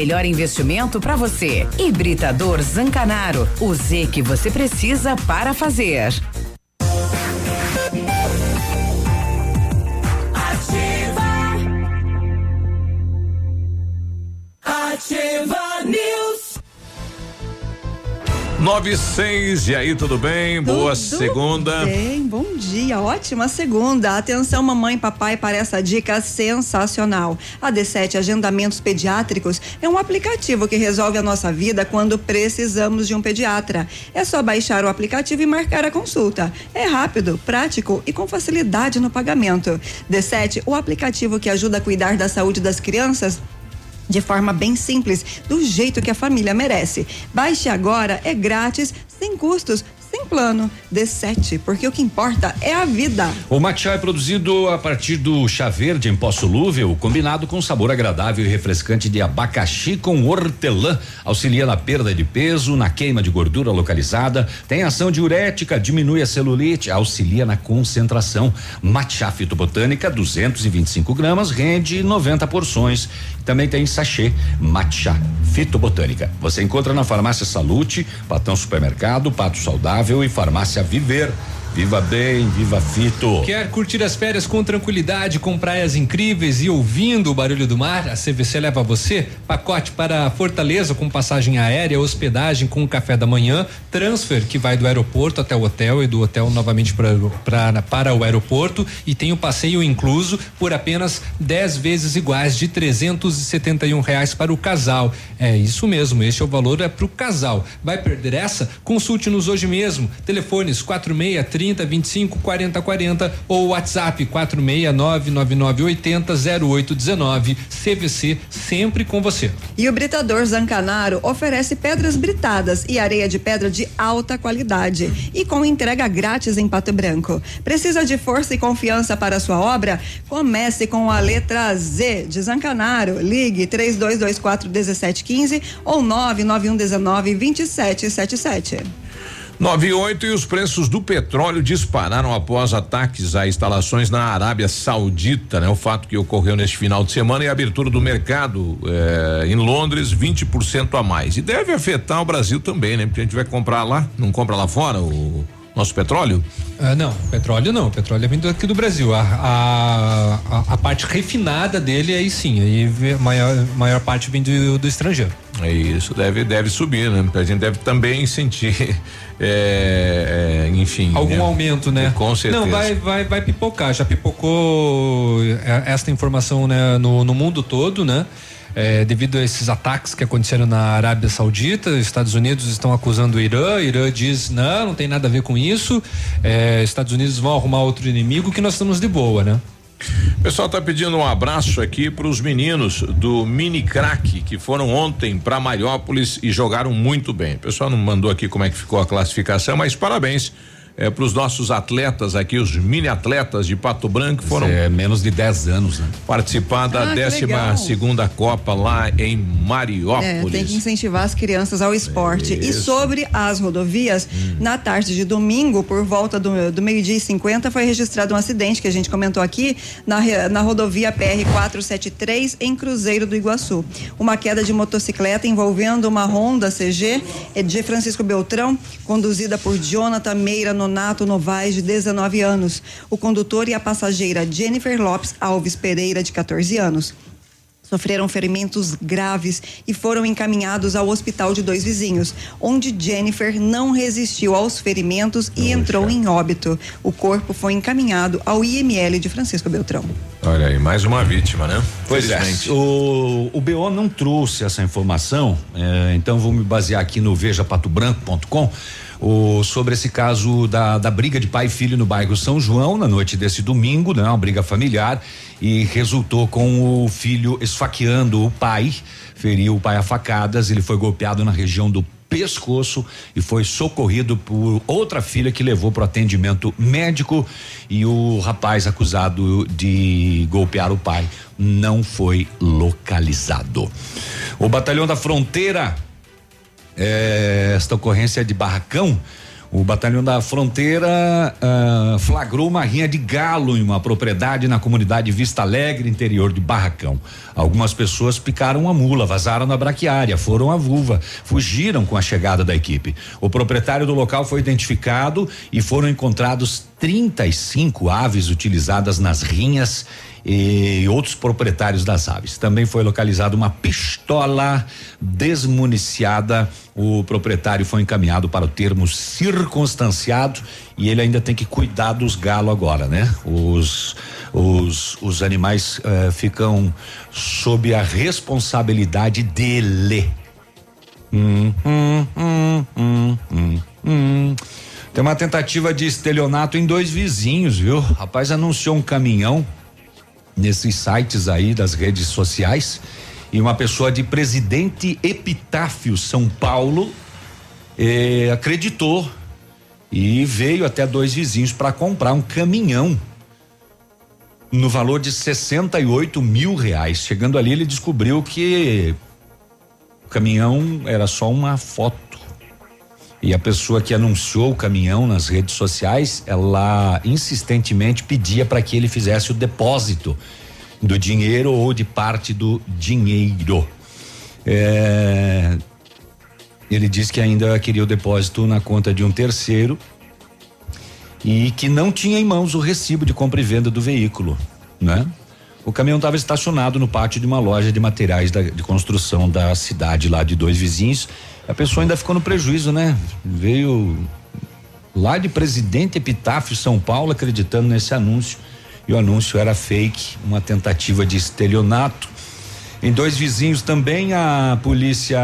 melhor investimento para você. Hibridador Zancanaro. O Z que você precisa para fazer. Ativa. Ativa News. 96, e aí, tudo bem? Boa segunda. Bem, bom dia, ótima segunda. Atenção, mamãe e papai, para essa dica sensacional. A D7 Agendamentos Pediátricos é um aplicativo que resolve a nossa vida quando precisamos de um pediatra. É só baixar o aplicativo e marcar a consulta. É rápido, prático e com facilidade no pagamento. D7, o aplicativo que ajuda a cuidar da saúde das crianças de forma bem simples, do jeito que a família merece. Baixe agora, é grátis, sem custos, sem plano. D7, porque o que importa é a vida. O matcha é produzido a partir do chá verde em pó solúvel, combinado com sabor agradável e refrescante de abacaxi com hortelã. Auxilia na perda de peso, na queima de gordura localizada, tem ação diurética, diminui a celulite, auxilia na concentração. Matcha fitobotânica, 225 gramas, rende 90 porções. Também tem sachê matcha fitobotânica. Você encontra na farmácia Salute, Patão Supermercado, Pato Saudável e farmácia Viver. Viva bem, viva fito. Quer curtir as férias com tranquilidade, com praias incríveis e ouvindo o barulho do mar? A CVC leva você pacote para Fortaleza com passagem aérea, hospedagem com café da manhã, transfer que vai do aeroporto até o hotel e do hotel novamente pra, pra, para o aeroporto e tem o passeio incluso por apenas 10 vezes iguais de 371 reais para o casal. É isso mesmo, este é o valor é para o casal. Vai perder essa? Consulte-nos hoje mesmo. Telefones 46 30 25 40 40 ou WhatsApp 4699980 0819. CVC sempre com você. E o Britador Zancanaro oferece pedras britadas e areia de pedra de alta qualidade e com entrega grátis em Pato Branco. Precisa de força e confiança para sua obra? Comece com a letra Z de Zancanaro. Ligue 3224 1715 ou 99119 2777. 98 e os preços do petróleo dispararam após ataques a instalações na Arábia Saudita, né? O fato que ocorreu neste final de semana e a abertura do mercado eh, em Londres 20% a mais. E deve afetar o Brasil também, né? Porque a gente vai comprar lá, não compra lá fora o nosso petróleo? Ah, não, petróleo não. Petróleo é vindo aqui do Brasil. A, a, a, a parte refinada dele aí sim, aí maior maior parte vem do, do estrangeiro. É isso, deve deve subir, né? A gente deve também sentir, *laughs* é, é, enfim. Algum né? aumento, né? Com certeza. Não, vai, vai, vai pipocar. Já pipocou é, esta informação né, no, no mundo todo, né? É, devido a esses ataques que aconteceram na Arábia Saudita, os Estados Unidos estão acusando o Irã. O Irã diz não, não tem nada a ver com isso. É, Estados Unidos vão arrumar outro inimigo que nós estamos de boa, né? O pessoal tá pedindo um abraço aqui para os meninos do Mini Crack que foram ontem para Mariópolis e jogaram muito bem. O pessoal não mandou aqui como é que ficou a classificação, mas parabéns é, para os nossos atletas aqui, os mini atletas de Pato Branco foram é menos de 10 anos, né? Participar da Ah, que décima legal. segunda Copa lá em É, Mariópolis. tem que incentivar as crianças ao esporte. E Isso. sobre as rodovias, na tarde de domingo, por volta do, do meio-dia e 50, foi registrado um acidente que a gente comentou aqui na, na rodovia PR 473 em Cruzeiro do Iguaçu. Uma queda de motocicleta envolvendo uma Honda CG eh, de Francisco Beltrão, conduzida por Jonathan Meira Nonato Novaes, de 19 anos. O condutor e a passageira Jennifer Lopes Alves Pereira, de 14 anos sofreram ferimentos graves e foram encaminhados ao hospital de dois vizinhos, onde Jennifer não resistiu aos ferimentos e entrou em óbito. O corpo foi encaminhado ao IML de Francisco Beltrão. Olha aí, mais uma vítima, né? Pois é. O, o BO não trouxe essa informação, eh, então vou me basear aqui no vejapatobranco.com. O, sobre esse caso da, da briga de pai e filho no bairro São João, na noite desse domingo, né? Uma briga familiar e resultou com o filho esfaqueando o pai, feriu o pai a facadas, ele foi golpeado na região do pescoço e foi socorrido por outra filha que levou para atendimento médico e o rapaz acusado de golpear o pai não foi localizado. O batalhão da fronteira é, esta ocorrência de barracão. O batalhão da fronteira ah, flagrou uma rinha de galo em uma propriedade na comunidade Vista Alegre, interior de Barracão. Algumas pessoas picaram a mula, vazaram na braquiária, foram à vulva, fugiram com a chegada da equipe. O proprietário do local foi identificado e foram encontrados 35 aves utilizadas nas rinhas e outros proprietários das aves. Também foi localizada uma pistola desmuniciada. O proprietário foi encaminhado para o termo circunstanciado e ele ainda tem que cuidar dos galos agora, né? Os os, os animais eh, ficam sob a responsabilidade dele. Hum, hum, hum, hum, hum, hum. Tem uma tentativa de estelionato em dois vizinhos, viu? Rapaz anunciou um caminhão nesses sites aí das redes sociais e uma pessoa de Presidente Epitáfio São Paulo eh, acreditou e veio até dois vizinhos para comprar um caminhão no valor de 68 mil reais. Chegando ali, ele descobriu que o caminhão era só uma foto. E a pessoa que anunciou o caminhão nas redes sociais, ela insistentemente pedia para que ele fizesse o depósito do dinheiro ou de parte do dinheiro. É, ele disse que ainda queria o depósito na conta de um terceiro e que não tinha em mãos o recibo de compra e venda do veículo, né? O caminhão estava estacionado no pátio de uma loja de materiais da- de construção da cidade lá de dois vizinhos. A pessoa ainda ficou no prejuízo, né? Veio lá de Presidente Epitáfio São Paulo acreditando nesse anúncio e o anúncio era fake, uma tentativa de estelionato. Em dois vizinhos também a polícia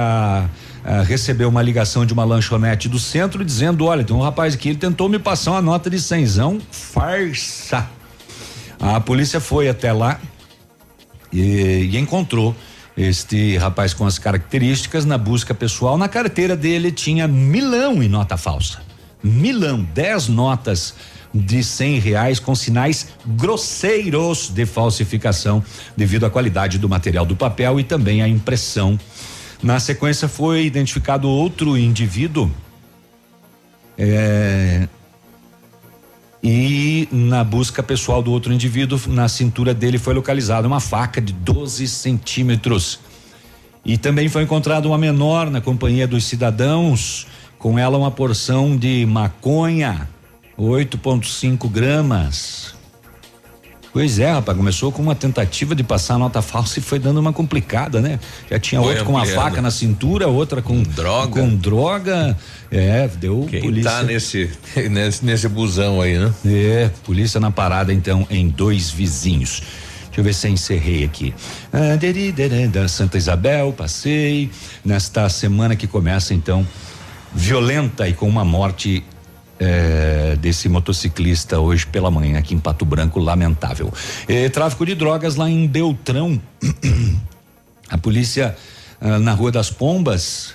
ah, recebeu uma ligação de uma lanchonete do centro dizendo: olha, tem um rapaz aqui, ele tentou me passar uma nota de cenzão, farsa. A polícia foi até lá e, e encontrou este rapaz com as características na busca pessoal. Na carteira dele tinha milão em nota falsa. Milão, dez notas de cem reais com sinais grosseiros de falsificação devido à qualidade do material do papel e também à impressão. Na sequência foi identificado outro indivíduo é, e na busca pessoal do outro indivíduo, na cintura dele foi localizada uma faca de 12 centímetros. E também foi encontrada uma menor na companhia dos cidadãos, com ela uma porção de maconha, 8,5 gramas. Pois é, rapaz, começou com uma tentativa de passar nota falsa e foi dando uma complicada, né? Já tinha Foi outro com uma faca na cintura, outra com Droga. Com droga. É, deu Quem polícia. tá nesse, *laughs* nesse, nesse busão aí, né? É, polícia na parada então em dois vizinhos. Deixa eu ver se eu encerrei aqui. Da Santa Isabel, passei. Nesta semana que começa então, violenta e com uma morte eh, desse motociclista hoje pela manhã aqui em Pato Branco, lamentável. Tráfico de drogas lá em Beltrão. *clears throat* A polícia ah, na Rua das Pombas,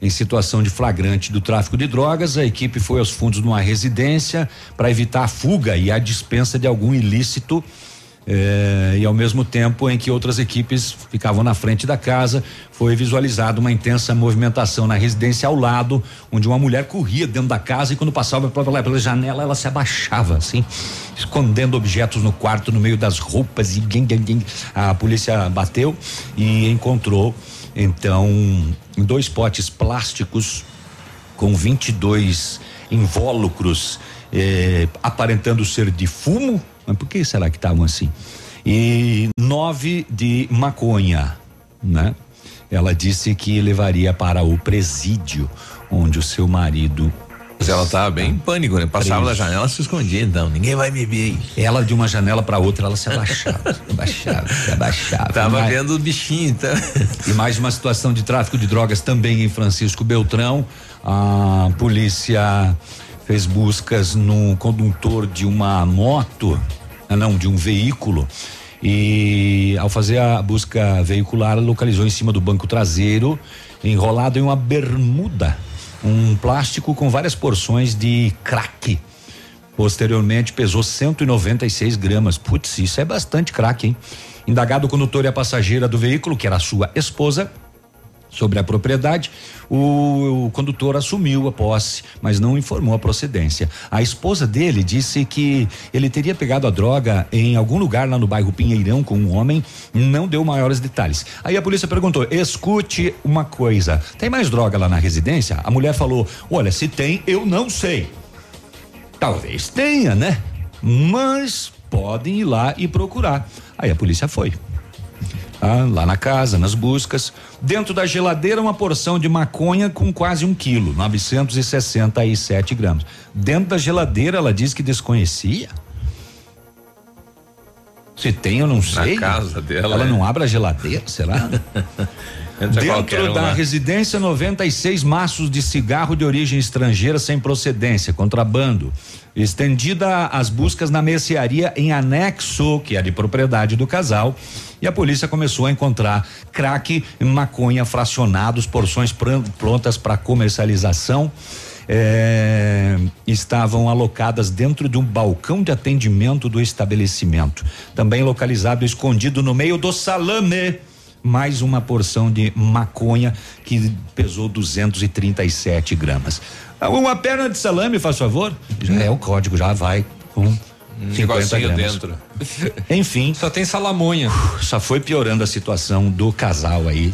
em situação de flagrante do tráfico de drogas, a equipe foi aos fundos de uma residência para evitar a fuga e a dispensa de algum ilícito. Eh, e ao mesmo tempo em que outras equipes ficavam na frente da casa, foi visualizada uma intensa movimentação na residência ao lado, onde uma mulher corria dentro da casa e quando passava pela, pela janela ela se abaixava assim, escondendo objetos no quarto no meio das roupas e a polícia bateu e encontrou então dois potes plásticos com 22 invólucros eh, aparentando ser de fumo, mas por que será que estavam assim? E nove de maconha, né? Ela disse que levaria para o presídio, onde o seu marido. Mas ela tava bem em pânico, né? Passava da janela se escondia, então. Ninguém vai me ver aí. Ela de uma janela para outra, ela se abaixava, se abaixava, se abaixava. Tava Mais- vendo o bichinho, então. E mais uma situação de tráfico de drogas também em Francisco Beltrão. A polícia fez buscas no condutor de uma moto, ah, não, de um veículo. E ao fazer a busca veicular, localizou em cima do banco traseiro, enrolado em uma bermuda, um plástico com várias porções de crack. Posteriormente pesou 196 gramas. Putz, isso é bastante crack, hein? Indagado o condutor e a passageira do veículo, que era sua esposa, sobre a propriedade, o, o condutor assumiu a posse, mas não informou a procedência. A esposa dele disse que ele teria pegado a droga em algum lugar lá no bairro Pinheirão com um homem, não deu maiores detalhes. Aí a polícia perguntou: escute uma coisa, tem mais droga lá na residência? A mulher falou: olha, se tem, eu não sei. Talvez tenha, né? Mas podem ir lá e procurar. Aí a polícia foi. Ah, lá na casa, nas buscas. Dentro da geladeira, uma porção de maconha com quase um quilo, 967 gramas. Dentro da geladeira, ela diz que desconhecia. Se tem, eu não sei. casa dela, Ela é. não abre a geladeira, será? *laughs* Dentro um da lá. residência, 96 maços de cigarro de origem estrangeira sem procedência, contrabando. Estendida as buscas na mercearia em anexo, que é de propriedade do casal, e a polícia começou a encontrar crack maconha fracionados, porções prontas para comercialização. eh, estavam alocadas dentro de um balcão de atendimento do estabelecimento. Também localizado escondido no meio do salame mais uma porção de maconha que pesou 237 gramas. Uma perna de salame, faz favor? Já é o código, já vai 50 negocinho gramas. dentro. *laughs* Enfim. Só tem salamonha. Só foi piorando a situação do casal aí.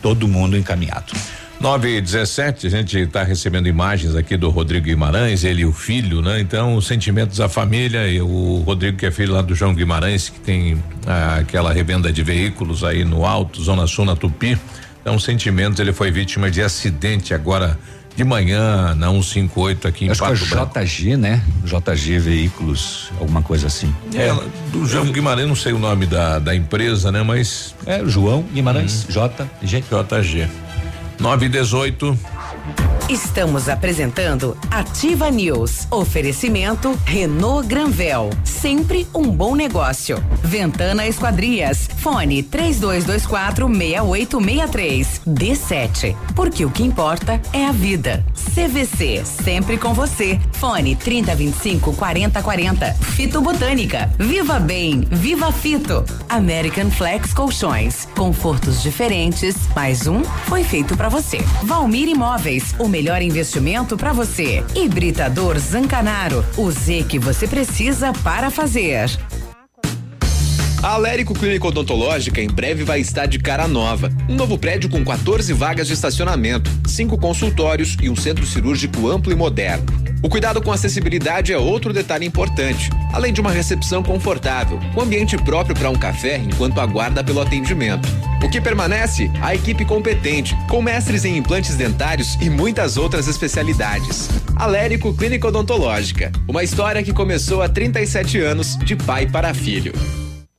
Todo mundo encaminhado. 9 e 17, a gente está recebendo imagens aqui do Rodrigo Guimarães, ele e o filho, né? Então, os sentimentos da família, e o Rodrigo, que é filho lá do João Guimarães, que tem ah, aquela revenda de veículos aí no Alto, Zona Sul, na Tupi. Então, sentimentos, ele foi vítima de acidente agora de manhã na 158 aqui em Acho que Pato é Branco. JG, né? JG Veículos, alguma coisa assim. É, do João Guimarães, não sei o nome da, da empresa, né? Mas. É, João Guimarães, JG. JG. 9 e 18. Estamos apresentando Ativa News. Oferecimento Renault Granvel. Sempre um bom negócio. Ventana Esquadrias. Fone 3224 6863. D7. Porque o que importa é a vida. CVC. Sempre com você. Fone 3025 4040. Fito Botânica. Viva Bem. Viva Fito. American Flex Colchões. Confortos diferentes. Mais um foi feito para você. Valmir Imóveis. O melhor investimento para você. Hibridador Zancanaro. O Z que você precisa para fazer. A Alérico Clínica Odontológica em breve vai estar de cara nova. Um novo prédio com 14 vagas de estacionamento, cinco consultórios e um centro cirúrgico amplo e moderno. O cuidado com acessibilidade é outro detalhe importante, além de uma recepção confortável, com ambiente próprio para um café enquanto aguarda pelo atendimento. O que permanece? A equipe competente, com mestres em implantes dentários e muitas outras especialidades. Alérico Clínica Odontológica, uma história que começou há 37 anos, de pai para filho.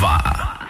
Vá.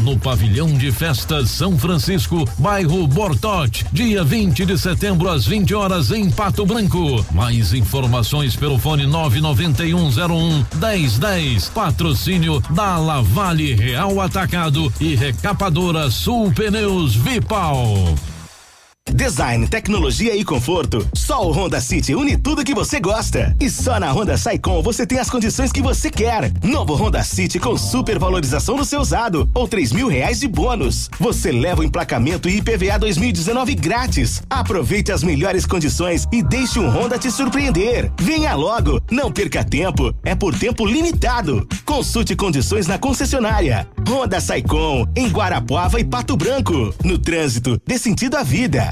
no Pavilhão de Festas São Francisco, bairro Bortote, dia 20 de setembro às 20 horas em Pato Branco. Mais informações pelo fone 99101 1010. Patrocínio da Lavale Real Atacado e Recapadora Sul Pneus Vipal. Design, tecnologia e conforto. Só o Honda City une tudo que você gosta. E só na Honda Saicom você tem as condições que você quer. Novo Honda City com super valorização no seu usado ou três mil reais de bônus. Você leva o emplacamento e IPVA 2019 grátis. Aproveite as melhores condições e deixe um Honda te surpreender. Venha logo, não perca tempo. É por tempo limitado. Consulte condições na concessionária. Honda Saicom em Guarapuava e Pato Branco. No trânsito, dê sentido à vida.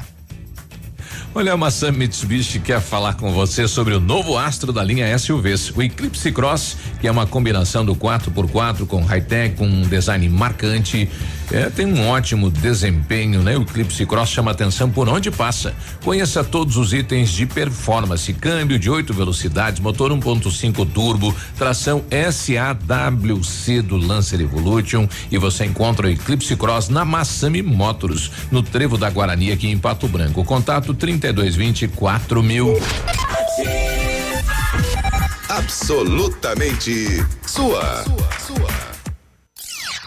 Olha, a Maçã Mitsubishi quer falar com você sobre o novo astro da linha SUVs, o Eclipse Cross, que é uma combinação do 4x4 com high-tech, com um design marcante. É, tem um ótimo desempenho, né? O Eclipse Cross chama atenção por onde passa. Conheça todos os itens de performance: câmbio de oito velocidades, motor 1.5 turbo, tração SAWC do Lancer Evolution e você encontra o Eclipse Cross na Massami Motors, no Trevo da Guarani aqui em Pato Branco. Contato 3224 mil. Absolutamente sua.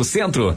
Centro.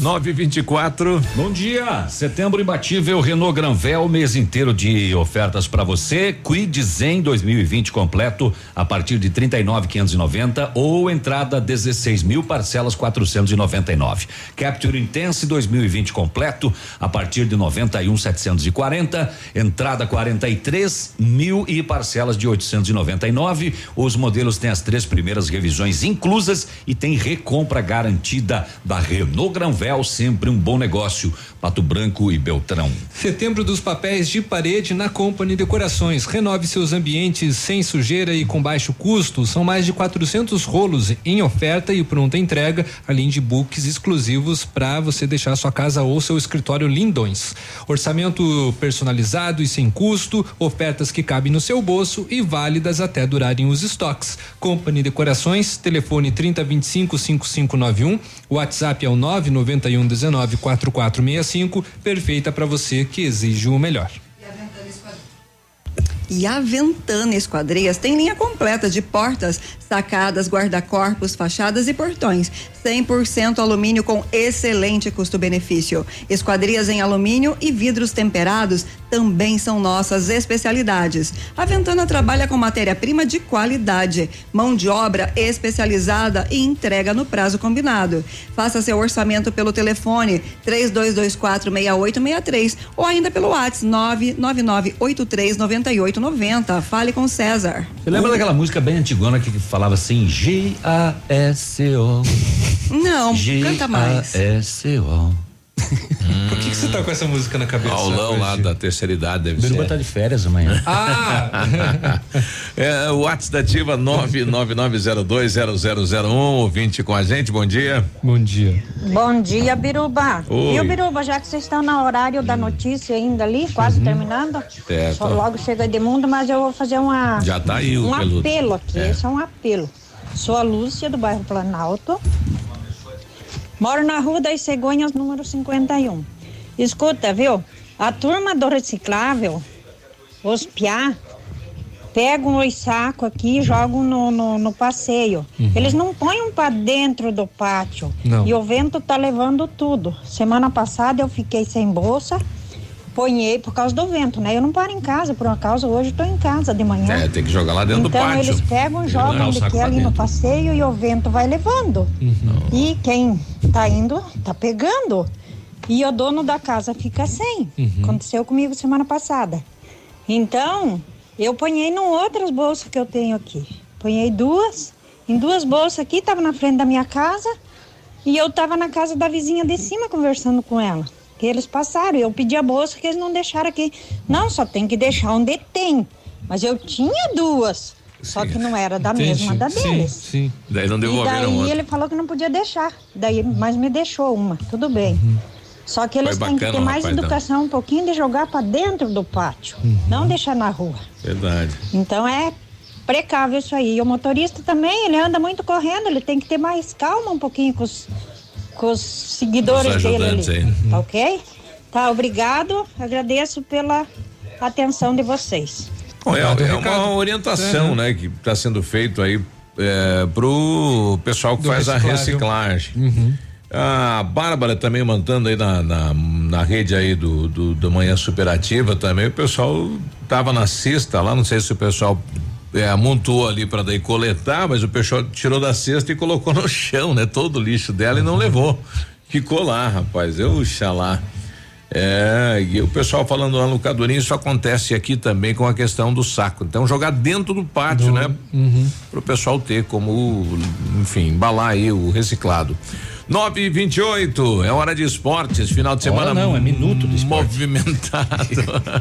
924. Bom dia. Setembro imbatível Renault Granvel, mês inteiro de ofertas para você. Quid Zen 2020 completo a partir de 39.590 ou entrada 16 mil parcelas 499. Capture Intense 2020 completo a partir de 91.740, entrada 43 mil e parcelas de 899. Os modelos têm as três primeiras revisões inclusas e tem recompra garantida da Renault Granvel, sempre um bom negócio. Pato Branco e Beltrão. Setembro dos papéis de parede na Company Decorações. Renove seus ambientes sem sujeira e com baixo custo. São mais de 400 rolos em oferta e pronta entrega, além de books exclusivos para você deixar sua casa ou seu escritório lindões. Orçamento personalizado e sem custo, ofertas que cabem no seu bolso e válidas até durarem os estoques. Company Decorações, telefone 3025 5591, WhatsApp é o 991 19 4465, perfeita para você que exige o melhor. E a Ventana Esquadrias tem linha completa de portas, sacadas, guarda-corpos, fachadas e portões. 100% alumínio com excelente custo-benefício. Esquadrias em alumínio e vidros temperados também são nossas especialidades. A Ventana trabalha com matéria-prima de qualidade, mão de obra especializada e entrega no prazo combinado. Faça seu orçamento pelo telefone 32246863 ou ainda pelo WhatsApp 999839890. Fale com César. Você lembra daquela música bem antigona que falava assim G-A-S-O? Não, canta mais. G-A-S-O. *laughs* Por que, que você tá com essa música na cabeça? Aulão lá da terceira idade deve Biruba ser. tá de férias amanhã. *laughs* Ah! *laughs* É, o WhatsApp da Ativa 999020001, ouvinte com a gente, bom dia. Bom dia. Bom dia, Biruba. Oi. E o Biruba, já que vocês estão no horário da notícia ainda ali, quase terminando, Certo. só logo chega de mundo, mas eu vou fazer uma, Já tá aí o um peludo. apelo aqui, É. esse é um apelo. Sou a Lúcia, do bairro Planalto. Moro na Rua das Cegonhas, número 51. Escuta, viu? A turma do reciclável, os piá, pegam os sacos aqui e jogam no, no, no passeio. Uhum. Eles não põem para dentro do pátio. Não. E o vento tá levando tudo. Semana passada eu fiquei sem bolsa, ponhei por causa do vento, né? Eu não paro em casa, por uma causa, hoje eu tô em casa de manhã. É, tem que jogar lá dentro então do pátio. eles pegam, jogam o de saco que lá ali no passeio e o vento vai levando. E quem tá indo, tá pegando. E o dono da casa fica sem. Uhum. Aconteceu comigo semana passada. Então, eu ponhei em outras bolsas que eu tenho aqui. Ponhei duas, em duas bolsas aqui, tava na frente da minha casa. E eu tava na casa da vizinha de cima conversando com ela. Que eles passaram. e Eu pedi a bolsa que eles não deixaram aqui. Não, só tem que deixar onde tem. Mas eu tinha duas. Só que não era da Entendi. mesma da Sim, deles. Sim. Daí não E devolveram daí outra. ele falou que não podia deixar. Daí, mas me deixou uma, tudo bem. Só que eles têm que bacana ter o mais rapaz, educação um pouquinho de jogar para dentro do pátio, não deixar na rua. Verdade. Então é precável isso aí. E o motorista também, ele anda muito correndo, ele tem que ter mais calma um pouquinho com os, com os seguidores Os dele ali. Tá ok? Tá, obrigado. Agradeço pela atenção de vocês. Bom, é, é uma orientação, É, né, que está sendo feito aí é, pro pessoal que Do faz reciclável. a reciclagem. Uhum. A Bárbara também mandando aí na, na, na rede aí do, do, do Manhã Superativa também, o pessoal tava na cesta lá, não sei se o pessoal é, amontou ali para daí coletar, mas o pessoal tirou da cesta e colocou no chão, né? Todo o lixo dela e não levou. Ficou lá, rapaz, eu xalá. É, e o pessoal falando lá no Cadurinho, isso acontece aqui também com a questão do saco. Então, jogar dentro do pátio, né? Uhum. Para o pessoal ter como, enfim, embalar aí o reciclado. 9 e 28 é hora de esportes, final de semana. Hora não, é minuto de Movimentado.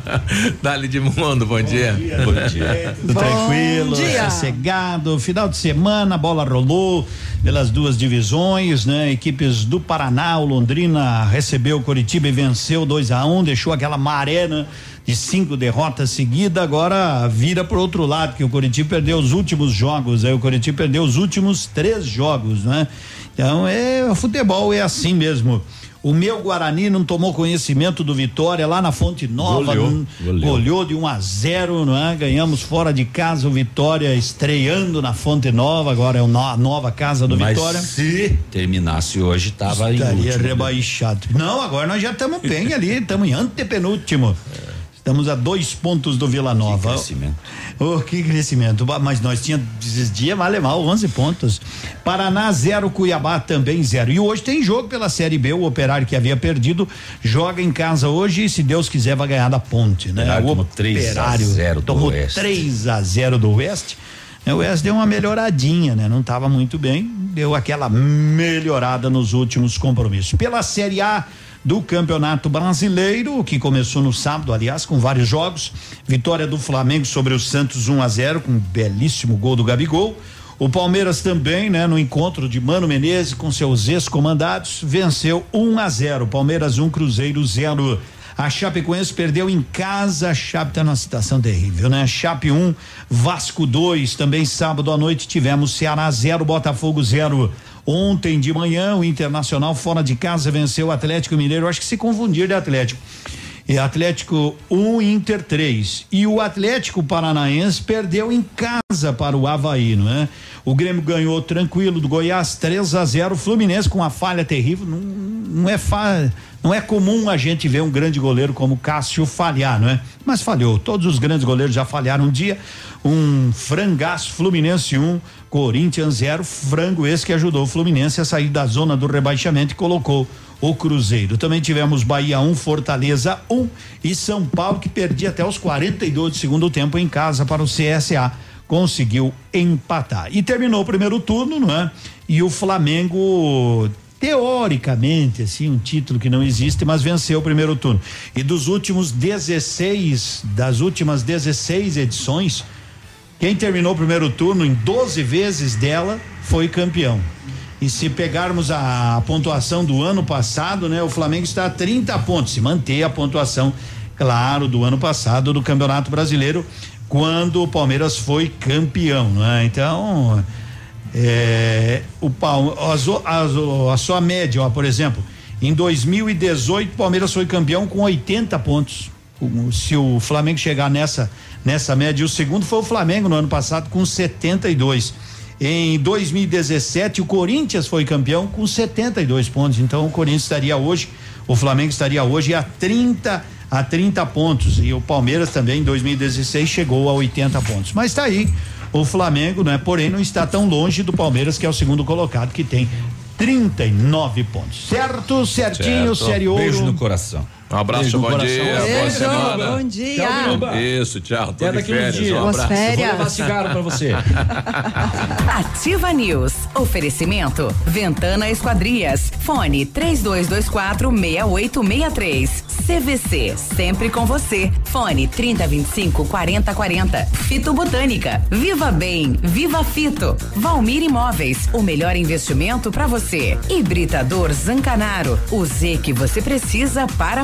*laughs* Dali de mundo, bom dia. Bom dia. Tudo tranquilo, dia. sossegado. Final de semana, a bola rolou pelas duas divisões, né? Equipes do Paraná, o Londrina recebeu o Curitiba e venceu 2 a 1 um, deixou aquela maré, né? De cinco derrotas seguidas, agora vira pro outro lado, que o Curitiba perdeu os últimos jogos, aí o Curitiba perdeu os últimos três jogos, né? Então é, o futebol é assim mesmo. O meu Guarani não tomou conhecimento do Vitória lá na Fonte Nova, Goleou, goleou. goleou de 1 a 0, não é? Ganhamos fora de casa o Vitória estreando na Fonte Nova, agora é o no- a nova casa do Mas Vitória. se terminasse hoje, tava em Estaria último. rebaixado. Não, agora nós já estamos bem ali, estamos em antepenúltimo. Estamos a dois pontos do Vila Nova. Que crescimento. Oh, que crescimento. Mas nós tínhamos esses dias mal mal 11 pontos. Paraná zero, Cuiabá também zero. E hoje tem jogo pela Série B. O Operário que havia perdido joga em casa hoje e se Deus quiser vai ganhar da Ponte, né? Operário o tomou 3 a Operário 0 do tomou Oeste. 3 a 0 do Oeste. É, O Oeste deu uma melhoradinha, né? Não estava muito bem, deu aquela melhorada nos últimos compromissos. Pela Série A do Campeonato Brasileiro, que começou no sábado, aliás, com vários jogos. Vitória do Flamengo sobre o Santos 1 a 0 com um belíssimo gol do Gabigol. O Palmeiras também, né, no encontro de Mano Menezes com seus ex-comandados, venceu 1 a 0. Palmeiras 1, Cruzeiro 0. A Chapecoense perdeu em casa, a Chape tá numa situação terrível, né? Chape 1, Vasco 2, também sábado à noite tivemos Ceará 0, Botafogo 0. Ontem de manhã, o Internacional fora de casa venceu o Atlético Mineiro, acho que se confundir de Atlético. E Atlético 1, Inter 3. E o Atlético Paranaense perdeu em casa para o Havaí, não é? O Grêmio ganhou tranquilo do Goiás 3 a 0. O Fluminense com uma falha terrível. Não, não é fa, não é comum a gente ver um grande goleiro como Cássio falhar, não é? Mas falhou. Todos os grandes goleiros já falharam um dia. Um frangaço Fluminense 1, Corinthians 0. Frango esse que ajudou o Fluminense a sair da zona do rebaixamento e colocou o Cruzeiro. Também tivemos Bahia 1, Fortaleza 1 e São Paulo que perdia até os 42 do segundo tempo em casa para o CSA. Conseguiu empatar. E terminou o primeiro turno, não é? E o Flamengo teoricamente, assim, um título que não existe, mas venceu o primeiro turno. E dos últimos 16, das últimas 16 edições, quem terminou o primeiro turno em 12 vezes dela foi campeão. E se pegarmos a, pontuação do ano passado, né, o Flamengo está a 30 pontos, se manter a pontuação, claro, do ano passado do Campeonato Brasileiro, quando o Palmeiras foi campeão, né? Então, é, o as o- a sua média, ó, por exemplo, em 2018 o Palmeiras foi campeão com 80 pontos. Se o Flamengo chegar nessa nessa média, e o segundo foi o Flamengo no ano passado com 72. Em 2017 o Corinthians foi campeão com 72 pontos. Então o Corinthians estaria hoje, o Flamengo estaria hoje a 30 a 30 pontos e o Palmeiras também em 2016 chegou a 80 pontos. Mas está aí o Flamengo, né? Porém não está tão longe do Palmeiras que é o segundo colocado que tem 39 pontos. Certo? Certinho, Certo. série ouro. Beijo no coração. Um abraço, bom dia, boa Beijo, semana. bom dia. Tchau. Isso, tchau. Tô Até de férias, um abraço. férias. Vou levar cigarro pra você. *laughs* Ativa News. Oferecimento. Ventana Esquadrias. Fone 3224 6863. CVC. Sempre com você. Fone 3025 4040. Fito Botânica. Viva Bem. Viva Fito. Valmir Imóveis. O melhor investimento para você. Hibridador Zancanaro. O Z que você precisa para